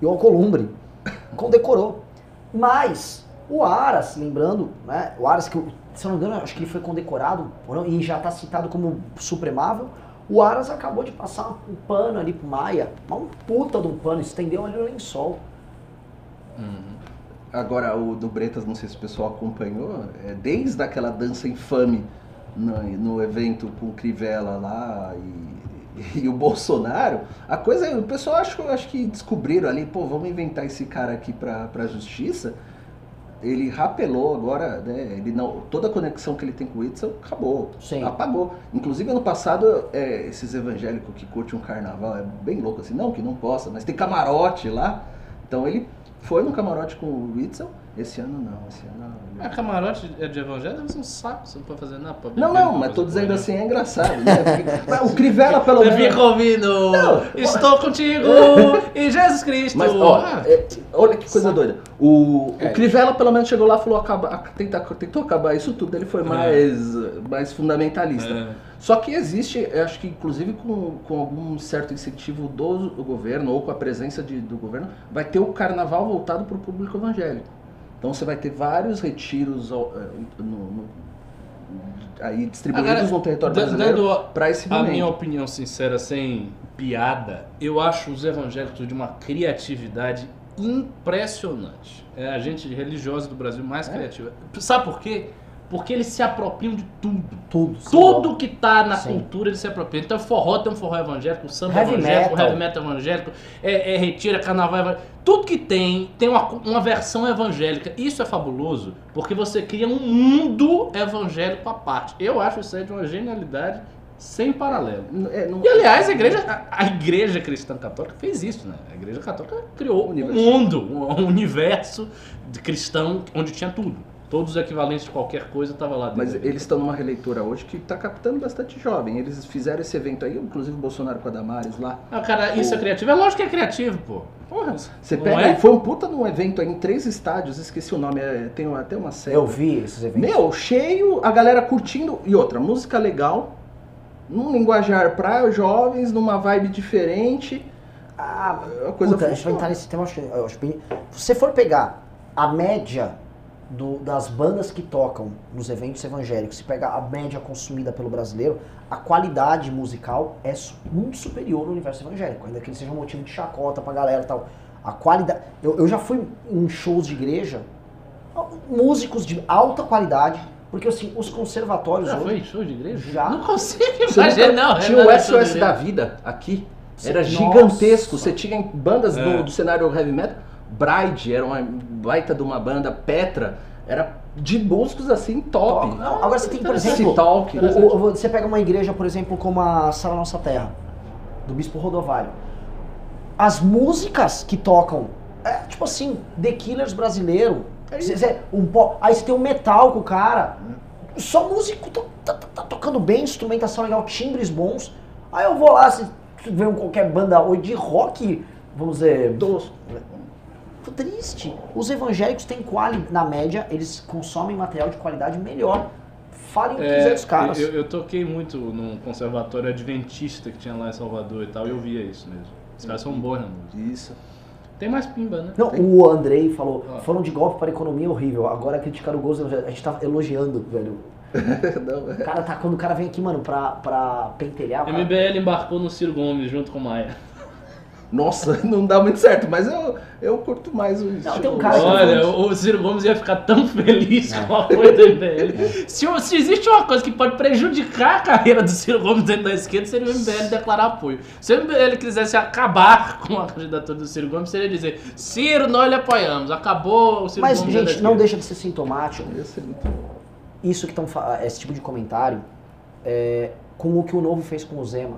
S1: e o Alcolumbre. Condecorou. Mas o Aras, lembrando, né? O Aras, que se eu não me engano, acho que ele foi condecorado não, e já está citado como supremável. O Aras acabou de passar um pano ali pro Maia, mas um puta de um pano, estendeu ali no lençol.
S3: Agora, o do Bretas, não sei se o pessoal acompanhou, é, desde aquela dança infame no, no evento com o Crivella lá e, e o Bolsonaro, a coisa, o pessoal acho, acho que descobriram ali, pô, vamos inventar esse cara aqui pra, pra justiça. Ele rapelou agora, né? Ele não, toda a conexão que ele tem com o Whitson acabou.
S1: Sim.
S3: Apagou. Inclusive, ano passado, é, esses evangélicos que curtem um carnaval é bem louco assim, não que não possa, mas tem camarote lá. Então ele foi no camarote com o Whitson. Esse ano não, esse ano.
S2: A camarote é de evangelho deve ser um saco, você não pode fazer nada.
S3: Não, não, mas tô dizendo
S2: porra
S3: assim, é engraçado, né? Porque- o Crivella, pelo menos.
S2: fica ouvindo, estou contigo em Jesus Cristo.
S3: Mas, ó,
S2: Ah,
S3: é, olha que coisa doida. O,
S2: É.
S3: o Crivella, pelo menos, chegou lá e falou: acaba, tenta- tentou acabar isso tudo. Ele foi mais, mais fundamentalista.
S2: É.
S3: Só que existe, acho que inclusive com, com algum certo incentivo do, do governo ou com a presença de- do governo, vai ter o carnaval voltado para o público evangélico. Então você vai ter vários retiros eh, no- no- aí distribuídos
S2: Agora,
S3: no território brasileiro
S2: dando
S3: para esse
S2: A
S3: momento.
S2: minha opinião sincera, sem piada, eu acho os evangélicos de uma criatividade impressionante. É a gente religiosa do Brasil mais
S3: É?
S2: criativa. Sabe por quê? Porque eles se apropriam de tudo.
S1: Tudo.
S2: Tudo que tá na
S1: Sim.
S2: cultura eles se apropriam. Então forró tem um forró evangélico, samba
S1: Heavy
S2: evangélico,
S1: metal.
S2: heavy metal evangélico, é, é retira, carnaval evangélico. Tudo que tem, tem uma, uma versão evangélica. Isso é fabuloso, porque você cria um mundo evangélico à parte. Eu acho isso aí de uma genialidade sem paralelo.
S3: É, não-
S2: E aliás, a igreja, a, a igreja cristã católica fez isso, né? A igreja católica criou um mundo, um, um universo de cristão onde tinha tudo. Todos os equivalentes de qualquer coisa estavam lá dentro.
S3: Mas eles estão numa releitura hoje que está captando bastante jovem. Eles fizeram esse evento aí, inclusive o Bolsonaro com a Damares lá.
S2: Ah, cara, isso é criativo? É lógico que é criativo, pô. Porra,
S3: Você
S2: não
S3: pega,
S2: é?
S3: foi um puta num evento aí em três estádios, esqueci o nome, é, tem até uma série.
S1: Eu vi esses eventos.
S3: Meu, cheio, a galera curtindo. E outra, música legal, num linguajar pra jovens, numa vibe diferente.
S1: Ah,
S3: A coisa
S1: puta, a gente vai entrar nesse tema, eu acho, eu acho. Se você for pegar a média do- das bandas que tocam nos eventos evangélicos, se pegar a média consumida pelo brasileiro, a qualidade musical é muito superior no universo evangélico, ainda que ele seja um motivo de chacota pra galera e tal. A qualidade... Eu, eu já fui em shows de igreja, músicos de alta qualidade, porque assim, os conservatórios
S2: Já
S1: hoje...
S2: foi em show de igreja?
S1: Já.
S2: Não consigo imaginar, não.
S3: tinha o
S2: é de
S3: SOS da. Vida aqui. Era
S1: Nossa.
S3: gigantesco. Você tinha bandas
S2: É.
S3: do, do cenário heavy metal. Bride era uma baita de uma banda. Petra era de músicos assim top.
S1: Não, agora você tem, por
S3: Esse
S1: exemplo,
S3: talk.
S1: o- o- você pega uma igreja, por exemplo, como a Sala Nossa Terra, do Bispo Rodovalho. As músicas que tocam, é tipo assim, The Killers brasileiro. Cê- cê- um aí você tem um metal com o cara. Só músico to- tá, tá- tá tocando bem, instrumentação legal, timbres bons. Aí eu vou lá, se um- qualquer banda hoje de rock, vamos dizer,
S3: Tosco.
S1: Triste. Os evangélicos têm quali, na média, eles consomem material de qualidade melhor. Falem o que quiser dos caras.
S2: Eu, eu toquei muito num conservatório adventista que tinha lá em Salvador e tal, e eu via isso mesmo. Os caras são bons na música.
S3: Isso.
S2: Tem mais pimba, né?
S1: Não, o Andrei falou,
S2: Ah.
S1: foram de golpe para a economia horrível. Agora criticar o gozo, a gente tá elogiando, velho.
S3: Não, é.
S1: Cara tá, quando o cara vem aqui, mano, pra, pra pentelhar, o cara-
S2: MBL embarcou no Ciro Gomes junto com o Maia.
S3: Nossa, não dá muito certo, mas eu, eu curto mais o estilo.
S1: tem um cara que-
S2: Olha, o o Ciro Gomes ia ficar tão feliz com o apoio do MBL. Se, se existe uma coisa que pode prejudicar a carreira do Ciro Gomes dentro da esquerda, seria o MBL declarar apoio. Se o MBL quisesse acabar com a candidatura do Ciro Gomes, seria dizer: Ciro, nós lhe apoiamos, acabou o Ciro
S1: Mas,
S2: Gomes. é da
S1: gente, não
S2: esquerda."
S1: deixa de ser sintomático. Isso que estão esse tipo de comentário, é, com o que o Novo fez com o Zema.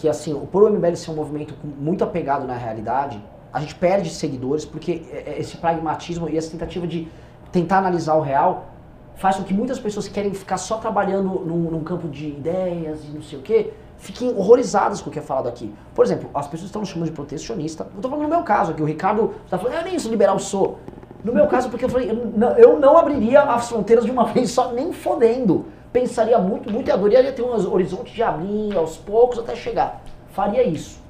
S1: Que assim, por o MBL ser um movimento muito apegado na realidade, a gente perde seguidores porque é, é, esse pragmatismo e essa tentativa de tentar analisar o real faz com que muitas pessoas que querem ficar só trabalhando num, num campo de ideias e não sei o quê, fiquem horrorizadas com o que é falado aqui. Por exemplo, as pessoas estão nos chamando de protecionista. Eu tô falando no meu caso aqui, o Ricardo tá falando, eu nem sou liberal sou. No meu caso, porque eu falei, eu não, eu não abriria as fronteiras de uma vez só, nem fodendo. Pensaria muito, muito e adoraria ter um horizonte de abrir aos poucos até chegar. Faria isso.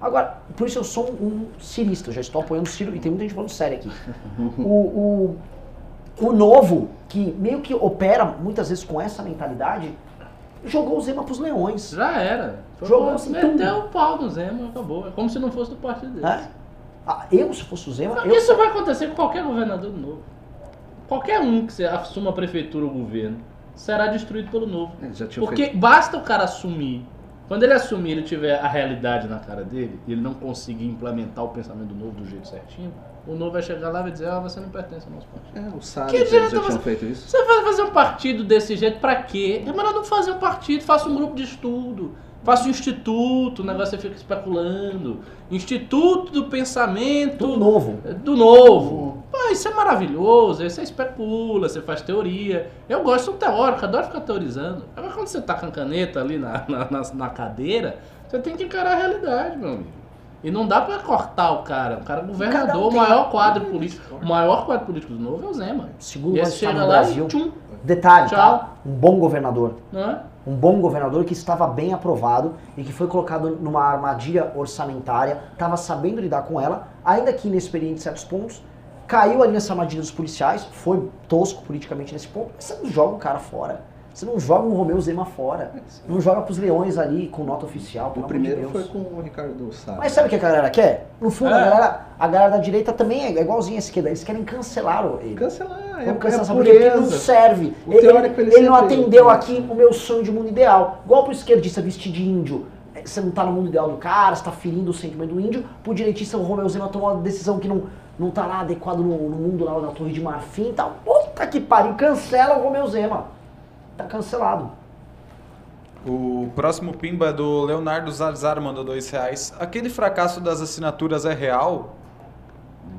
S1: Agora, por isso eu sou um, cirista, eu já estou apoiando o Ciro e tem muita gente falando sério aqui. O, o, o novo, que meio que opera muitas vezes com essa mentalidade, jogou o Zema pros leões.
S2: Já era. Foi
S1: Jogou
S2: bom,
S1: assim,
S2: meteu o pau no Zema, acabou. É como se não fosse do partido dele.
S1: Né? Ah, eu, se fosse o Zema, eu,
S2: Isso vai acontecer com qualquer governador do novo. Qualquer um que se assuma a prefeitura ou o governo será destruído pelo novo.
S3: Tinha
S2: Porque
S3: feito.
S2: basta o cara assumir. Quando ele assumir, ele tiver a realidade na cara dele, e ele não conseguir implementar o pensamento do novo do jeito certinho, o novo vai chegar lá e vai dizer, ah, você não pertence ao nosso partido.
S3: É, o Salles,
S2: Que
S3: já tinham
S2: você-
S3: feito isso.
S2: Você vai fazer um partido desse jeito pra quê? É melhor não fazer um partido, faça um grupo de estudo. Faça um instituto, o negócio você fica especulando. Instituto do pensamento
S1: do novo.
S2: do novo. Pô, isso é maravilhoso, aí você especula, você faz teoria. Eu gosto de teórico, adoro ficar teorizando. Agora quando você tá com a caneta ali na, na, na- na cadeira, você tem que encarar a realidade, meu amigo. E não dá pra cortar o cara. O cara é governador,
S1: um
S2: o maior quadro político. O maior quadro político do novo é o Zema.
S1: Segundo estado
S2: chega
S1: no Brasil.
S2: e tchum,
S1: Detalhe, tá?
S2: Tchau.
S1: Um bom governador.
S2: é?
S1: Um bom governador que estava bem aprovado e que foi colocado numa armadilha orçamentária, estava sabendo lidar com ela, ainda que inexperiente em certos pontos, caiu ali nessa armadilha dos policiais, foi tosco politicamente nesse ponto, mas você não joga o cara fora. Você não joga um Romeu Zema fora. Não joga pros leões ali com nota oficial,
S3: O
S1: de
S3: primeiro
S1: Deus.
S3: foi com o Ricardo Salles.
S1: Mas sabe o que a galera quer? No fundo, a,
S2: É.
S1: galera, a galera da direita também é igualzinha à esquerda. Eles querem cancelar o- ele.
S3: Cancelar. É,
S1: Vamos
S3: é
S1: cancelar
S3: a
S1: quê? Porque não serve.
S3: O
S1: Ele,
S3: ele
S1: ele não atendeu aqui o meu sonho de mundo ideal. Igual pro esquerdista vestir de índio. É, Você não tá no mundo ideal do cara, você tá ferindo o sentimento do índio. Pro direitista, o Romeu Zema tomou uma decisão que não, não tá lá adequado no, no mundo lá da Torre de Marfim e tal. Puta que pariu, cancela o Romeu Zema. Tá cancelado.
S6: O próximo pimba é do Leonardo Zarzar, mandou dois reais. Aquele fracasso das assinaturas é real?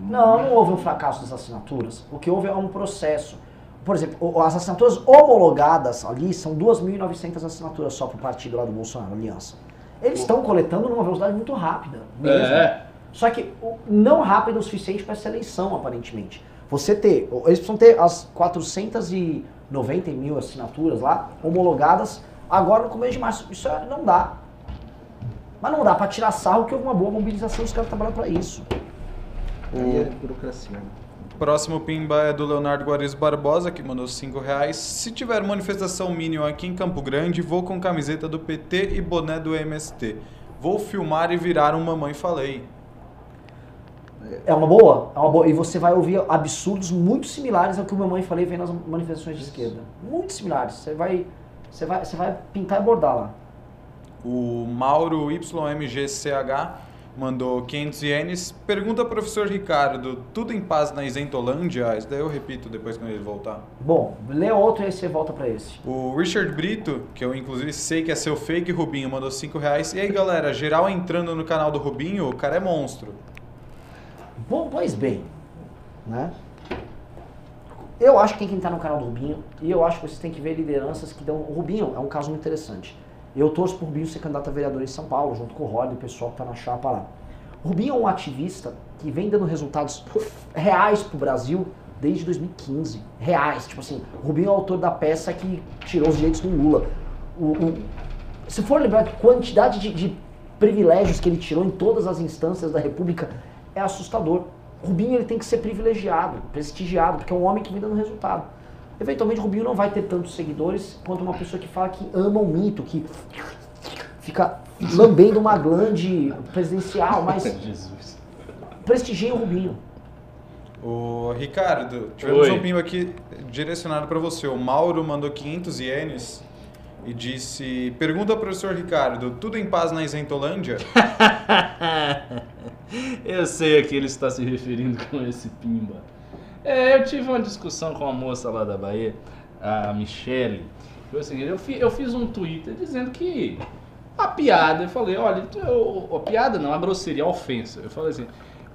S1: Não, não houve um fracasso das assinaturas. O que houve é um processo. Por exemplo, o- as assinaturas homologadas ali são 2.900 assinaturas só pro partido lá do Bolsonaro, Aliança. Eles estão coletando numa velocidade muito rápida. Mesmo.
S2: É.
S1: Só que não rápida o suficiente para essa eleição, aparentemente. Você ter, eles precisam ter as 490 mil assinaturas lá, homologadas, agora no começo de março. Isso é- não dá. Mas não dá para tirar sarro que houve uma boa mobilização, os caras trabalham para isso.
S3: Aí é burocracia. né?
S6: Próximo pimba é do Leonardo Guariz Barbosa, que mandou cinco reais. Se tiver manifestação mínima aqui em Campo Grande, vou com camiseta do PT e boné do MST. Vou filmar e virar um mamãe falei.
S1: É uma boa? É uma boa. E você vai ouvir absurdos muito similares ao que o mamãe falei vem nas manifestações de esquerda. Muito similares. Você vai, você vai, você vai pintar e bordar lá.
S6: O Mauro YMGCH mandou 500 ienes. Pergunta ao professor Ricardo, tudo em paz na Isentolândia? Isso daí eu repito depois quando ele voltar.
S1: Bom, lê outro e aí você volta pra esse.
S6: O Richard Brito, que eu inclusive sei que é seu fake Rubinho, mandou 5 reais. E aí galera, geral entrando no canal do Rubinho, o cara é monstro.
S1: Bom, pois bem, né? Eu acho que tem que entrar no canal do Rubinho e eu acho que vocês têm que ver lideranças que dão. O Rubinho é um caso muito interessante. Eu torço por Rubinho ser candidato a vereador em São Paulo, junto com o Rod e o pessoal que tá na chapa lá. O Rubinho é um ativista que vem dando resultados reais pro Brasil desde 2015. Reais. Tipo assim, o Rubinho é o autor da peça que tirou os direitos do Lula. O, o- se for lembrar a quantidade de, de privilégios que ele tirou em todas as instâncias da República, é assustador. Rubinho ele tem que ser privilegiado, prestigiado, porque é um homem que vem dando resultado. Eventualmente, Rubinho não vai ter tantos seguidores quanto uma pessoa que fala que ama o mito, que fica lambendo uma glande presidencial, mas
S2: Jesus.
S1: prestigia o Rubinho.
S6: O Ricardo, tivemos
S2: Oi.
S6: um pimba aqui direcionado para você. O Mauro mandou 500 ienes e disse: Pergunta ao professor Ricardo, tudo em paz na Isentolândia?
S2: eu sei a que ele está se referindo com esse pimba. É, eu tive uma discussão com uma moça lá da Bahia, a Michele. Foi o seguinte, eu, fi- eu fiz um Twitter dizendo que a piada, eu falei, olha, eu- a piada não, a grosseria, a ofensa. Eu falei assim,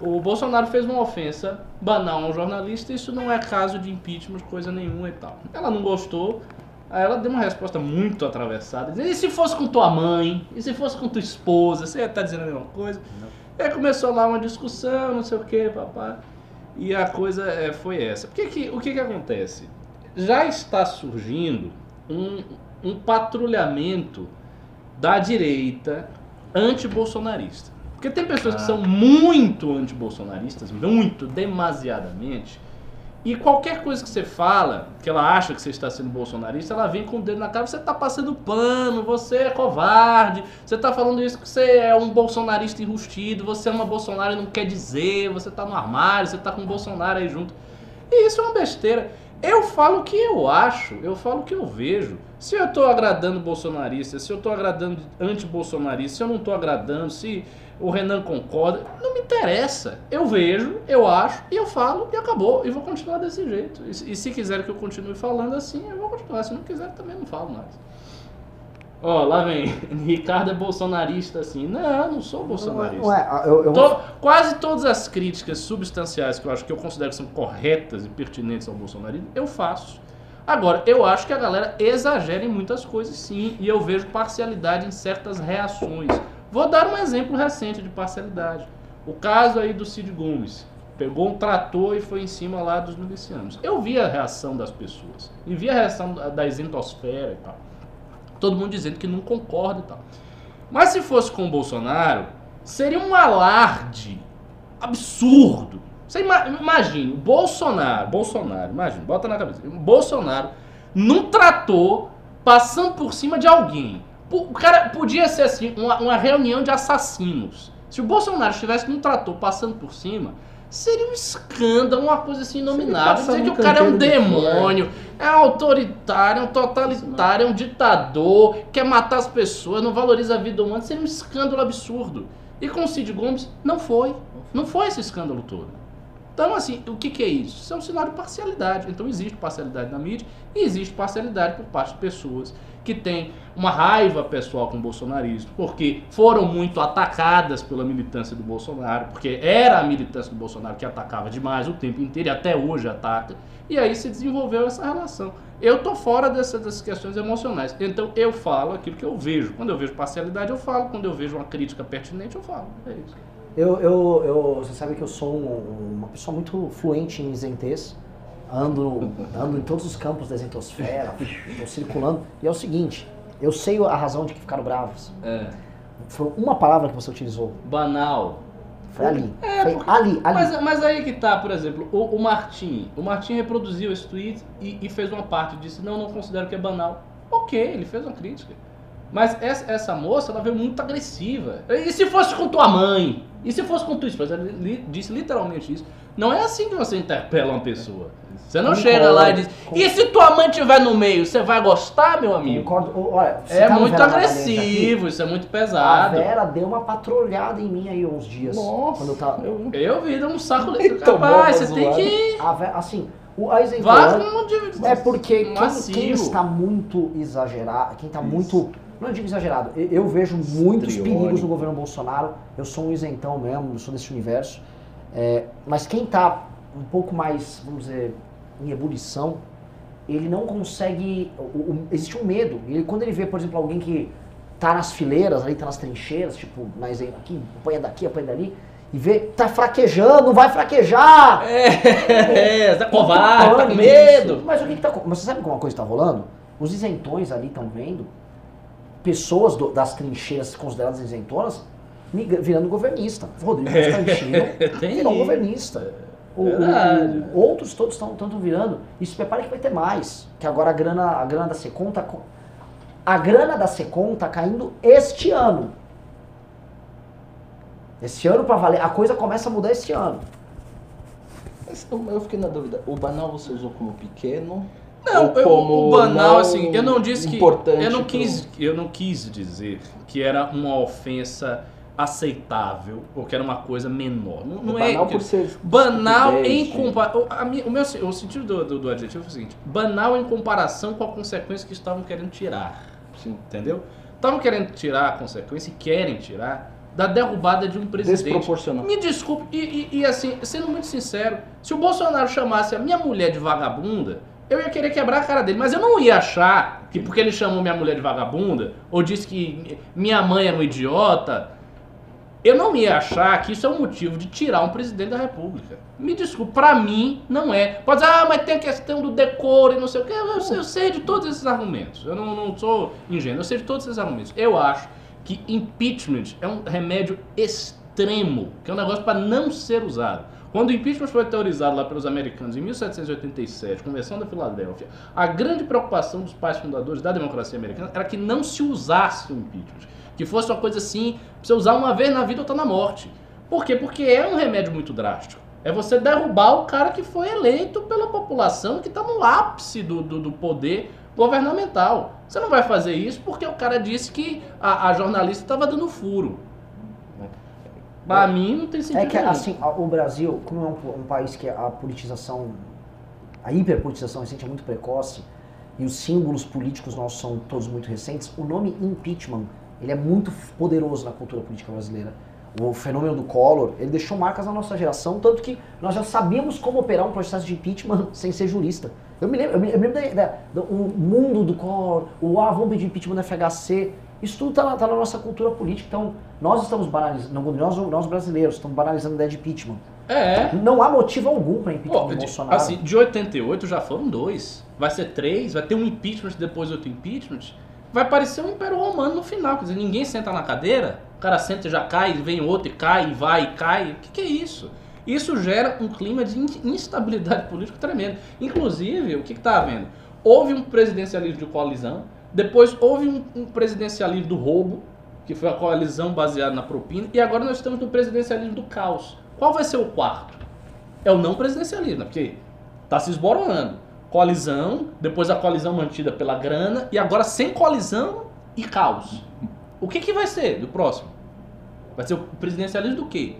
S2: o Bolsonaro fez uma ofensa banal a um jornalista, isso não é caso de impeachment, coisa nenhuma e tal. Ela não gostou, aí ela deu uma resposta muito atravessada, dizendo, e se fosse com tua mãe? E se fosse com tua esposa? Você ia estar dizendo a mesma coisa? Aí começou lá uma discussão, não sei o que, papai. E a coisa é, foi essa. Por que o que, que acontece? Já está surgindo um, um patrulhamento da direita anti-bolsonarista. Porque tem pessoas que são muito anti-bolsonaristas, muito, demasiadamente, e qualquer coisa que você fala, que ela acha que você está sendo bolsonarista, ela vem com o dedo na cara, você está passando pano, você é covarde, você está falando isso que você é um bolsonarista enrustido, você é uma Bolsonaro e não quer dizer, você está no armário, você está com o Bolsonaro aí junto. E isso é uma besteira. Eu falo o que eu acho, eu falo o que eu vejo. Se eu tô agradando bolsonarista, se eu tô agradando anti-bolsonarista, se eu não tô agradando, se o Renan concorda, não me interessa. Eu vejo, eu acho, e eu falo, e acabou. E vou continuar desse jeito. E, se- e se quiser que eu continue falando assim, eu vou continuar. Se não quiser, também não falo mais. Ó, lá vem. Ricardo é bolsonarista assim. Não, não sou bolsonarista.
S1: Não é, eu, eu
S2: quase todas as críticas substanciais que eu acho que eu considero que são corretas e pertinentes ao bolsonarismo, eu faço. Agora, eu acho que a galera exagera em muitas coisas sim, e eu vejo parcialidade em certas reações. Vou dar um exemplo recente de parcialidade. O caso aí do Cid Gomes. Pegou um trator e foi em cima lá dos milicianos. Eu vi a reação das pessoas. E vi a reação da isentosfera e tal. Todo mundo dizendo que não concorda e tal. Mas se fosse com o Bolsonaro, seria um alarde absurdo. Você ima imagina, Bolsonaro, Bolsonaro, imagina, bota na cabeça. Bolsonaro num trator passando por cima de alguém. O cara podia ser assim, uma, uma reunião de assassinos. Se o Bolsonaro estivesse num trator passando por cima, seria um escândalo, uma coisa assim inominável. Dizer que o cara é um demônio, é autoritário, é um totalitário, é um ditador, quer matar as pessoas, não valoriza a vida humana, seria um escândalo absurdo. E com o Cid Gomes, não foi. Não foi esse escândalo todo. Então, assim, o que, que é isso? Isso é um sinal de parcialidade. Então, existe parcialidade na mídia e existe parcialidade por parte de pessoas que têm uma raiva pessoal com o bolsonarismo, porque foram muito atacadas pela militância do Bolsonaro, porque era a militância do Bolsonaro que atacava demais o tempo inteiro e até hoje ataca, e aí se desenvolveu essa relação. Eu tô fora dessa- dessas questões emocionais, então eu falo aquilo que eu vejo. Quando eu vejo parcialidade, eu falo. Quando eu vejo uma crítica pertinente, eu falo. É isso.
S1: Eu, eu, eu, você sabe que eu sou um- uma pessoa muito fluente em isentês. Ando, ando em todos os campos da isentosfera, estou circulando. E é o seguinte, eu sei a razão de que ficaram bravos.
S2: É.
S1: Foi uma palavra que você utilizou.
S2: Banal.
S1: Foi ali.
S2: É,
S1: Foi
S2: porque-
S1: ali, ali.
S2: Mas, mas aí que tá, por exemplo, o, o Martim. O Martim reproduziu esse tweet e, e fez uma parte, disse, não, não considero que é banal. Ok, ele fez uma crítica. Mas essa, essa moça, ela veio muito agressiva. E se fosse com tua mãe? E se fosse com tua esposa? Ela li- disse literalmente isso. Não é assim que você interpela uma pessoa. Você não
S1: Concordo,
S2: chega lá e diz,
S1: concordo.
S2: e se tua mãe estiver no meio, você vai gostar, meu amigo?
S1: Concordo. Olha,
S2: É
S1: tá
S2: muito
S1: Vera
S2: agressivo, isso é muito
S1: aqui? A
S2: pesado.
S1: Vera deu uma patrulhada em mim aí uns dias.
S3: Nossa,
S1: Quando eu tava.
S3: eu-
S2: Eu vi, deu um saco.
S3: Uma
S2: Rapaz, você tem que...
S1: A Vera, assim, o
S2: Vá um de-
S1: É porque quem, quem está muito exagerado, quem está muito. Não digo exagerado, eu, eu vejo muitos perigos no governo Bolsonaro. Eu sou um isentão mesmo, eu sou desse universo. É, mas quem está um pouco mais, vamos dizer, em ebulição, ele não consegue. o- o- existe um medo. Ele, quando ele vê, por exemplo, alguém que tá nas fileiras, ali tá nas trincheiras, tipo, mas aqui, apanha daqui, apanha dali, e vê, tá fraquejando, vai fraquejar!
S2: É, tá covarde, tá com medo.
S1: isso. Mas o que, que tá. Mas você sabe como uma coisa tá rolando? Os isentões ali estão vendo pessoas do- das trincheiras consideradas isentonas virando governista. Rodrigo Constantino virou governista. O- o- outros todos estão tanto virando. E se prepare que vai ter mais. Que agora a grana, a grana da Secom tá. A grana da Secom tá caindo este ano. Esse ano pra valer. A coisa começa a mudar este ano.
S3: Mas eu- fiquei na dúvida. O banal você usou como pequeno?
S2: Não, eu-
S3: como
S2: o banal,
S3: não
S2: assim, eu não disse que.
S3: importante
S2: Eu não,
S3: pro-
S2: quis, eu não quis dizer que era uma ofensa aceitável ou que era uma coisa menor. Não, não é.
S3: banal por ser
S2: Banal em comparação. O meu o sentido do, do, do adjetivo é o seguinte: banal em comparação com a consequência que estavam querendo tirar.
S3: Sim.
S2: Entendeu? Estavam querendo tirar a consequência e querem tirar da derrubada de um presidente.
S3: Desproporcional.
S2: Me desculpe, e, e- e assim, sendo muito sincero, se o Bolsonaro chamasse a minha mulher de vagabunda, eu ia querer quebrar a cara dele, mas eu não ia achar que porque ele chamou minha mulher de vagabunda, ou disse que minha mãe era um idiota, eu não ia achar que isso é um motivo de tirar um presidente da república. Me desculpe, pra mim não é. Pode dizer, ah, mas tem a questão do decoro e não sei o que. Eu, sei- eu sei de todos esses argumentos. Eu não, não sou ingênuo, eu sei de todos esses argumentos. Eu acho que impeachment é um remédio extremo, que é um negócio para não ser usado. Quando o impeachment foi teorizado lá pelos americanos em 1787, Convenção da Filadélfia, a grande preocupação dos pais fundadores da democracia americana era que não se usasse o impeachment. Que fosse uma coisa assim, pra você usar uma vez na vida ou tá na morte. Por quê? Porque é um remédio muito drástico. É você derrubar o cara que foi eleito pela população, que está no ápice do, do, do poder governamental. Você não vai fazer isso porque o cara disse que a, a jornalista estava dando furo. Pra mim não tem sentido
S1: É que
S2: nenhum.
S1: assim, o Brasil, como é um, um país que a politização, a hiperpolitização recente é muito precoce e os símbolos políticos nossos são todos muito recentes, o nome impeachment, ele é muito poderoso na cultura política brasileira. O fenômeno do Collor, ele deixou marcas na nossa geração, tanto que nós já sabíamos como operar um processo de impeachment sem ser jurista. Eu me lembro, eu me, eu me lembro da, da- do o mundo do Collor, o ah, vamos pedir impeachment do FHC, isso tudo está na, tá na nossa cultura política. Então, nós estamos banalizando, nós, nós brasileiros, estamos banalizando a ideia de impeachment.
S2: É.
S1: Não há motivo algum para impeachment
S2: Pô,
S1: do
S2: de,
S1: Bolsonaro.
S2: assim, de 88 já foram dois. Vai ser três, vai ter um impeachment depois outro impeachment. Vai parecer um império romano no final. Quer dizer, ninguém senta na cadeira, o cara senta e já cai, vem outro e cai, e vai e cai. O que, que é isso? Isso gera um clima de in- instabilidade política tremendo. Inclusive, o que está havendo? Houve um presidencialismo de coalizão, depois houve um, um presidencialismo do roubo, que foi a coalizão baseada na propina, e agora nós estamos no presidencialismo do caos. Qual vai ser o quarto? é o não presidencialismo, porque tá se esborando. Coalizão, depois a coalizão mantida pela grana, e agora sem coalizão e caos. O que, que vai ser do próximo? Vai ser o presidencialismo do quê?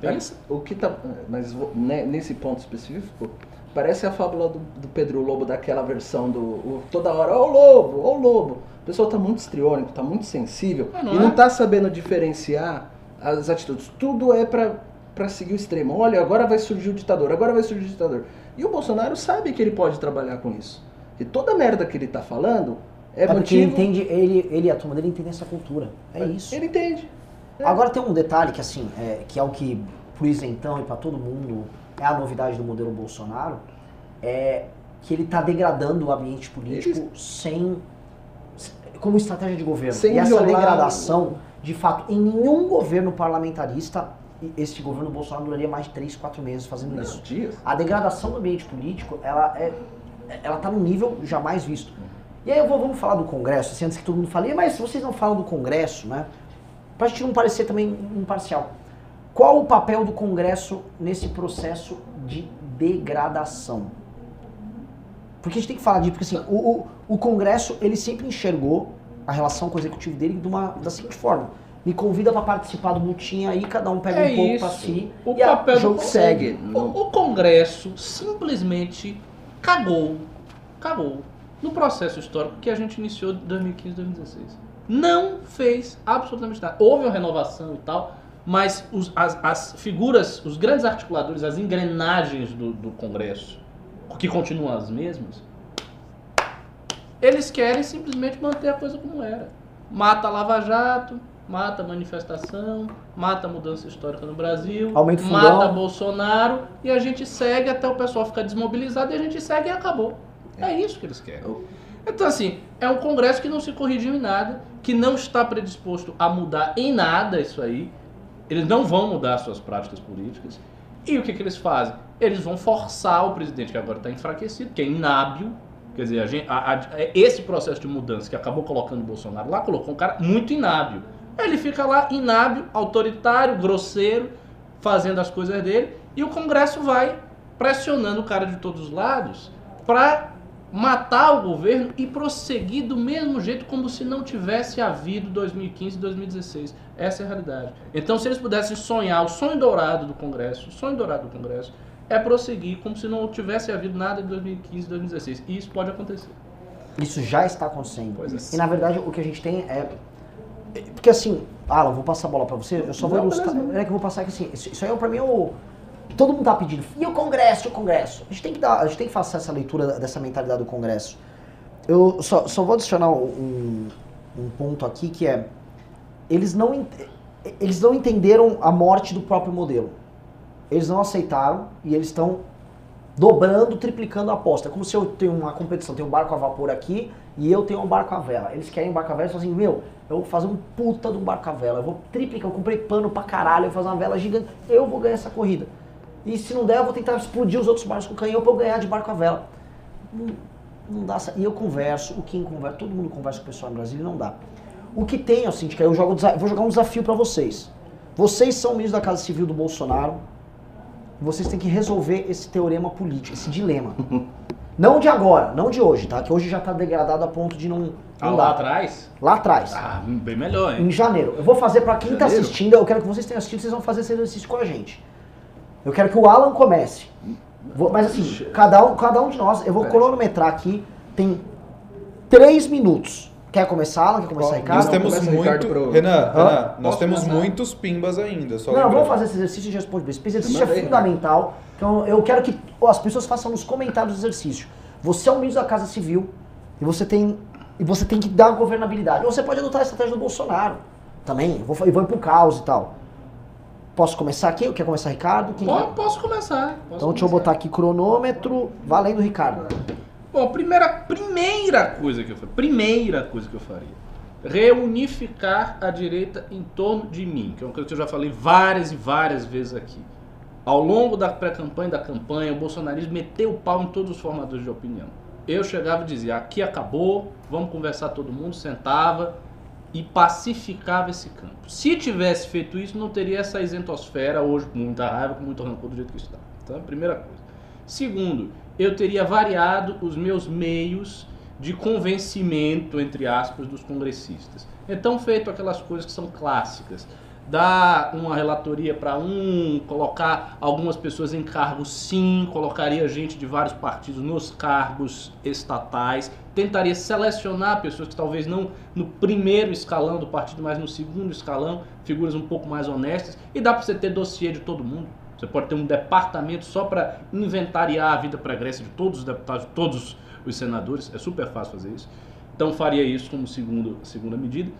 S2: Pensa.
S3: O que tá. Mas né, nesse ponto específico, parece a fábula do, do Pedro Lobo daquela versão do. o- toda hora, ó o lobo, ó o lobo. O pessoal tá muito estriônico, tá muito sensível
S2: Mas não
S3: e
S2: é.
S3: não tá sabendo diferenciar as atitudes. Tudo é pra seguir o extremo. Olha, agora vai surgir o ditador, agora vai surgir o ditador. E o Bolsonaro sabe que ele pode trabalhar com isso. E toda merda que ele tá falando é,
S1: É porque ele
S3: motivo.
S1: entende, ele, ele a turma dele entendem essa cultura. É isso.
S3: Ele entende. É.
S1: Agora tem um detalhe que assim, é, que é o que pro isentão e pra todo mundo é a novidade do modelo Bolsonaro, é que ele tá degradando o ambiente político sem como estratégia de governo.
S3: Sem
S1: e essa degradação, de fato, em nenhum governo parlamentarista este governo Bolsonaro duraria mais de 3, 4 meses fazendo
S3: Não,
S1: isso.
S3: dias.
S1: A degradação do ambiente político, ela é, ela tá num nível jamais visto. E aí eu vou, vamos falar do Congresso, assim, antes que todo mundo fale, "Ih, mas vocês não falam do Congresso, né? Pra gente não parecer também imparcial. Qual o papel do Congresso nesse processo de degradação? Porque a gente tem que falar disso, porque assim, o, o, o Congresso, ele sempre enxergou a relação com o executivo dele de uma, da seguinte forma. Me convida pra participar do butim aí, cada um pega
S2: É
S1: um pouco pra si.
S2: O
S1: e a-
S2: papel do
S1: jogo
S2: Congresso.
S1: segue.
S2: O, o Congresso simplesmente cagou, cagou no processo histórico que a gente iniciou de 2015 2016. Não fez absolutamente nada. Houve uma renovação e tal, mas os- as, as figuras, os grandes articuladores, as engrenagens do, do Congresso, que continuam as mesmas, eles querem simplesmente manter a coisa como era. Mata a Lava Jato, mata a manifestação, mata a mudança histórica no Brasil,
S1: Aumenta o fundão.
S2: mata Bolsonaro e a gente segue até o pessoal ficar desmobilizado e a gente segue e acabou. É isso que eles querem. Então, assim, é um Congresso que não se corrigiu em nada, que não está predisposto a mudar em nada isso aí. Eles não vão mudar suas práticas políticas. E o que, que eles fazem? Eles vão forçar o presidente, que agora está enfraquecido, que é inábil. Quer dizer, a gente- a- a- esse processo de mudança que acabou colocando o Bolsonaro lá, colocou um cara muito inábil. Ele fica lá inábil, autoritário, grosseiro, fazendo as coisas dele, e o Congresso vai pressionando o cara de todos os lados para matar o governo e prosseguir do mesmo jeito como se não tivesse havido 2015 e 2016. Essa é a realidade. Então, se eles pudessem sonhar o sonho dourado do Congresso, o sonho dourado do Congresso é prosseguir como se não tivesse havido nada de 2015 e 2016. E isso pode acontecer.
S1: Isso já está acontecendo.
S2: É.
S1: E na verdade o que a gente tem é. Porque assim, Alan, vou passar a bola pra você, eu só vou
S3: Não,
S1: ilustrar. É que eu vou passar aqui assim, isso isso aí é pra mim é o. Todo mundo tá pedindo. E o Congresso, e o Congresso? A gente tem que dar, a gente tem que fazer essa leitura dessa mentalidade do Congresso. Eu só, só vou adicionar um, um ponto aqui que é. Eles não, eles não entenderam a morte do próprio modelo. Eles não aceitaram e eles estão dobrando, triplicando a aposta. É como se eu tenho uma competição, tenho um barco a vapor aqui e eu tenho um barco a vela. Eles querem um barco a vela e falam assim, meu, eu vou fazer um puta de um barco a vela, eu vou triplicar, eu comprei pano pra caralho, eu vou fazer uma vela gigante, eu vou ganhar essa corrida. E se não der, eu vou tentar explodir os outros barcos com canhão pra eu ganhar de barco a vela. Não, não dá. E eu converso, o Kim conversa, todo mundo conversa com o pessoal em Brasília não dá. O que tem, assim, eu jogo, vou jogar um desafio pra vocês. Vocês são ministros da Casa Civil do Bolsonaro, vocês têm que resolver esse teorema político, esse dilema. não de agora, não de hoje, tá? Que hoje já tá degradado a ponto de não, não
S2: Ah,
S1: dá.
S2: lá atrás?
S1: Lá atrás.
S2: Ah, bem melhor, hein?
S1: Em janeiro. Eu vou fazer pra quem tá
S3: Janeiro?
S1: assistindo, eu quero que vocês tenham assistido, vocês vão fazer esse exercício com a gente. Eu quero que o Alan comece. Vou- mas assim, cada um, cada um de nós, eu vou cronometrar aqui, tem três minutos. Quer começar, Alan? Quer começar, Ricardo?
S6: Nós temos
S3: começa, Ricardo,
S6: muito.
S3: pro-
S6: Renan? Renan, nós
S2: Posso
S6: temos
S2: começar?
S6: muitos pimbas ainda. Só
S1: Não, vamos fazer esse exercício e já responde bem. Esse exercício é fundamental. Então eu quero que as pessoas façam nos comentários do exercício. Você é um ministro da Casa Civil e você tem, e você tem que dar governabilidade. Ou você pode adotar a estratégia do Bolsonaro também. Eu vou, eu vou ir pro caos e tal. Posso começar aqui? Quer começar, Ricardo? Quem-
S2: Posso começar. Posso
S1: Então deixa eu
S2: começar.
S1: botar aqui cronômetro. Valendo, Ricardo.
S2: Bom, primeira, primeira coisa que eu faria, primeira coisa que eu faria, reunificar a direita em torno de mim, que é uma coisa que eu já falei várias e várias vezes aqui. Ao longo da pré-campanha da campanha, o bolsonarismo meteu o pau em todos os formadores de opinião. Eu chegava e dizia, aqui acabou, vamos conversar todo mundo, sentava, e pacificava esse campo. Se tivesse feito isso, não teria essa isentosfera hoje com muita raiva, com muito rancor do jeito que está. Então, primeira coisa. Segundo, eu teria variado os meus meios de convencimento, entre aspas, dos congressistas. Então, feito aquelas coisas que são clássicas. Dar uma relatoria para um, colocar algumas pessoas em cargos sim, colocaria gente de vários partidos nos cargos estatais, tentaria selecionar pessoas que talvez não no primeiro escalão do partido, mas no segundo escalão, figuras um pouco mais honestas, e dá para você ter dossiê de todo mundo. Você pode ter um departamento só para inventariar a vida pregressa de todos os deputados, de todos os senadores. É super fácil fazer isso. Então faria isso como segundo, segunda medida.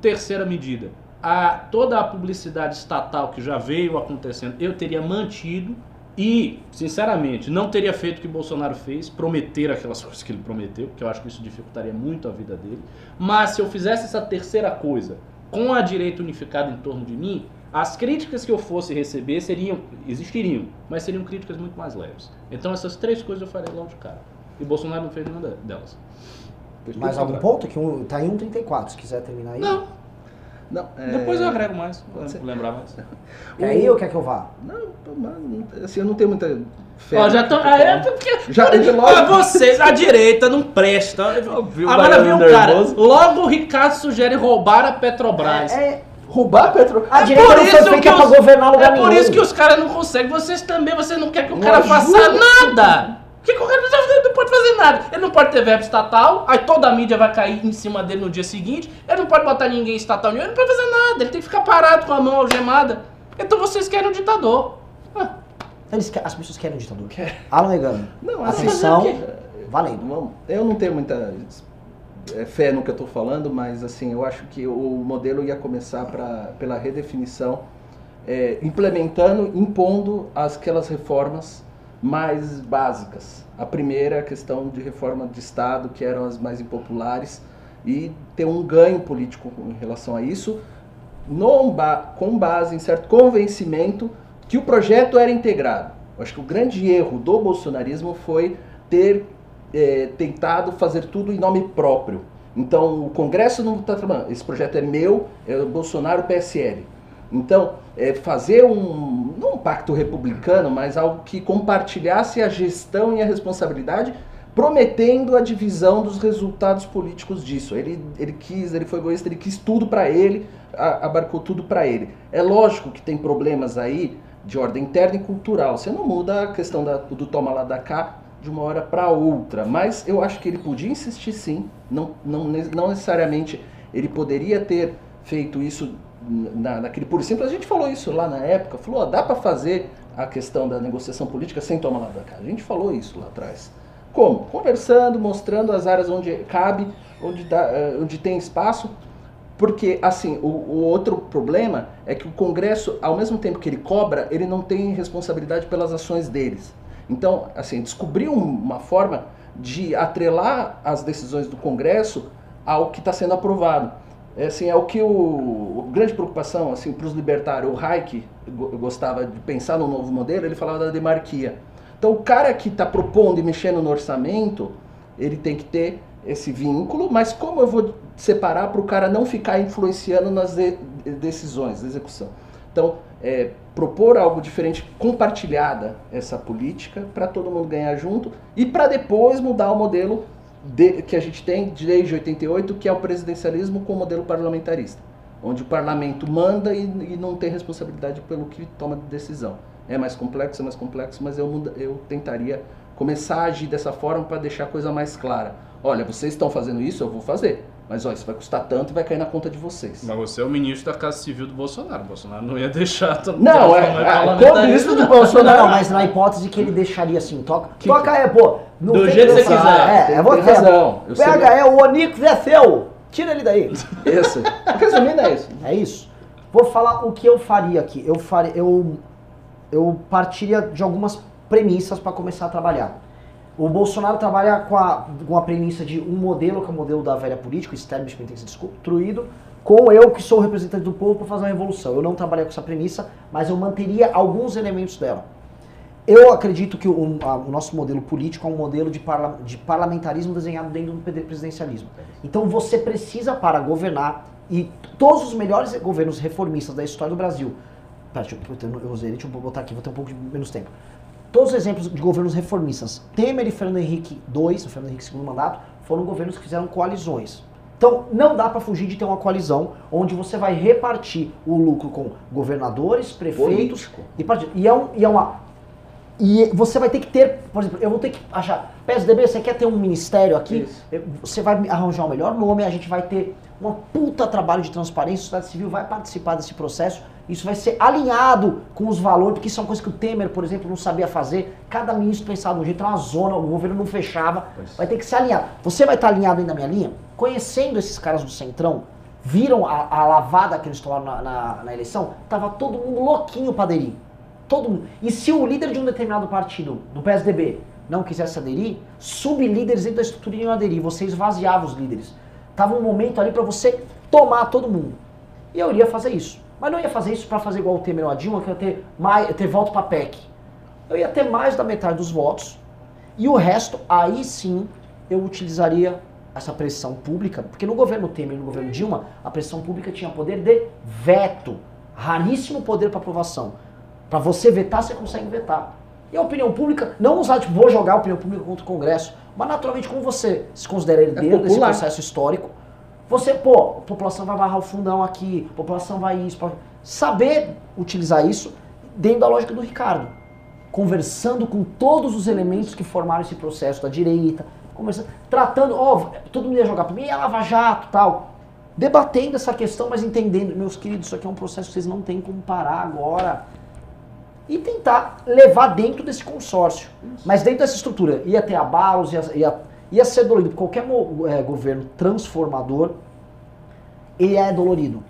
S2: Terceira medida, a, toda a publicidade estatal que já veio acontecendo, eu teria mantido e, sinceramente, não teria feito o que Bolsonaro fez, prometer aquelas coisas que ele prometeu, porque eu acho que isso dificultaria muito a vida dele. Mas se eu fizesse essa terceira coisa com a direita unificada em torno de mim, as críticas que eu fosse receber seriam, existiriam, mas seriam críticas muito mais leves. Então essas três coisas eu faria logo de cara. E Bolsonaro não fez nenhuma delas.
S3: Fez
S1: Mais algum ponto? Que um, tá em 1,34, se quiser terminar aí.
S2: Não,
S3: Não, é,
S2: depois eu agrego mais,
S3: ser.
S2: vou lembrar mais.
S1: Quer ir ou quer que eu vá?
S3: Não, mas, assim, eu não tenho muita fé.
S2: Ó, já
S3: no
S2: tô, ah, é, porque,
S3: Já-
S2: Olha,
S3: de logo-
S2: vocês, a direita não presta.
S3: viu o
S2: Agora viu o cara, logo o Ricardo sugere roubar a Petrobras.
S1: É,
S3: Roubar a Petro...
S1: a
S2: É
S1: direita
S2: por
S1: não
S2: isso
S1: foi
S2: que
S1: feita pra
S2: os-
S1: governar lugar
S2: É por
S1: nenhum.
S2: isso que os caras não conseguem. Vocês também, você não quer que o
S3: Não
S2: cara faça
S3: ajuda.
S2: nada. O que, que o cara não pode fazer nada. Ele não pode ter verbo estatal, aí toda a mídia vai cair em cima dele no dia seguinte. Ele não pode botar ninguém estatal nenhum, ele não pode fazer nada. Ele tem que ficar parado com a mão algemada. Então vocês querem um ditador. Ah,
S1: Eles as pessoas querem um ditador.
S3: Quer.
S1: Alan Negano.
S3: Não, assim,
S1: Atenção.
S2: quê?
S1: Valendo.
S3: Vamos- Eu não tenho muita é, fé no que eu estou falando, mas assim, eu acho que o modelo ia começar pra, pela redefinição, é, implementando, impondo as- aquelas reformas mais básicas. A primeira, a questão de reforma de Estado, que eram as mais impopulares, e ter um ganho político em relação a isso, com base em certo convencimento que o projeto era integrado. Eu acho que o grande erro do bolsonarismo foi ter é, tentado fazer tudo em nome próprio. Então o Congresso não está trabalhando, esse projeto é meu, é o Bolsonaro PSL. Então, é fazer um, não um pacto republicano, mas algo que compartilhasse a gestão e a responsabilidade, prometendo a divisão dos resultados políticos disso. Ele, ele quis, ele foi egoísta, ele quis tudo para ele, a- abarcou tudo para ele. É lógico que tem problemas aí de ordem interna e cultural. Você não muda a questão da- do toma lá da cá de uma hora para outra, mas eu acho que ele podia insistir sim, não, não, não necessariamente ele poderia ter feito isso na, naquele e simples. A gente falou isso lá na época, falou, ó, dá para fazer a questão da negociação política sem tomar lá da cá. A gente falou isso lá atrás. Como? Conversando, mostrando as áreas onde cabe, onde, dá, eh, onde tem espaço, porque, assim, o, o outro problema é que o Congresso, ao mesmo tempo que ele cobra, ele não tem responsabilidade pelas ações deles. Então, assim, descobriu uma forma de atrelar as decisões do Congresso ao que está sendo aprovado. É, assim, é o que o, grande preocupação assim, para os libertários, o Hayek go- gostava de pensar no novo modelo, ele falava da demarquia. Então, o cara que está propondo e mexendo no orçamento, ele tem que ter esse vínculo, mas como eu vou separar para o cara não ficar influenciando nas de- decisões, da execução? Então, é, propor algo diferente, compartilhada essa política, para todo mundo ganhar junto e para depois mudar o modelo de- que a gente tem desde 88, que é o presidencialismo com o modelo parlamentarista, onde o parlamento manda e, e não tem responsabilidade pelo que toma de decisão. É mais complexo, é mais complexo, mas eu, muda- eu tentaria começar a agir dessa forma para deixar a coisa mais clara. Olha, vocês estão fazendo isso, eu vou fazer. Mas ó, isso vai custar tanto e vai cair na conta de vocês.
S2: Mas você é o ministro da Casa Civil do Bolsonaro. O Bolsonaro não ia deixar. todo-
S3: Não,
S2: todo
S3: é, é, como isso do
S2: não.
S3: Bolsonaro.
S1: Não, mas na hipótese que ele deixaria assim, toca,
S3: Que-
S1: toca aí, pô. Não
S2: Do jeito que você quiser.
S1: É,
S3: Tem-
S1: é você.
S3: tem razão. Eu sei-
S1: Pega, é o Onix é seu. Tira ele daí.
S3: Esse. Resumindo, é isso.
S1: É isso. Vou falar o que eu faria aqui. Eu faria, eu, eu partiria de algumas premissas para começar a trabalhar. O Bolsonaro trabalha com a, com a premissa de um modelo, que é o modelo da velha política, o establishment tem que ser destruído, com eu que sou o representante do povo para fazer uma revolução. Eu não trabalharia com essa premissa, mas eu manteria alguns elementos dela. Eu acredito que o, a- o nosso modelo político é um modelo de, parla- de parlamentarismo desenhado dentro do presidencialismo. Então você precisa, para governar, E todos os melhores governos reformistas da história do Brasil. Pera, eu, eu, eu eu botar aqui, vou ter um pouco de menos tempo. Todos os exemplos de governos reformistas, Temer e Fernando Henrique II, o Fernando Henrique segundo mandato, foram governos que fizeram coalizões. Então, não dá para fugir de ter uma coalizão onde você vai repartir o lucro com governadores, prefeitos
S3: Político.
S1: e partidos. E é, um, e é uma. E você vai ter que ter, por exemplo, eu vou ter que achar. PSDB, você quer ter um ministério aqui?
S3: Isso.
S1: Você vai arranjar o melhor nome, a gente vai ter uma puta trabalho de transparência, a sociedade civil vai participar desse processo. Isso vai ser alinhado com os valores, porque isso é uma coisa que o Temer, por exemplo, não sabia fazer. Cada ministro pensava de um jeito, era uma zona, o governo não fechava.
S3: Pois.
S1: Vai ter que se alinhar. Você vai estar alinhado aí na minha linha? Conhecendo esses caras do Centrão, viram a, a lavada que eles tomaram na, na, na eleição? Tava todo mundo louquinho pra aderir. Todo mundo. E se o líder de um determinado partido, do PSDB, não quisesse aderir, sublíderes dentro da estrutura iriam aderir. Você esvaziava os líderes. Tava um momento ali pra você tomar todo mundo. E eu iria fazer isso. Mas não ia fazer isso pra fazer igual o Temer ou a Dilma, que ia ter, mais, ter voto pra PEC. Eu ia ter mais da metade dos votos. E o resto, aí sim, eu utilizaria essa pressão pública, porque no governo Temer e no governo Dilma, a pressão pública tinha poder de veto. Raríssimo poder para aprovação. Para você vetar, você consegue vetar. E a opinião pública, não usar, tipo, vou jogar a opinião pública contra o Congresso, mas naturalmente, como você se considera herdeiro desse
S3: popular.
S1: processo histórico, você, pô, a população vai barrar o fundão aqui, a população vai isso. Saber utilizar isso dentro da lógica do Ricardo. Conversando com todos os elementos que formaram esse processo da direita, conversando, tratando, ó, todo mundo ia jogar pra mim, é Lava Jato tal. Debatendo essa questão, mas entendendo, meus queridos, isso aqui é um processo que vocês não têm como parar agora. E tentar levar dentro desse consórcio. Mas dentro dessa estrutura, ia ter abalos, ia, ia, ia ser dolorido. Qualquer eh, governo transformador, ele é dolorido.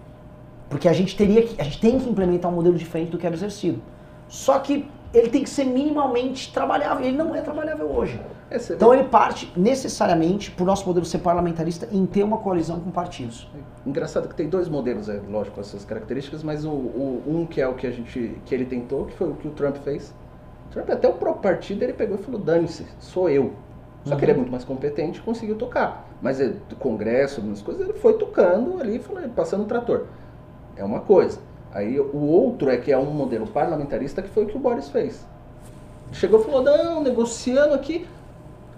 S1: Porque a gente teria que, a gente tem que implementar um modelo diferente do que era exercido. Só que ele tem que ser minimamente trabalhável. Ele não é trabalhável hoje.
S3: É,
S1: Então ele parte necessariamente, por nosso modelo ser parlamentarista, em ter uma coalizão com partidos.
S3: Engraçado que tem dois modelos, é lógico, com essas características, mas o, o- um que é o que a gente que ele tentou, que foi o que o Trump fez. O Trump até o próprio partido ele pegou e falou: "Dane-se, sou eu". Só que ele é muito mais competente e conseguiu tocar. Mas é, do Congresso, algumas coisas, ele foi tocando ali, passando o trator. É uma coisa. Aí o outro é que é um modelo parlamentarista que foi o que o Boris fez. Chegou e falou: "Não, negociando aqui,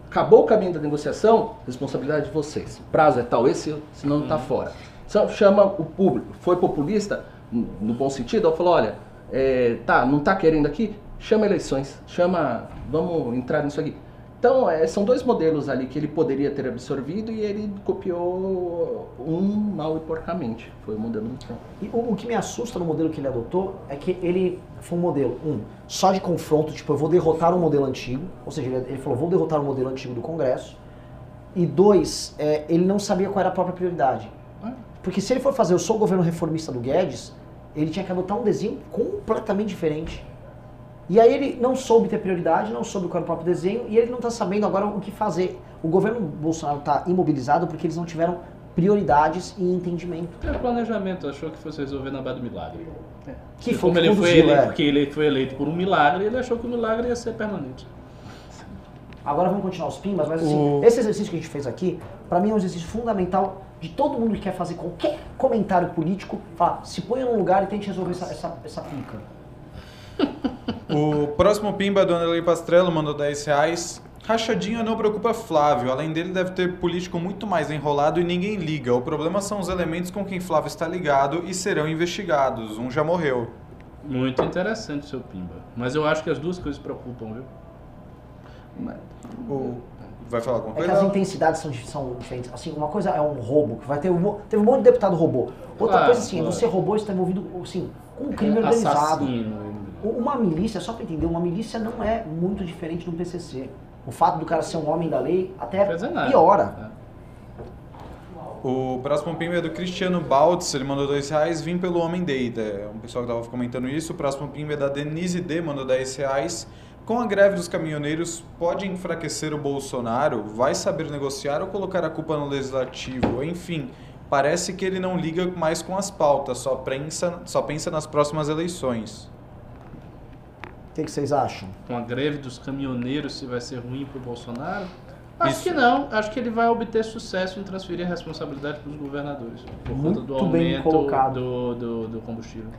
S3: acabou o caminho da negociação, responsabilidade de vocês. O prazo é tal, esse, senão tá fora. Só chama o público. Foi populista, no bom sentido, ela falou, olha, é, tá, não tá querendo aqui? Chama eleições, chama, vamos entrar nisso aqui. Então, é, são dois modelos ali que ele poderia ter absorvido e ele copiou um mal e porcamente. Foi o modelo do Trump.
S1: E o, o que me assusta no modelo que ele adotou é que ele foi um modelo, um, só de confronto, tipo, eu vou derrotar um modelo antigo, ou seja, ele, ele falou, vou derrotar o modelo antigo do Congresso. E dois, é, ele não sabia qual era a própria prioridade. Porque se ele for fazer, eu sou o governo reformista do Guedes, ele tinha que adotar um desenho completamente diferente. E aí ele não soube ter prioridade, não soube qual era o próprio desenho, e ele não está sabendo agora o que fazer. O governo Bolsonaro está imobilizado porque eles não tiveram prioridades e entendimento.
S2: É planejamento, achou que fosse resolver na base do milagre.
S1: Que
S2: E
S1: foi o
S2: como
S1: que
S2: ele foi eleito,
S1: é.
S2: porque ele foi eleito por um milagre, ele achou que o milagre ia ser permanente.
S1: Agora vamos continuar os pimbas, mas assim,
S6: O-
S1: esse exercício que a gente fez aqui, pra mim é um exercício fundamental de todo mundo que quer fazer qualquer comentário político, falar, se ponha num lugar e tente resolver essa, essa, essa pica.
S6: O próximo pimba do Anderley Pastrello mandou 10 reais. Rachadinha não preocupa Flávio. Além dele, deve ter político muito mais enrolado e ninguém liga. O problema são os elementos com quem Flávio está ligado e serão investigados. Um já morreu.
S2: Muito interessante o seu Pimba. Mas eu acho que as duas coisas preocupam, viu?
S6: O... Vai falar alguma
S1: É que
S6: coisa?
S1: as intensidades são, são diferentes. Assim, uma coisa é um roubo, que vai ter um, teve um monte de deputado roubou. Outra
S2: Claro,
S1: coisa assim,
S2: claro.
S1: você roubou e está envolvido assim, com um crime organizado.
S2: Assassino.
S1: Uma milícia, só pra entender, uma milícia não é muito diferente de um PCC. O fato do cara ser um homem da lei até piora.
S6: O próximo pimba é do Cristiano Baltz, ele mandou dois reais, vim pelo Homem Data. É um pessoal que tava comentando isso. O próximo pimba é da Denise D, mandou 10 reais. Com a greve dos caminhoneiros, pode enfraquecer o Bolsonaro? Vai saber negociar ou colocar a culpa no legislativo? Enfim, parece que ele não liga mais com as pautas, só pensa, só pensa nas próximas eleições.
S1: O que, que vocês acham?
S2: Com a greve dos caminhoneiros, se vai ser ruim pro Bolsonaro? Acho
S6: Isso.
S2: que não. Acho que ele vai obter sucesso em transferir a responsabilidade para os governadores. Por
S1: Muito
S2: conta do aumento do, do, do combustível.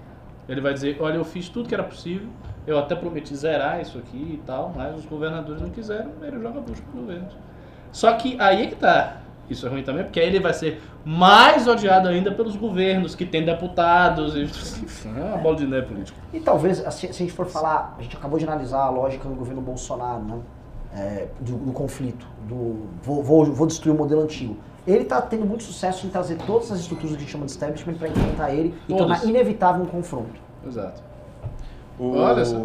S2: Ele vai dizer, olha, eu fiz tudo que era possível, eu até prometi zerar isso aqui e tal, mas os governadores não quiseram, ele joga bucho pro governo. Só que aí é que tá. Isso é ruim também, porque aí ele vai ser mais odiado ainda pelos governos que têm deputados. E, enfim, é uma bola de neve política.
S1: E talvez, assim, se a gente for falar, a gente acabou de analisar a lógica do governo Bolsonaro, né? É, do, do conflito, do vou, vou, vou destruir o modelo antigo. Ele está tendo muito sucesso em trazer todas as estruturas que a gente chama de establishment para enfrentar ele e tornar inevitável um confronto.
S2: Exato.
S6: O,
S2: Olha só.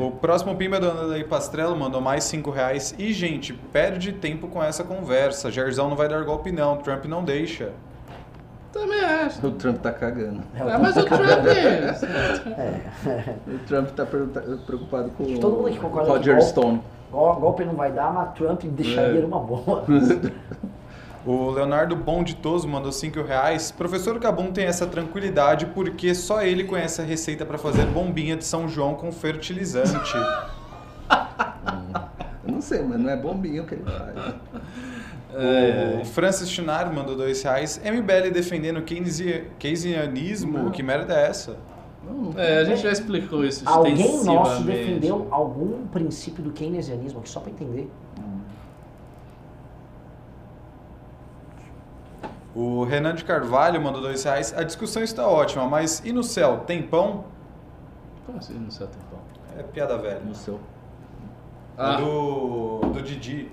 S6: O próximo Pimba é do Andrei Pastrello mandou mais 5 reais. E, gente, perde tempo com essa conversa. Jairzão não vai dar golpe, não. Trump não deixa.
S2: Também acho.
S3: O Trump tá cagando.
S1: É,
S2: Ah, mas o Trump.
S3: O Trump tá preocupado com
S1: Todo mundo aqui concorda
S3: Roger
S1: que-
S3: Stone.
S1: Gol- golpe não vai dar, mas Trump deixaria
S2: É.
S1: numa boa.
S6: O Leonardo Bonditoso mandou 5 reais. Professor Cabum tem essa tranquilidade porque só ele conhece a receita para fazer bombinha de São João com fertilizante.
S3: Eu não sei, mas não é bombinho que ele faz.
S6: O Francis Chinaro mandou 2 reais. MBL defendendo Keynesi- keynesianismo. Que merda é essa?
S2: É, a gente já explicou isso
S1: Alguém nosso defendeu algum princípio do keynesianismo aqui, só para entender.
S6: O Renan de Carvalho mandou 2 reais. A discussão está ótima, mas e no céu? Tem pão?
S2: Como assim no seu tempão?
S6: É piada velha.
S3: No seu.
S2: Ah.
S6: Do, do Didi.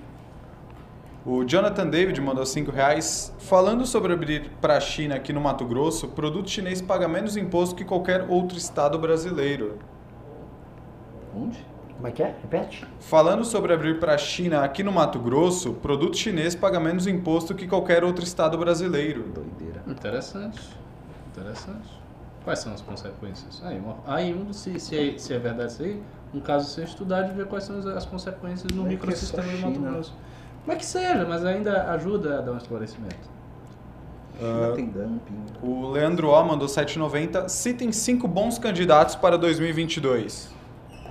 S6: O Jonathan David mandou 5 reais. Falando sobre abrir para a China aqui no Mato Grosso, produto chinês paga menos imposto que qualquer outro estado brasileiro.
S3: Onde?
S1: Como é que é? Repete?
S6: Falando sobre abrir para a China aqui no Mato Grosso, produto chinês paga menos imposto que qualquer outro estado brasileiro.
S3: Doideira.
S2: Interessante. Interessante. Quais são as consequências? Aí, aí um, se, se, é, se é verdade isso aí, um caso a ser estudado e ver quais são as, as consequências no
S3: é
S2: microsistema
S3: é só
S2: do Mato. Grosso. Como é que seja, mas ainda ajuda a dar um esclarecimento.
S3: China tem dumping.
S6: O Leandro O mandou 7,90. Citem cinco bons candidatos para 2022.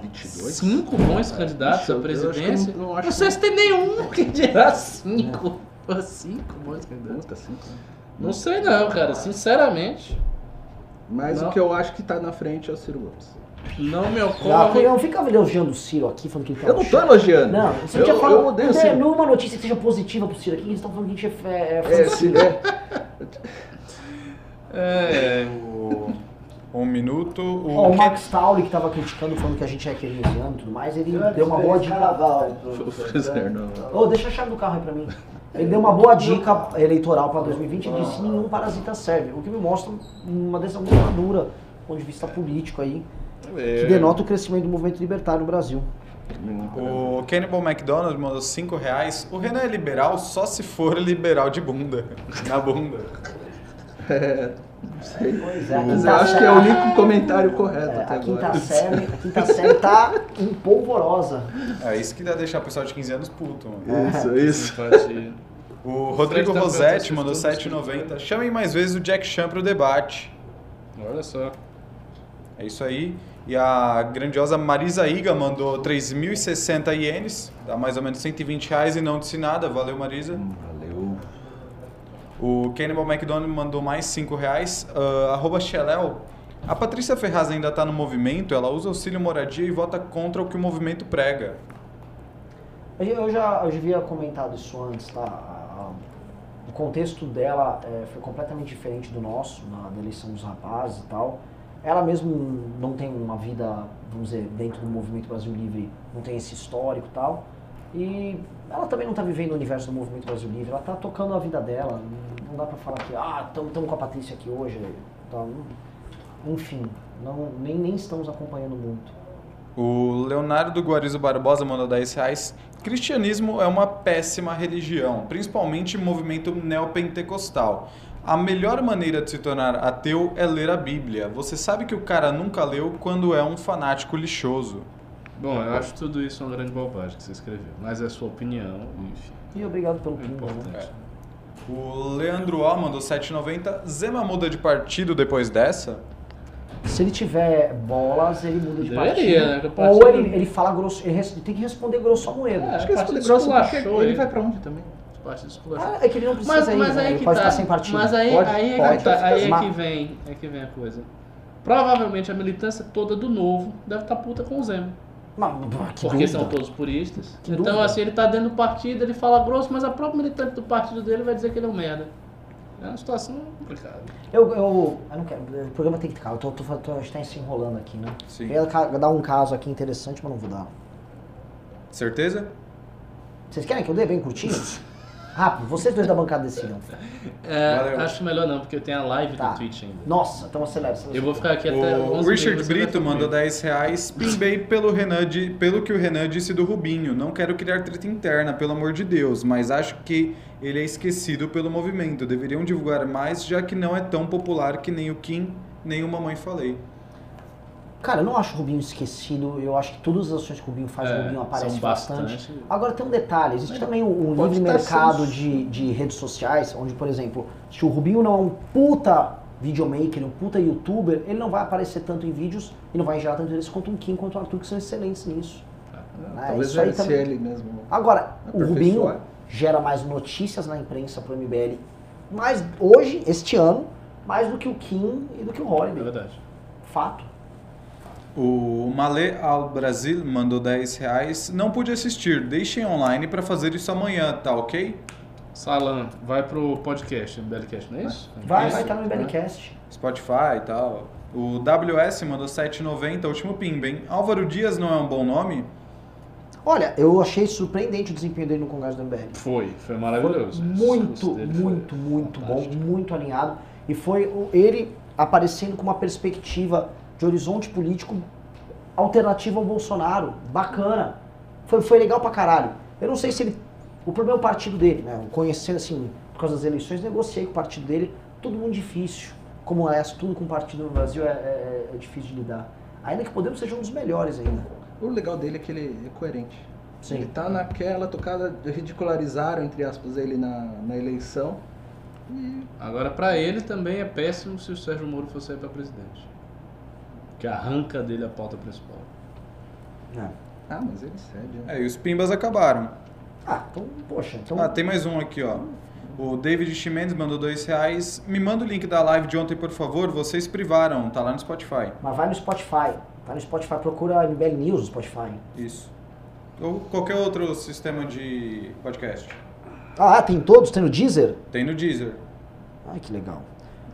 S3: 22?
S2: Cinco bons candidatos à
S3: eu- eu acho que
S2: presidência?
S3: não- não
S2: Não,
S3: acho
S2: sei se tem nenhum que dirá cinco. Pô, Cinco bons candidatos.
S3: Puta, cinco.
S2: Não sei não, cara. Sinceramente,
S3: Mas
S2: Não.
S3: o que eu acho que tá na frente é o Ciro Gomes.
S2: não me
S1: Não,
S2: ocorre.
S1: não fica elogiando o Ciro aqui, falando que ele tá
S3: Eu não tô elogiando.
S1: Não, você
S3: eu,
S1: podia falar.
S3: eu odeio o Ciro.
S1: nenhuma notícia que seja positiva pro Ciro aqui, eles estão falando que a gente é, é, é
S3: É, Ciro, é.
S2: É,
S6: O- Um minuto. O,
S1: Ó, o Max Tauri, que tava criticando, falando que a gente é keynesiano e tudo mais, ele deu uma boa dica.
S3: O Fraser não.
S1: Ô, deixa a chave do carro aí pra mim. Ele deu uma boa dica eleitoral para 2020 e disse nenhum parasita serve. O que me mostra uma decisão muito madura do ponto de vista político aí, que denota o crescimento do movimento libertário no Brasil.
S6: O Cannibal McDonald mandou 5 reais. O Renan é liberal só se for liberal de bunda. Na bunda.
S3: É, não sei.
S1: Pois é,
S3: Mas eu acho que é o único comentário correto
S1: É,
S3: até
S1: a, quinta
S3: agora.
S1: série, a quinta série tá empolvorosa.
S6: É isso que dá deixar o pessoal de 15 anos puto, mano.
S3: Isso, isso.
S2: Simpatia.
S6: O Rodrigo
S2: tá
S6: Rosetti mandou
S2: se vocês
S6: 7,90. Chamem mais vezes o Jack Chan pro debate.
S2: Olha só.
S6: É isso aí. E a grandiosa Marisa Iga mandou 3.060 ienes, dá mais ou menos 120 reais e não disse nada. Valeu, Marisa. O Cannibal McDonald mandou mais 5 reais. Ah, arroba Xeléu. A Patrícia Ferraz ainda está no movimento, ela usa auxílio moradia e vota contra o que o movimento prega.
S1: Eu já, eu já havia comentado isso antes, tá? A- a- O contexto dela é, foi completamente diferente do nosso, na, na eleição dos rapazes e tal. Ela mesmo não tem uma vida, vamos dizer, dentro do movimento Brasil Livre, não tem esse histórico e tal. E ela também não está vivendo o universo do movimento Brasil Livre, ela está tocando a vida dela. Não, dá para falar que, ah, estamos com a Patrícia aqui hoje. Tá, enfim, não, nem, nem estamos acompanhando muito.
S6: O Leonardo Guarizo Barbosa mandou 10 reais. Cristianismo é uma péssima religião, principalmente movimento neopentecostal. A melhor maneira de se tornar ateu é ler a Bíblia. Você sabe que o cara nunca leu quando é um fanático lixoso.
S2: Bom, eu acho tudo isso uma grande bobagem que você escreveu. Mas é a sua opinião, enfim.
S1: E obrigado pelo
S2: É
S1: né?
S2: importante.
S6: O Leandro O mandou 7,90. Zema muda de partido depois dessa?
S1: Se ele tiver bolas, ele muda de
S2: Deveria,
S1: partido.
S2: né? Que o
S1: Ou
S2: partido-
S1: ele, ele fala grosso, ele tem que responder grosso ao moedo.
S2: É.
S3: Acho que
S2: partido
S3: poder grosso
S2: esculachou
S3: ele
S2: ele.
S3: vai pra onde também?
S2: Partidos.
S1: Ah, é que ele não precisa
S2: Mas,
S1: ir,
S2: mas
S1: né?
S2: aí
S1: ele
S2: que
S1: pode
S2: tá.
S1: sem partido.
S2: Mas aí,
S3: Pode?
S2: aí, é
S3: Pode.
S2: que tá, aí é que vem, é que vem a coisa. Provavelmente a militância toda do novo deve estar puta com o Zema. Porque
S1: dúvida.
S2: são todos puristas.
S1: Que
S2: então,
S1: dúvida.
S2: assim, ele tá dentro do partido, ele fala grosso, mas a própria militante do partido dele vai dizer que ele é um merda. É uma situação complicada.
S1: Eu, eu, eu não quero. O programa tem que ficar. Eu tô, tô, tô, a gente tá se enrolando aqui, né?
S6: Sim.
S1: Eu ia dar um caso aqui interessante, mas não vou dar.
S6: Certeza?
S1: Vocês querem que eu dê bem curtinho? Rápido, vocês dois da bancada decidam.
S2: É, acho melhor não, porque eu tenho a live
S1: Tá.
S2: do Twitch ainda.
S1: Nossa, então acelera. acelera.
S2: Eu vou ficar aqui até
S6: O
S2: 11
S6: Richard Brito mandou
S2: comigo.
S6: 10 reais. Pimbei pelo, Renan de- pelo que o Renan disse do Rubinho. Não quero criar treta interna, pelo amor de Deus, mas acho que ele é esquecido pelo movimento. Deveriam divulgar mais, já que não é tão popular que nem o Kim, nem o Mamãe Falei.
S1: Cara, eu não acho o Rubinho esquecido. Eu acho que todas as ações que o Rubinho faz,
S2: É,
S1: o Rubinho aparece bastante.
S2: bastante.
S1: Agora tem um detalhe, existe também um, um
S3: pode
S1: livre mercado
S3: sendo-
S1: de, de redes sociais, onde, por exemplo, se o Rubinho não é um puta videomaker, um puta youtuber, ele não vai aparecer tanto em vídeos e não vai gerar tanto interesse quanto um Kim, quanto o Arthur, que são excelentes nisso. É,
S3: Talvez
S1: isso aí
S3: vai ser
S1: também.
S3: ele mesmo.
S1: Agora, o. Rubinho gera mais notícias na imprensa pro MBL, mais hoje, este ano, mais do que o Kim e do que o
S2: É
S1: Holiday.
S2: verdade.
S1: Fato.
S6: O Malê Al Brasil mandou 10 reais. Não pude assistir, deixem online pra fazer isso amanhã, tá ok?
S2: Salan, vai pro podcast, MBLcast, não é isso?
S1: Vai,
S2: Isso.
S1: vai estar no MBLcast.
S6: Spotify e tal. O WS mandou 7,90, último pimba, hein? Álvaro Dias não é um bom nome?
S1: Olha, eu achei surpreendente o desempenho dele no Congresso do MBL.
S2: Foi, foi
S1: Foi
S2: maravilhoso.
S1: Muito,
S2: foi
S1: muito, muito bom,
S2: fantástico.
S1: muito alinhado. E foi ele aparecendo com uma perspectiva de horizonte político alternativa ao Bolsonaro. Bacana. Foi, foi legal pra caralho. Eu não sei se ele. O problema é o partido dele, né? Conhecendo assim, por causa das eleições, negociei com o partido dele. Tudo muito difícil. Como é, tudo com partido no Brasil é, é- é difícil de lidar. Ainda que Podemos seja um dos melhores ainda.
S3: O legal dele é que ele é coerente.
S1: Sim.
S3: Ele tá naquela tocada, ridicularizaram, entre aspas, ele na, na eleição. E
S2: Agora, pra ele também é péssimo se o Sérgio Moro fosse sair pra presidente. Que arranca dele a pauta principal.
S1: É.
S3: Ah, mas ele cede. né?
S6: É, e os pimbas acabaram.
S1: Ah, então, poxa, então.
S6: Ah, tem mais um aqui, ó. O David Chimenez mandou 2 reais. Me manda o link da live de ontem, por favor. Vocês privaram, tá lá no Spotify.
S1: Mas vai no Spotify. Tá no Spotify, procura MBL News no Spotify.
S6: Isso. Ou qualquer outro sistema de podcast.
S1: Ah, tem todos? Tem no Deezer?
S6: Tem no Deezer.
S1: Ai, que legal.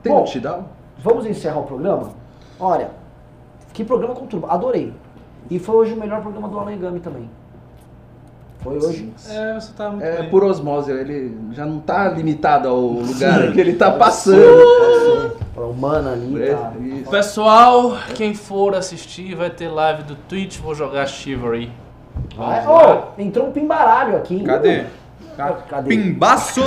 S3: Tem
S1: Bom,
S3: no Tidal?
S1: Vamos encerrar o programa? Olha, que programa conturbado. Adorei. E foi hoje o melhor programa do Alan Gami também. Foi hoje.
S2: É, você tá muito
S3: É
S2: bem.
S3: por osmose, ele já não tá limitado ao lugar que ele tá passando.
S1: Humana ali, tá?
S3: Isso.
S2: Pessoal, quem for assistir vai ter live do Twitch, vou jogar Chivalry.
S1: Vai. Oh, entrou um pimbaralho aqui.
S6: Cadê?
S1: Cadê?
S6: Pimbaço.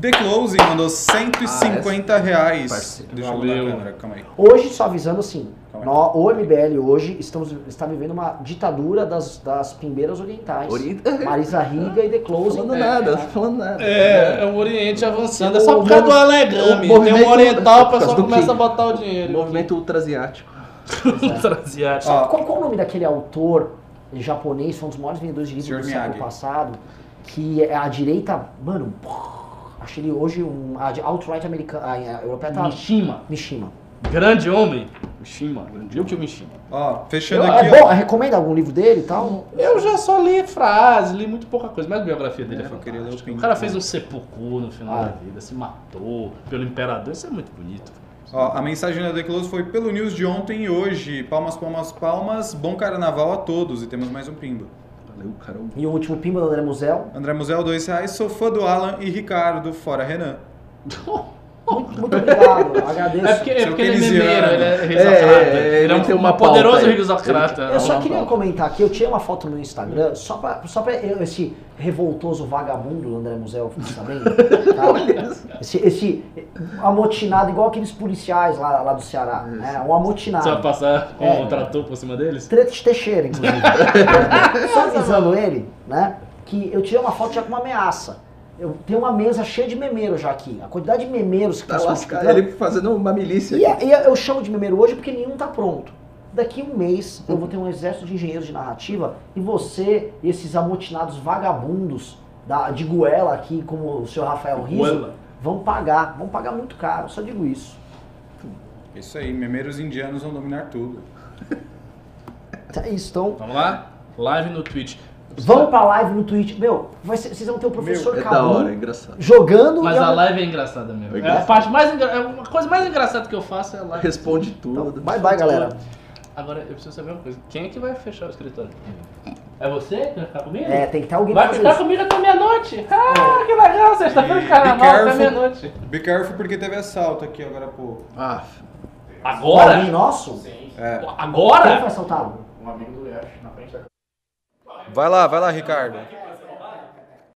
S6: The Closing mandou 150 reais.
S3: parceiro.
S6: Deixa eu mudar a
S2: Valeu.
S6: câmera, calma aí.
S1: Hoje, só avisando assim, nó- o MBL hoje estamos, está vivendo uma ditadura das, das pimbeiras orientais.
S3: Ori-
S1: Marisa Riga e The Closing.
S3: Falando
S1: É,
S3: nada,
S1: é.
S3: falando nada.
S2: É, é o Oriente avançando. É
S3: O
S2: só por causa do
S3: o
S2: Tem um oriental, o pessoal começa
S3: quê?
S2: a botar o dinheiro.
S3: Movimento ultrasiático.
S2: Ultrasiático.
S6: Ó,
S1: Qual, qual o nome daquele autor japonês, foi um dos maiores vendedores de livros do século passado, que é a direita, mano, acho ele hoje um, a de alt-right americana, a, a europeia tá...
S2: Mishima.
S1: Mishima.
S2: Grande homem. Mishima. Grande o Mishima.
S6: ó, fechando
S1: Eu-
S6: aqui,
S1: é
S6: ó.
S1: bom, recomenda algum livro dele e tal?
S2: Eu já só li frase, li muito pouca coisa, mas a biografia dele é,
S6: É, eu queria ler o
S2: fantástica.
S6: Pinto.
S2: O cara fez um sepulcro no final
S1: Ah.
S2: da vida, se matou pelo imperador, isso é muito bonito.
S6: Ó, a mensagem da The Close foi pelo news de ontem e hoje. Palmas, palmas, palmas. Bom carnaval a todos. E temos mais um pimba.
S3: Valeu, Carol.
S1: E o último pimba do André Musel.
S6: André Musel, dois reais. Sou fã do Alan e Ricardo, fora Renan.
S1: Muito, muito obrigado, agradeço.
S2: É porque, é
S6: Seu
S2: porque ele é memeiro, ele é
S3: É,
S2: risocrata.
S3: é,
S2: ele é
S3: ele tem
S2: um
S3: uma
S2: poderoso risocrata.
S1: Eu só queria comentar aqui, eu tirei uma foto no Instagram, só pra, só pra esse revoltoso vagabundo do André Musel ficar sabendo. Tá? Esse, esse amotinado, igual aqueles policiais lá, lá do Ceará. Né? Um
S2: Você vai
S1: amotinado.
S2: passar com
S1: É.
S2: um trator por cima deles?
S1: Treta de Teixeira, inclusive. só avisando ele, né? Que eu tirei uma foto já com uma ameaça. Eu tenho uma mesa cheia de memeiros já aqui. A quantidade de memeiros que
S3: Tá
S1: escutando-
S3: Ele fazendo uma milícia
S1: E,
S3: aqui.
S1: e eu chamo de memeiro hoje porque nenhum tá pronto. Daqui um mês eu vou ter um exército de engenheiros de narrativa e você, esses amotinados vagabundos da, de goela aqui, como o senhor Rafael Rizzo,
S2: Goela.
S1: vão pagar. Vão pagar muito caro, só digo isso.
S6: Isso aí, memeiros indianos vão dominar tudo.
S1: É isso, então.
S2: Vamos lá? Live no Twitch.
S1: Vamos pra live no Twitch. Meu, vai ser- vocês vão ter o professor
S3: É da hora, é engraçado.
S1: jogando
S2: Mas
S1: e
S2: a
S1: eu-
S2: live é engraçada mesmo.
S3: É
S2: É a
S3: engraçado.
S2: parte mais engra... é uma coisa mais engraçada que eu faço é a live.
S3: Responde tudo.
S1: Bye bye, galera.
S2: Agora eu preciso saber uma coisa. Quem é que vai fechar o escritório? É você que vai ficar comigo?
S1: É, tem que ter alguém
S2: Vai
S1: pra fazer
S2: ficar
S1: isso.
S2: comigo até meia-noite. Ah, que legal. Sexta-feira de carnaval até
S6: careful.
S2: meia-noite.
S6: Be careful porque teve assalto aqui agora há pouco.
S3: Ah,
S2: Agora?
S1: Alguém nosso?
S6: É.
S1: Quem
S2: Agora?
S1: foi assaltado?
S6: Vai lá, vai lá, Ricardo.